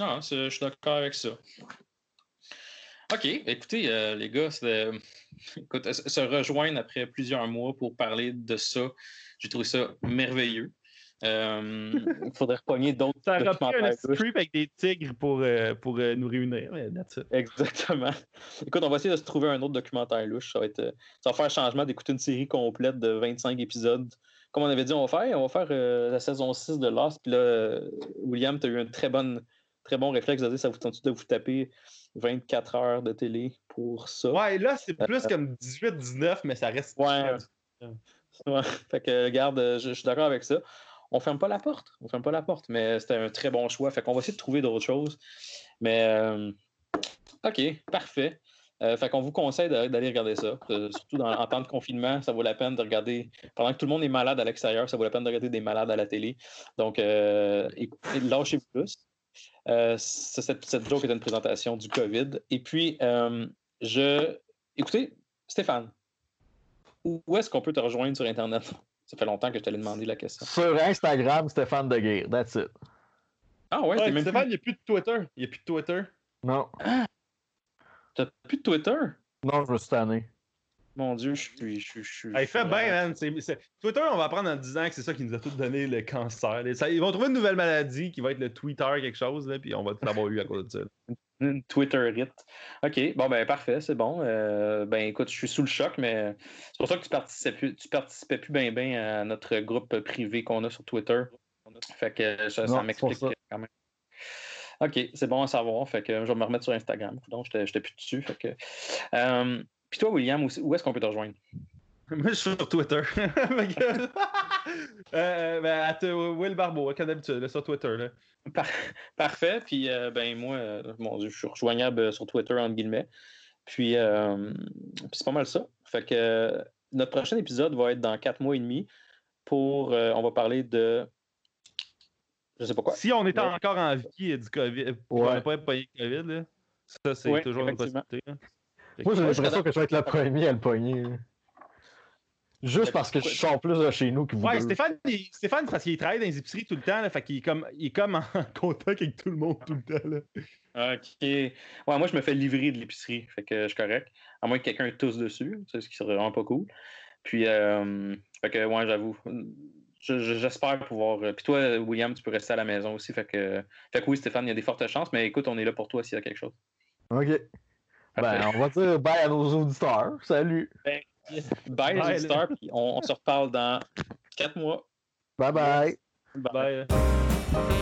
Ah, je suis d'accord avec ça. OK, écoutez, euh, les gars, c'était- écoute, se rejoindre après plusieurs mois pour parler de ça, j'ai trouvé ça merveilleux. Euh, Il faudrait repogner d'autres Ça a repris un avec des tigres pour, euh, pour euh, nous réunir. mais. Exactement. Écoute, on va essayer de se trouver un autre documentaire louche. Ça va, être, euh, ça va faire changement d'écouter une série complète de 25 épisodes. Comme on avait dit, on va faire, on va faire euh, la saison 6 de Lost. Puis là, euh, William, tu as eu un très bon, très bon réflexe de dire ça vous tente de vous taper 24 heures de télé pour ça. Ouais, là, c'est plus comme 18-19, mais ça reste. Ouais. Ouais. Fait que, regarde, euh, je, je suis d'accord avec ça. On ferme pas la porte. On ferme pas la porte, mais c'était un très bon choix. Fait qu'on va essayer de trouver d'autres choses. Mais, euh, OK, parfait. Euh, fait qu'on vous conseille d'a- d'aller regarder ça. Euh, surtout dans, en temps de confinement, ça vaut la peine de regarder. Pendant que tout le monde est malade à l'extérieur, ça vaut la peine de regarder des malades à la télé. Donc, euh, écoutez, lâchez plus. Euh, cette, cette joke est une présentation du COVID. Et puis, euh, je. Écoutez, Stéphane, où est-ce qu'on peut te rejoindre sur Internet? Ça fait longtemps que je t'allais demander la question. Sur Instagram, Stéphane Deguire. That's it. Ah ouais, Ouais, même Stéphane, il plus... n'y a plus de Twitter. Il n'y a plus de Twitter. Non. T'as plus de Twitter? Non, je me suis tanné. Mon Dieu, je suis... Je, je, fait je bien, man. Twitter, on va apprendre en 10 ans que c'est ça qui nous a tous donné le cancer. Ils vont trouver une nouvelle maladie qui va être le Twitter quelque chose, là, puis on va tout l'avoir eu à cause de ça. là. Une Twitter hit. OK, bon, ben parfait, c'est bon. Euh, ben écoute, je suis sous le choc, mais c'est pour ça que tu participais plus, tu participais plus bien bien à notre groupe privé qu'on a sur Twitter. Fait que ça, ça m'explique quand même. OK, c'est bon à savoir. Fait que je vais me remettre sur Instagram. Donc, j'étais plus dessus. Fait que... Euh, puis toi, William, où, est-ce qu'on peut te rejoindre? Moi, je suis sur Twitter. euh, ben, à Will Barbeau, comme d'habitude, sur Twitter. Là. parfait. Puis, euh, ben, moi, euh, mon Dieu, je suis rejoignable sur Twitter, entre guillemets. Puis, euh, puis c'est pas mal ça. Fait que notre prochain épisode va être dans quatre mois et demi pour. on va parler de je sais pas quoi. Si on était encore en vie du COVID, on n'a pas pogné le COVID, là, ça, c'est toujours une possibilité. Moi, j'ai l'impression que je vais être le premier à le pogner. Juste parce que je sors plus de chez nous que vous. Ouais, Stéphane, Stéphane, parce qu'il travaille dans les épiceries tout le temps, là, fait qu'il est comme, il est comme en contact avec tout le monde tout le temps. Là. Ok. Ouais, moi, je me fais livrer de l'épicerie, fait que je suis correct. À moins que quelqu'un tousse dessus, ce qui serait vraiment pas cool. Puis, euh, fait que, ouais, j'avoue. J'espère pouvoir. Euh, puis toi, William, tu peux rester à la maison aussi. Fait que, fait que oui, Stéphane, il y a des fortes chances, mais écoute, on est là pour toi s'il y a quelque chose. OK. Ben, on va dire bye à nos auditeurs. Salut. Ben, bye, les auditeurs, puis on, on, se reparle dans quatre mois. Bye bye. Bye. bye.